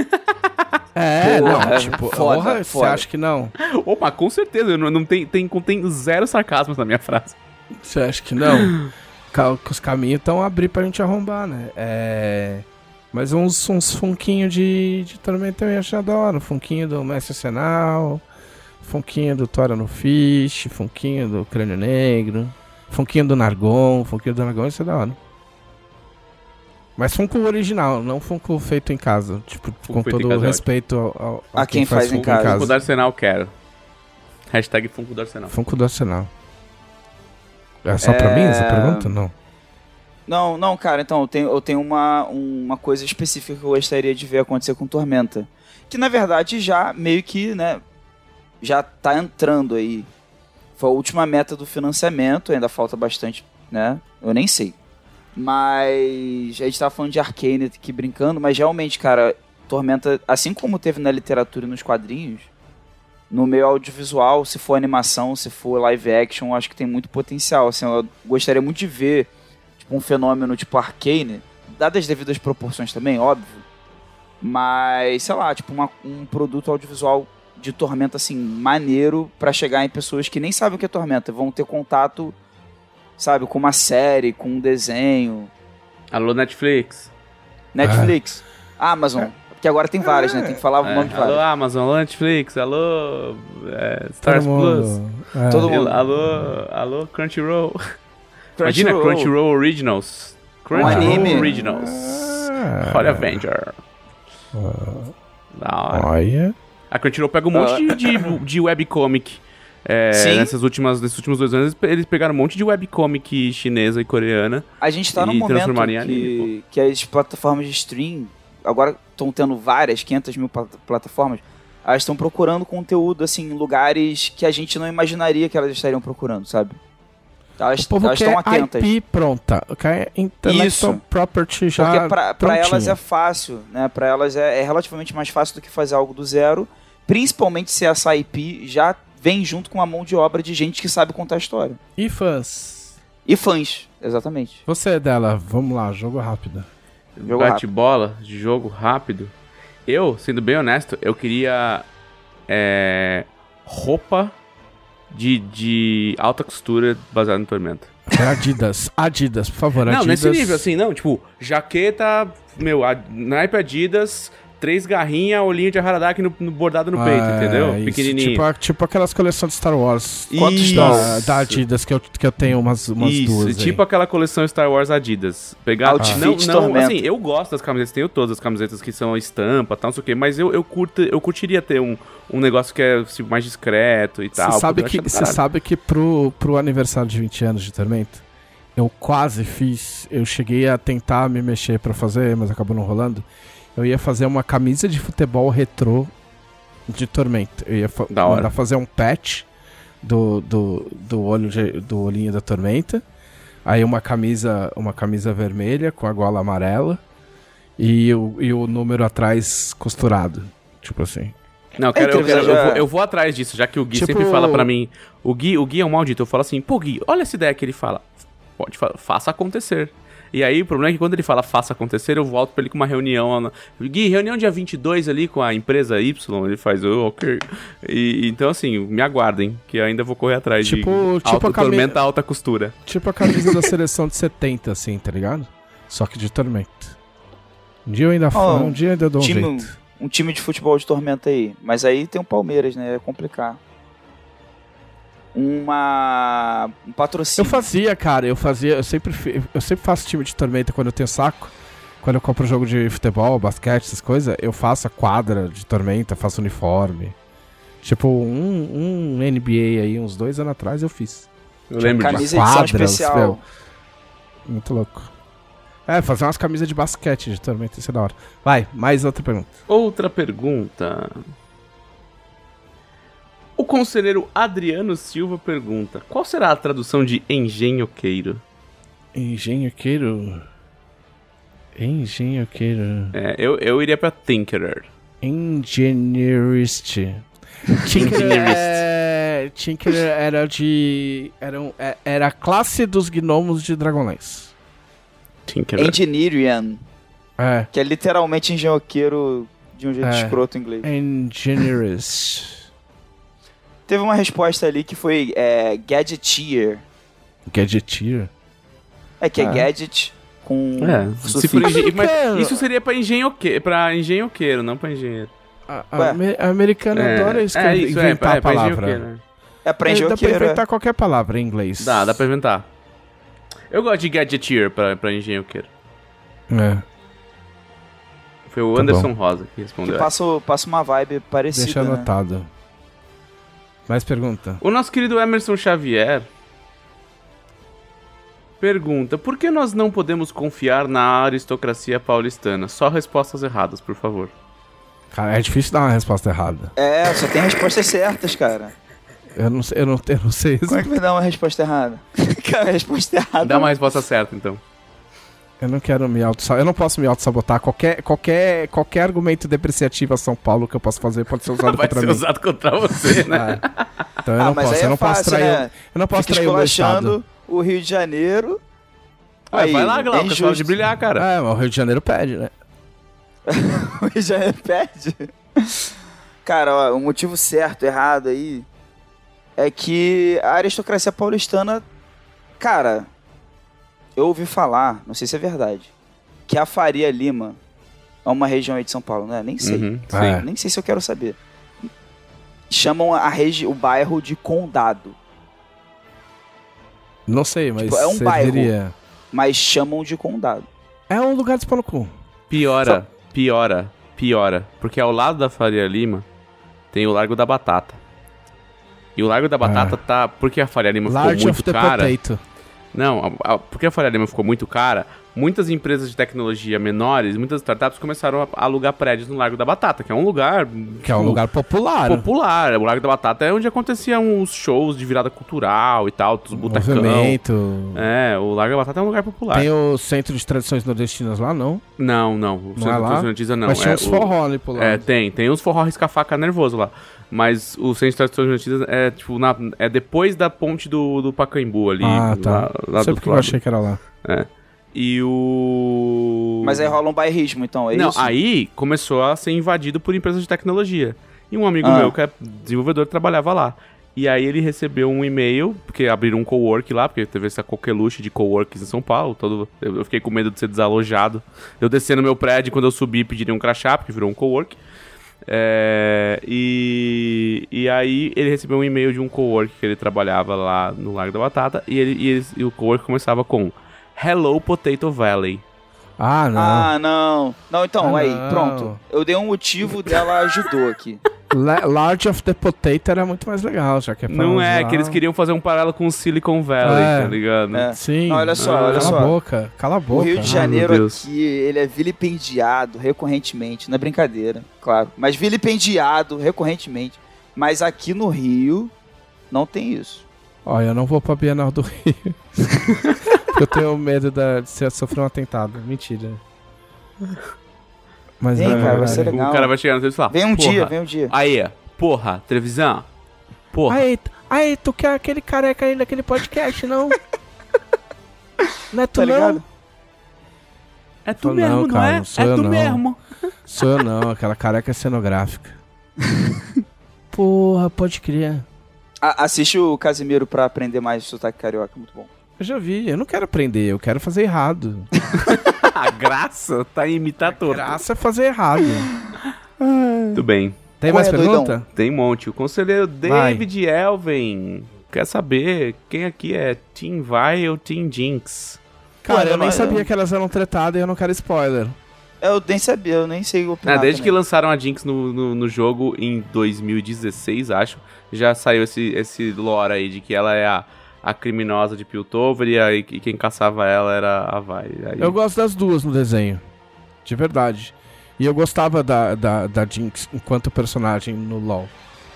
É, Pô, não, é, tipo, foda, porra, você acha que não? Opa, com certeza, não, não tem, tem, contém zero sarcasmo na minha frase. Você acha que não? os caminhos estão a abrir pra gente arrombar, né? É... Mas uns, uns funquinhos de, de Tormenta eu acho da hora. Funquinho do Mestre Senal, funquinho do Tora no Fish, funquinho do Crânio Negro, funquinho do Nargon, funquinho do Nargon, isso é da hora. Mas Funko original, não Funko feito em casa. Tipo, Funko com todo o é respeito ao, ao, a quem, quem faz, faz em casa. Funko do Arsenal quero. Hashtag Funko do Arsenal. Funko do Arsenal. É só é... pra mim essa pergunta? Não. Não, não, cara, então eu tenho, eu tenho uma, uma coisa específica que eu gostaria de ver acontecer com Tormenta. Que na verdade já meio que, né, já tá entrando aí. Foi a última meta do financiamento, ainda falta bastante, né? Eu nem sei. Mas a gente tava falando de Arcane aqui brincando, mas realmente, cara, Tormenta, assim como teve na literatura e nos quadrinhos, no meio audiovisual, se for animação, se for live action, acho que tem muito potencial. Assim, eu gostaria muito de ver tipo, um fenômeno tipo Arcane, dadas as devidas proporções também, óbvio. Mas, sei lá, tipo uma, um produto audiovisual de Tormenta, assim, maneiro para chegar em pessoas que nem sabem o que é Tormenta, vão ter contato sabe, com uma série, com um desenho. Alô, Netflix. Netflix. Ah. Amazon. É. Porque agora tem várias, né? Tem que falar o é. nome de várias. Alô, Amazon, alô, Netflix, alô, é, Stars Plus. É. Todo mundo. Alô, alô, Crunchyroll. Crunchyroll. Imagina Crunchyroll Originals. Crunchyroll Originals. Ah. Olha Avenger. Uh. Da hora. Olha. A Crunchyroll pega um monte uh. de, de, de webcomic é, nessas últimas, nesses últimos dois anos, eles pegaram um monte de webcomic chinesa e coreana. A gente tá num momento que, anime, que as plataformas de stream, agora estão tendo várias, 500 mil plataformas, elas estão procurando conteúdo, assim, em lugares que a gente não imaginaria que elas estariam procurando, sabe? Elas, elas estão atentas. IP pronta, quer intellectual Isso. property já Porque pra, pra elas é fácil, né? Pra elas é, é relativamente mais fácil do que fazer algo do zero, principalmente se essa IP já vem junto com uma mão de obra de gente que sabe contar a história. E fãs. E fãs, exatamente. Você dela, vamos lá, jogo rápido. Jogo Bate-bola, jogo rápido. Eu, sendo bem honesto, eu queria é, roupa de, de alta costura baseada no Tormenta. É Adidas, Adidas, por favor, Não, Adidas. nesse nível, assim, não, tipo, jaqueta, meu, naipe Adidas, três garrinhas, olhinho de Haradaki no, no- bordado no peito, É, entendeu? isso, Pequenininho. Tipo, tipo aquelas coleções de Star Wars. Isso. Da, da Adidas, que eu, que eu tenho umas, umas Isso, duas. aí. tipo aquela coleção Star Wars Adidas. Pegar. Outfit não, não, Tormenta. assim, eu gosto das camisetas, tenho todas as camisetas que são estampa, tal, não sei o quê, mas eu, eu, curto, eu curtiria ter um, um negócio que é assim, mais discreto e tal. Você sabe que, você sabe que pro, pro aniversário de 20 anos de Tormenta, eu quase fiz. Eu cheguei a tentar me mexer pra fazer, mas acabou não rolando. Eu ia fazer uma camisa de futebol retrô de Tormenta. Eu ia fa Da hora. mandar fazer um patch do, do, do, olho de- do olhinho da Tormenta. Aí uma camisa, uma camisa vermelha com a gola amarela. E o, e o número atrás costurado. Tipo assim. Não, eu, quero, eu, quero- eu já- vou, eu vou atrás disso, já que o Gui Tipo- sempre fala pra mim. O Gui, o Gui é um maldito. Eu falo assim, pô, Gui, olha essa ideia que ele fala. Pode fa faça acontecer. E aí, o problema é que quando ele fala faça acontecer, eu volto pra ele com uma reunião. Gui, reunião dia 22 ali com a empresa Y. Ele faz, oh, ok. E, então, assim, me aguardem, que eu ainda vou correr atrás Tipo- de tipo alta a cami- tormenta, alta costura. Tipo a camisa da seleção de 70, assim, tá ligado? Só que de Tormenta. Um dia eu ainda, Oh, um dia eu ainda dou um time, jeito. um time de futebol de tormenta aí. Mas aí tem o Palmeiras, né? É complicar. Uma. Um Eu patrocínio. fazia, cara, eu fazia, eu sempre, eu sempre faço time de Tormenta quando eu tenho saco. Quando eu compro jogo de futebol, basquete, essas coisas, eu faço a quadra de Tormenta, faço uniforme. Tipo, um, um NBA aí, uns dois anos atrás eu fiz. Eu lembro. Camisa edição quadra, especial. meu. Muito louco. É, fazer umas camisas de basquete de Tormenta, isso é da hora. Vai, mais outra pergunta. Outra pergunta. O conselheiro Adriano Silva pergunta: Qual será a tradução de engenhoqueiro? Engenhoqueiro. Engenhoqueiro. É, eu, eu iria pra Tinkerer. Engineerist. Tinkerer, é... Tinkerer era de. Era, um- é- era a classe dos gnomos de Dragonlance. Tinkerer. Engineerian, É. que é literalmente engenhoqueiro de um jeito É. escroto em inglês. Engineerist. Teve uma resposta ali que foi é, gadgeteer. Gadgeteer. É que é Ah. gadget com É, se for engen- mas isso seria pra, engenhoque... pra engenhoqueiro, não pra engenheiro. A, a, a americana adora escrever, é isso, é, inventar é, a palavra. engenhoqueiro. né? É pra É, dá pra engenhoqueiro. é. inventar qualquer palavra em inglês. Dá, dá pra inventar. Eu gosto de gadgeteer pra, pra engenhoqueiro. É. Foi o Tá Anderson Rosa que Que respondeu. passa, passa uma vibe parecida. Deixa né? Mais pergunta. O nosso querido Emerson Xavier pergunta: Por que nós não podemos confiar na aristocracia paulistana? Só respostas erradas, por favor. Cara, é difícil dar uma resposta errada. É, só tem respostas certas, cara. Eu não sei, eu não, eu não sei. Como é que vai dar uma resposta errada? cara, a resposta errada. Dá uma resposta certa, então. Eu não quero me auto Eu não posso me auto-sabotar. Qualquer, qualquer, qualquer argumento depreciativo a São Paulo que eu posso fazer pode ser usado Vai contra ser mim. usado contra você, né? É. Então eu Ah, não mas posso. aí Eu é não posso fácil, trair. né? Eu não posso Fica trair o meu estado. o Rio de Janeiro. Ué, Aí, vai lá, Glauco, é de brilhar, cara. É, mas o Rio de Janeiro pede, né? O Rio de Janeiro perde. Cara, ó, o motivo certo, errado aí, é que a aristocracia paulistana, cara, eu ouvi falar, não sei se é verdade, que a Faria Lima é uma região aí de São Paulo, né? Nem sei. Uhum, sim. É. Nem sei se eu quero saber. Chamam a regi o bairro de Condado, Não sei, mas Tipo, é um serviria. mas chamam de Condado. É um lugar de pau no cu. Piora, piora, piora. Porque ao lado da Faria Lima tem o Largo da Batata. E o Largo da Batata tá. Porque a Faria Lima ficou Large muito of the cara. potato. Não, a- a- porque a Faria Lima ficou muito cara, muitas empresas de tecnologia menores, muitas startups começaram a alugar prédios no Largo da Batata, que é um lugar Que é um lugar popular. popular. O Largo da Batata é onde aconteciam os shows de virada cultural e tal, dos botacão. Movimento. É, o Largo da Batata é um lugar popular. Tem o Centro de Tradições Nordestinas lá, não? Não, não. O Não é lá? Centro não. Mas tinha é uns o- forró ali por lá. É, tem. Tem uns forró risca-faca nervoso lá. Mas o Centro de Tradições Unidas é, tipo, na, é depois da ponte do, do Pacaembu ali. ah, tá. Lá, lá Sei do porque outro eu achei que era lá. É. E o... Mas aí rola um bairrismo, então, é Não, isso? aí começou a ser invadido por empresas de tecnologia. E um amigo Ah. meu, que é desenvolvedor, trabalhava lá. E aí ele recebeu um e-mail, porque abriram um cowork lá, porque teve essa coqueluche de coworks em São Paulo. Todo, eu, fiquei com medo de ser desalojado. Eu desci no meu prédio, quando eu subi, pediria um crachá, porque virou um cowork. É, e, e aí ele recebeu um e-mail de um cowork que ele trabalhava lá no Largo da Batata. E, ele, e, eles- e o cowork começava com Hello Potato Valley. Ah, não. Ah, não. Não, então, Ah, aí, não. pronto. Eu dei um motivo dela ajudou aqui. La- Large of the Potato era muito mais legal, já que é pra Não é, que eles queriam fazer um paralelo com o Silicon Valley, É. tá ligado? É. Sim. Não, olha só, Ah, olha cala só. a boca. Cala a O boca. Rio de meu Janeiro aqui, ele é vilipendiado recorrentemente. Não é brincadeira, claro. Mas vilipendiado recorrentemente. Mas aqui no Rio, não tem isso. Ó, eu não vou pra Bienal do Rio. eu tenho medo da- de ser, sofrer um atentado. Mentira. Mas Vem, é cara, vai ser legal. O cara vai chegar no telefone e falar, Vem um porra, dia, vem um dia. Aí, porra, televisão, porra. Aí, aí, tu quer aquele careca aí daquele podcast, não? Não é tu Tá não? ligado? é tu Não, mesmo, não, cara, é? não sou é eu, tu não. mesmo. Sou eu não, aquela careca cenográfica. Porra, pode crer. A- assiste o Casimiro pra aprender mais sotaque carioca, muito bom. Eu já vi, eu não quero aprender, eu quero fazer errado. A graça tá em imitar todo. Graça é fazer errado. Muito bem. Tem Qual mais é, doidão? pergunta? Tem um monte. O conselheiro David Elven quer saber quem aqui é Team Vai ou Team Jinx. Cara, eu eu nem não- sabia que elas eram tretadas e eu não quero spoiler. Eu nem sabia, eu nem sei opinar. Ah, desde que também. lançaram a Jinx no, no, no jogo em 2016, acho, já saiu esse, esse lore aí de que ela é a, a criminosa de Piltover e, aí, e quem caçava ela era a Vai. Aí- Eu gosto das duas no desenho. De verdade. E eu gostava da, da, da Jinx enquanto personagem no LoL.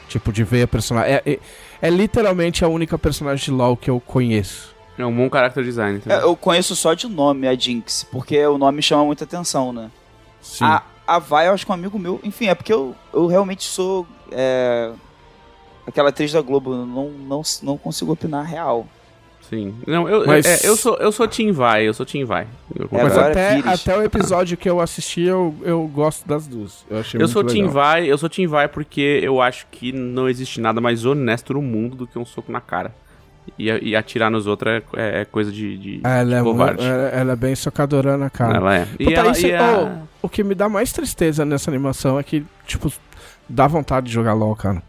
Tipo, de ver a personagem. É, é, é literalmente a única personagem de LoL que eu conheço. É um bom character design. É, também. Eu conheço só de nome a Jinx, porque o nome chama muita atenção, né? Sim. A, a Vai, eu acho que é um amigo meu. Enfim, é porque eu, eu realmente sou. é, aquela atriz da Globo, eu não, não, não consigo opinar real. Sim. Não, eu, Mas- é, eu, sou, eu sou Team Vai, eu sou Team Vai. Eu, É, Mas até, Pires. até o episódio que eu assisti, eu, eu gosto das duas. Eu achei eu muito sou Team legal. Vai, eu sou Team Vai porque eu acho que não existe nada mais honesto no mundo do que um soco na cara. E, e atirar nos outros é, é- é coisa de, de, Ela de é, covarde. ela, ela é bem socadorana, cara. Ela é. E Puta, ela, isso- e a- O que me dá mais tristeza nessa animação é que, tipo, dá vontade de jogar LOL, cara.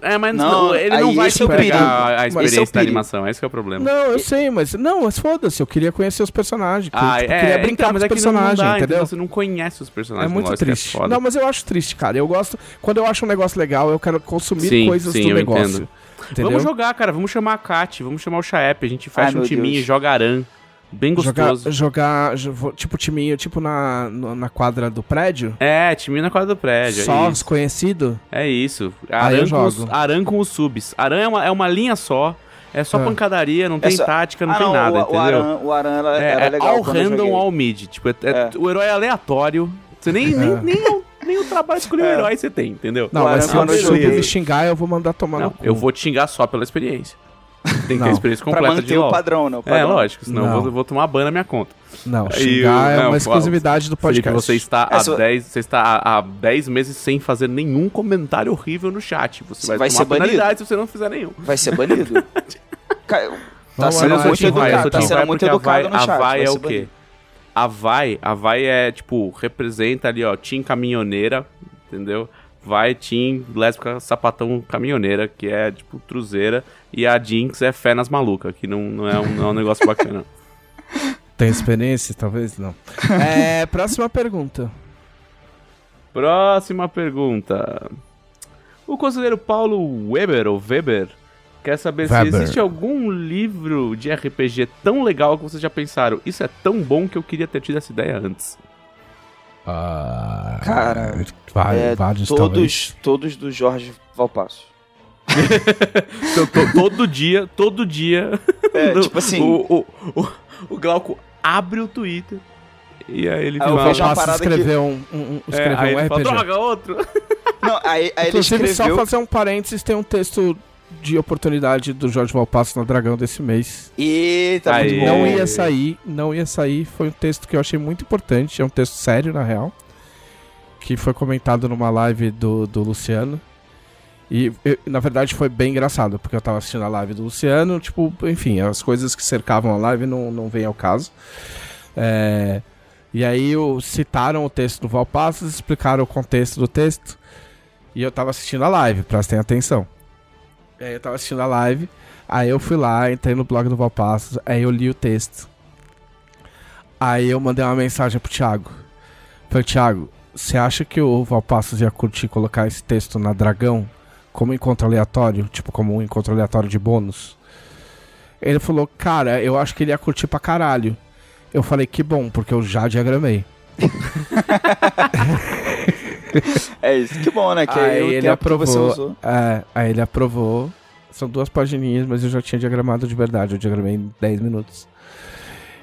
É, mas Não, não, ele não vai te é entregar perigo. a, a Esse é experiência da animação, esse que é o problema. Não, eu sei, mas. Não, mas foda-se, eu queria conhecer os personagens. Ah, tipo, é, queria brincar então, com mas os é personagens, entendeu? Você não conhece os É personagens muito LoL, isso que triste. foda. não, mas eu acho triste, cara. Eu gosto. Quando eu acho um negócio legal, eu quero consumir Sim, coisas sim, do eu negócio. entendo. Entendeu? Vamos jogar, cara. Vamos chamar a Kat, vamos chamar o Chaep. A gente fecha Ai, um timinho e Deus. joga aran. Bem Jogar, gostoso. jogar, jo- vo- tipo, timinho, tipo na, na quadra do prédio. É, timinho na quadra do prédio. só é conhecidos. É isso. Aran, com os, aran com os subs. Aran é uma, é uma linha só. É só É. pancadaria, não tem Essa- tática, não ah, tem não, nada, o, entendeu? o Aran, o Aran era, É, era é legal all random, all mid. Tipo, é- é- É. o herói é aleatório. Você nem, nem, É. nem, o- nem o trabalho de escolher o É. herói você tem, entendeu? Não, mas se quando o eu me xingar, eu vou mandar tomar Não, no cu. eu vou te xingar só pela experiência. Tem que ter a experiência Pra completa de manter o LoL. padrão, né? O É, padrão. lógico, senão eu Não. vou, eu vou tomar ban na minha conta. Não, xingar eu- é não, uma exclusividade do Felipe, podcast. você está, É, há se- 10, você está há, há 10 meses sem fazer nenhum comentário horrível no chat. Você vai, Vai tomar ser banido. penalidade se você não fizer nenhum. Vai ser banido. Tá Vamos sendo muito educado, tá sendo muito a educado no a chat. Vai vai é o quê? A Vai, a Vai é, tipo, representa ali, ó, Team Caminhoneira, entendeu? Vai, Team Lésbica Sapatão Caminhoneira, que é, tipo, truzeira. E a Jinx é fé nas malucas, que não, não, é um, não é um negócio bacana. Tem experiência? Talvez não. é, próxima pergunta. Próxima pergunta. O conselheiro Paulo Weber, ou Weber, Quer saber Weber. se existe algum livro de RPG tão legal que vocês já pensaram? Isso é tão bom que eu queria ter tido essa ideia antes. Ah, Cara, vai- É, vários talvez. todos, todos do Jorge Valpasso. Então, to- todo dia, todo dia. É, no- tipo assim- O, o, o, o Glauco abre o Twitter. E aí ele Ah, eu fala- vejo uma parada escrever um, um, um- é, escrever aí um ele fala, RPG. droga, outro. Não, aí, aí ele Inclusive, só escreveu. fazer um parênteses, tem um texto de oportunidade do Jorge Valpasso no Dragão desse mês. Eita, Aí. muito bom. Não ia sair, não ia sair. Foi um texto que eu achei muito importante. É um texto sério, na real. Que foi comentado numa live do, do Luciano. E, eu- na verdade, foi bem engraçado, porque eu tava assistindo a live do Luciano. Tipo, enfim, as coisas que cercavam a live não, não vêm ao caso. É, e aí o- citaram o texto do Valpassos, explicaram o contexto do texto. E eu tava assistindo a live, prestem atenção. E aí eu tava assistindo a live. Aí eu fui lá, entrei no blog do Valpassos, aí eu li o texto. Aí eu mandei uma mensagem pro Thiago. Falei, Thiago, você acha que o Valpassos ia curtir colocar esse texto na Dragão como encontro aleatório? Tipo, como um encontro aleatório de bônus? Ele falou, cara, eu acho que ele ia curtir pra caralho. Eu falei, que bom, porque eu já diagramei. É isso, que bom, né? Que Aí aí, o ele aprovou. usou. É, aí ele aprovou. São duas pagininhas, mas eu já tinha diagramado de verdade. Eu diagramei em 10 minutos.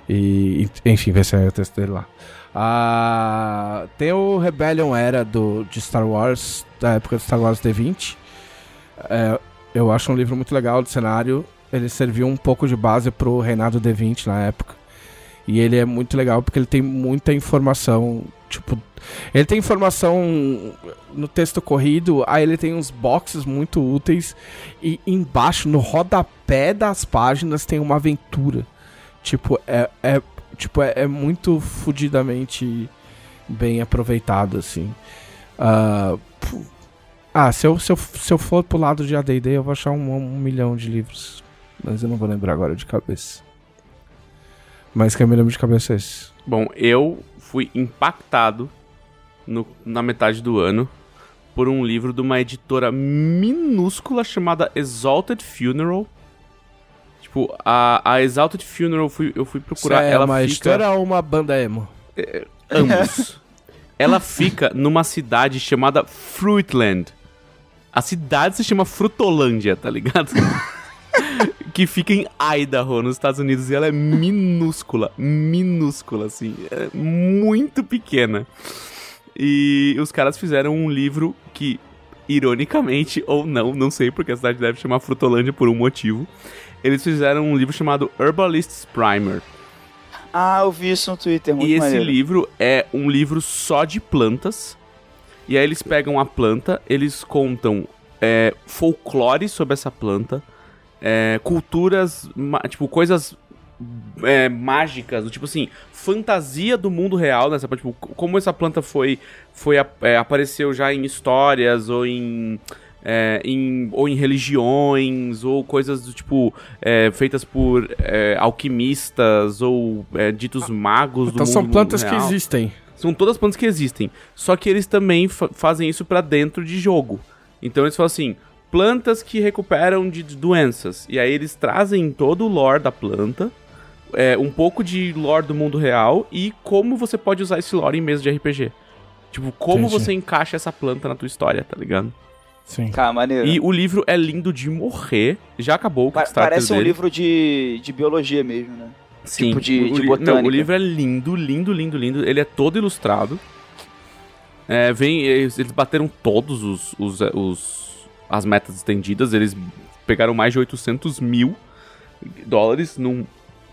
E, enfim, vê se é o texto dele lá. Ah, tem o Rebellion Era do, de Star Wars, da época do Star Wars D20. É, eu acho um livro muito legal de cenário. Ele serviu um pouco de base pro Reinado D20 na época. E ele é muito legal porque ele tem muita informação. Tipo, ele tem informação no texto corrido, aí ele tem uns boxes muito úteis. E embaixo, no rodapé das páginas, tem uma aventura. Tipo, é, é, tipo, é, é muito fudidamente bem aproveitado, assim. Pu- ah, se eu, se, eu, se eu for pro lado de ADD, eu vou achar um, um milhão de livros. Mas eu não vou lembrar agora de cabeça. Mas que eu me lembro de cabeça é esse. Bom, eu fui impactado no- na metade do ano por um livro de uma editora minúscula chamada Exalted Funeral. Tipo, a, a Exalted Funeral, fui, eu fui procurar. Isso é ela uma fica... editora ou uma banda emo? Ambos. ela fica numa cidade chamada Fruitland. A cidade se chama Frutolândia, tá ligado? que fica em Idaho, nos Estados Unidos, e ela é minúscula, minúscula, assim, é muito pequena. E os caras fizeram um livro que, ironicamente, ou não, não sei, porque a cidade deve chamar Frutolândia por um motivo. Eles fizeram um livro chamado Herbalist's Primer. Ah, eu vi isso no Twitter, muito E esse maneiro. livro é um livro só de plantas. E aí eles pegam a planta, eles contam é, folclore sobre essa planta, é, culturas, tipo, coisas é, mágicas, do tipo assim, fantasia do mundo real, né? Tipo, como essa planta foi, foi é, apareceu já em histórias ou em, é, em- ou em religiões ou coisas do tipo é, feitas por é, alquimistas ou é, ditos magos do Então mundo são plantas que existem. São todas plantas que existem. Só que eles também fa- fazem isso pra dentro de jogo. Então eles falam assim: plantas que recuperam de de doenças. E aí eles trazem todo o lore da planta, é, um pouco de lore do mundo real e como você pode usar esse lore em mesa de RPG. Tipo, como Entendi. você encaixa essa planta na tua história, tá ligado? Sim. Cara, maneiro. E o livro é lindo de morrer. Já acabou o Pa- Kickstarter parece um dele. livro de, de biologia mesmo, né? Sim, tipo de- o, de botânica. Não, o livro é lindo, lindo, lindo, lindo. Ele é todo ilustrado. É, vem, eles, eles bateram todos os, os, os- as metas estendidas. Eles pegaram mais de 800 mil dólares num,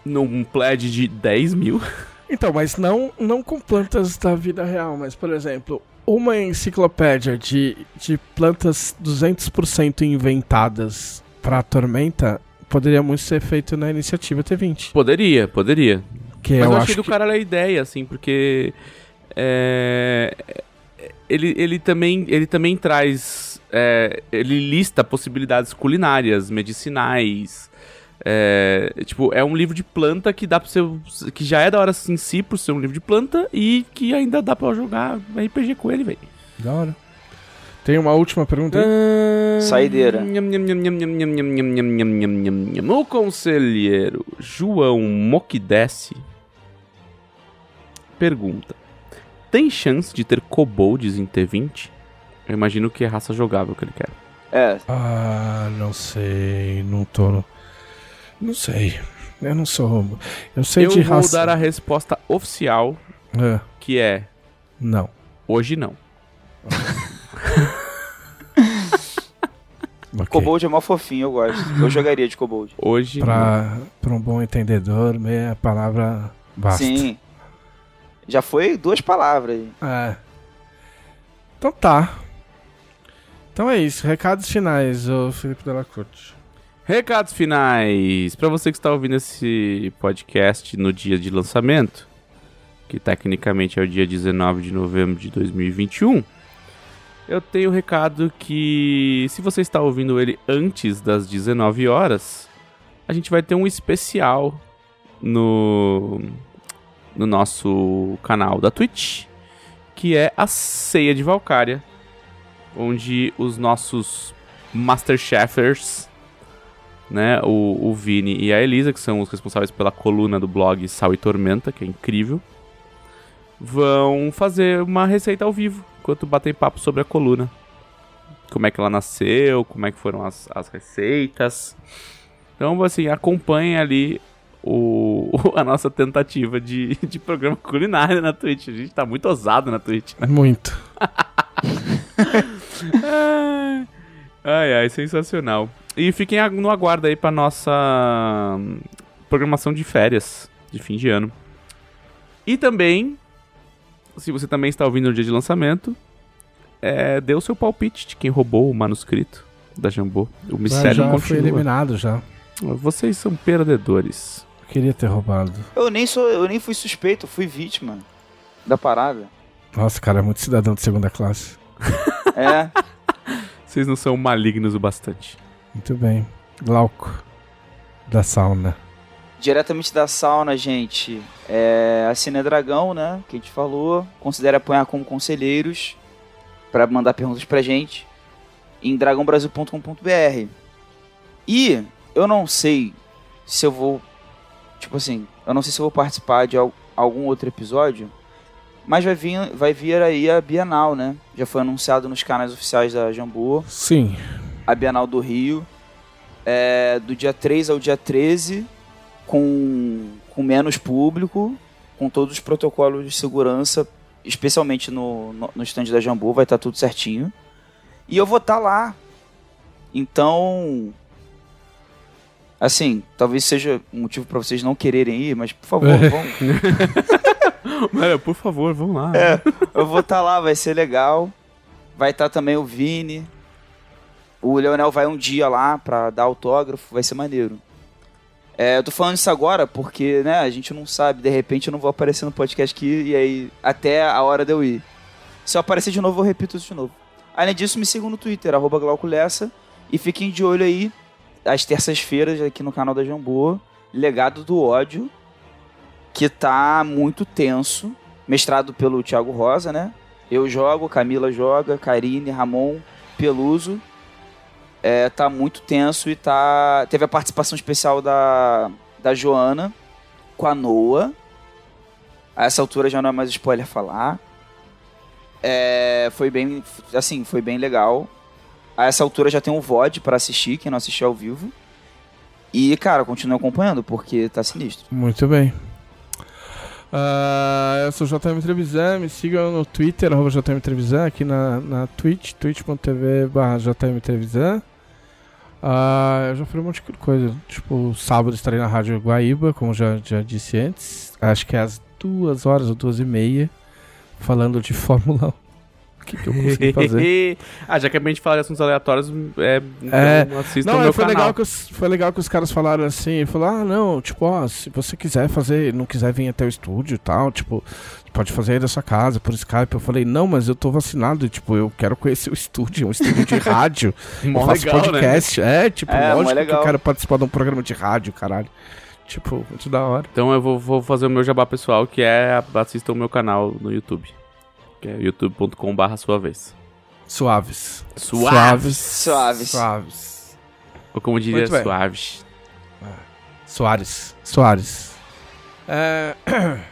num pledge de 10 mil. Então, mas não, não com plantas da vida real, mas, por exemplo, uma enciclopédia de, de plantas 200% inventadas pra Tormenta poderia muito ser feito na iniciativa T20. Poderia, poderia. Que Mas eu, eu, acho achei do que... cara a ideia, assim, porque. é, ele, ele, também, ele também traz. é, ele lista possibilidades culinárias, medicinais. é, tipo, é um livro de planta que dá pra ser. Que já é da hora em si por ser um livro de planta e que ainda dá pra jogar RPG com ele, velho. Da hora. Tem uma última pergunta aí? Saideira. O conselheiro João Moquidesse pergunta: Tem chance de ter coboldes em T20? Eu imagino que é raça jogável que ele quer. É. Ah, não sei. Não tô. Não sei. Eu não sou. Eu sei eu de raça. Eu vou dar a resposta oficial: é. que é. Não. Hoje não. Ok. Kobold é mó fofinho, eu gosto. Eu jogaria de Kobold. Hoje. Pra, pra um bom entendedor, meia palavra basta. Sim. Já foi duas palavras aí. É. Então tá. Então é isso. Recados finais, ô Felipe Della Corte. Recados finais. Pra você que está ouvindo esse podcast no dia de lançamento, que tecnicamente é o dia 19 de novembro de 2021, eu tenho o recado que se você está ouvindo ele antes das 19 horas, a gente vai ter um especial no no nosso canal da Twitch, que é a Ceia de Valkyria, onde os nossos Masterchefers né? O, o Vini e a Elisa, que são os responsáveis pela coluna do blog Sal e Tormenta, que é incrível, vão fazer uma receita ao vivo, enquanto batem papo sobre a coluna. Como é que ela nasceu, como é que foram as, as receitas. Então, assim, acompanhem ali o, a nossa tentativa de, de programa culinário na Twitch. A gente tá muito ousado na Twitch. né? Muito. Ai, ai, sensacional. E fiquem no aguardo aí pra nossa programação de férias de fim de ano. E também, se você também está ouvindo no dia de lançamento, é, dê o seu palpite de quem roubou o manuscrito da Jambô. O Mas mistério já continua. eliminado já. Vocês são perdedores. Queria ter roubado. Eu nem sou, eu nem fui suspeito, eu fui vítima da parada. Nossa, cara, é muito cidadão de segunda classe. É, Vocês não são malignos o bastante. Muito bem. Glauco. Da sauna. Diretamente da sauna, gente. É a Cine Dragão, né? Que a gente falou. Considere apoiar como conselheiros para mandar perguntas pra gente em dragãobrasil.com.br. E eu não sei se eu vou, tipo assim, eu não sei se eu vou participar de al- algum outro episódio, mas vai vir, vai vir aí a Bienal, né? Já foi anunciado nos canais oficiais da Jambu Sim. a Bienal do Rio, é, do dia 3 ao dia 13, com, com menos público, com todos os protocolos de segurança, especialmente no, no, no stand da Jambu, vai estar tudo certinho. E eu vou estar lá. Então, assim, talvez seja um motivo para vocês não quererem ir, mas por favor, vão, Mas, por favor, vão lá. eu vou estar lá, vai ser legal. Vai estar também o Vini. O Leonel vai um dia lá pra dar autógrafo, vai ser maneiro. É, eu tô falando isso agora porque, né, a gente não sabe, de repente eu não vou aparecer no podcast aqui e aí até a hora de eu ir. Se eu aparecer de novo, eu repito isso de novo. Além disso, me sigam no Twitter, arroba Glauco Lessa, e fiquem de olho aí, às terças-feiras, aqui no canal da Jambô, Legado do Ódio, que tá muito tenso, mestrado pelo Thiago Rosa, né? Eu jogo, Camila joga, Karine, Ramon, Peluso. É, tá muito tenso e tá. Teve a participação especial da, da Joana com a Noah. A essa altura já não é mais spoiler falar. É, foi bem. Assim, foi bem legal. A essa altura já tem um VOD pra assistir, quem não assistiu ao vivo. E, cara, continue acompanhando, porque tá sinistro. Muito bem. Ah, eu sou JM Trevisan, me sigam no Twitter, arroba JM Trevisan, aqui na, na Twitch, twitch.tv barra JM Trevisan. Ah, eu já falei um monte de coisa. Tipo, sábado estarei na Rádio Guaíba, como já, já disse antes. Acho que é às duas horas ou duas e meia, falando de Fórmula 1. O que, que eu consegui fazer? ah, já que a gente fala de assuntos aleatórios, é, É. então assistam Não, o é, meu foi canal. legal, que os, foi legal que os caras falaram assim, falaram, ah, não, tipo, ó, se você quiser fazer, não quiser vir até o estúdio e tal, tipo, pode fazer aí da sua casa, por Skype. Eu falei, não, mas eu tô vacinado, tipo, eu quero conhecer o estúdio, um estúdio de rádio, eu faço legal, né? podcast, é, tipo, É, lógico que eu quero participar de um programa de rádio, caralho. Tipo, muito da hora. Então eu vou, vou fazer o meu jabá pessoal, que é assistam o meu canal no YouTube. Que é youtube.com.br sua vez. Suaves. Suaves. Suaves. Suaves. Ou como diria, suaves. Soares. Soares. É,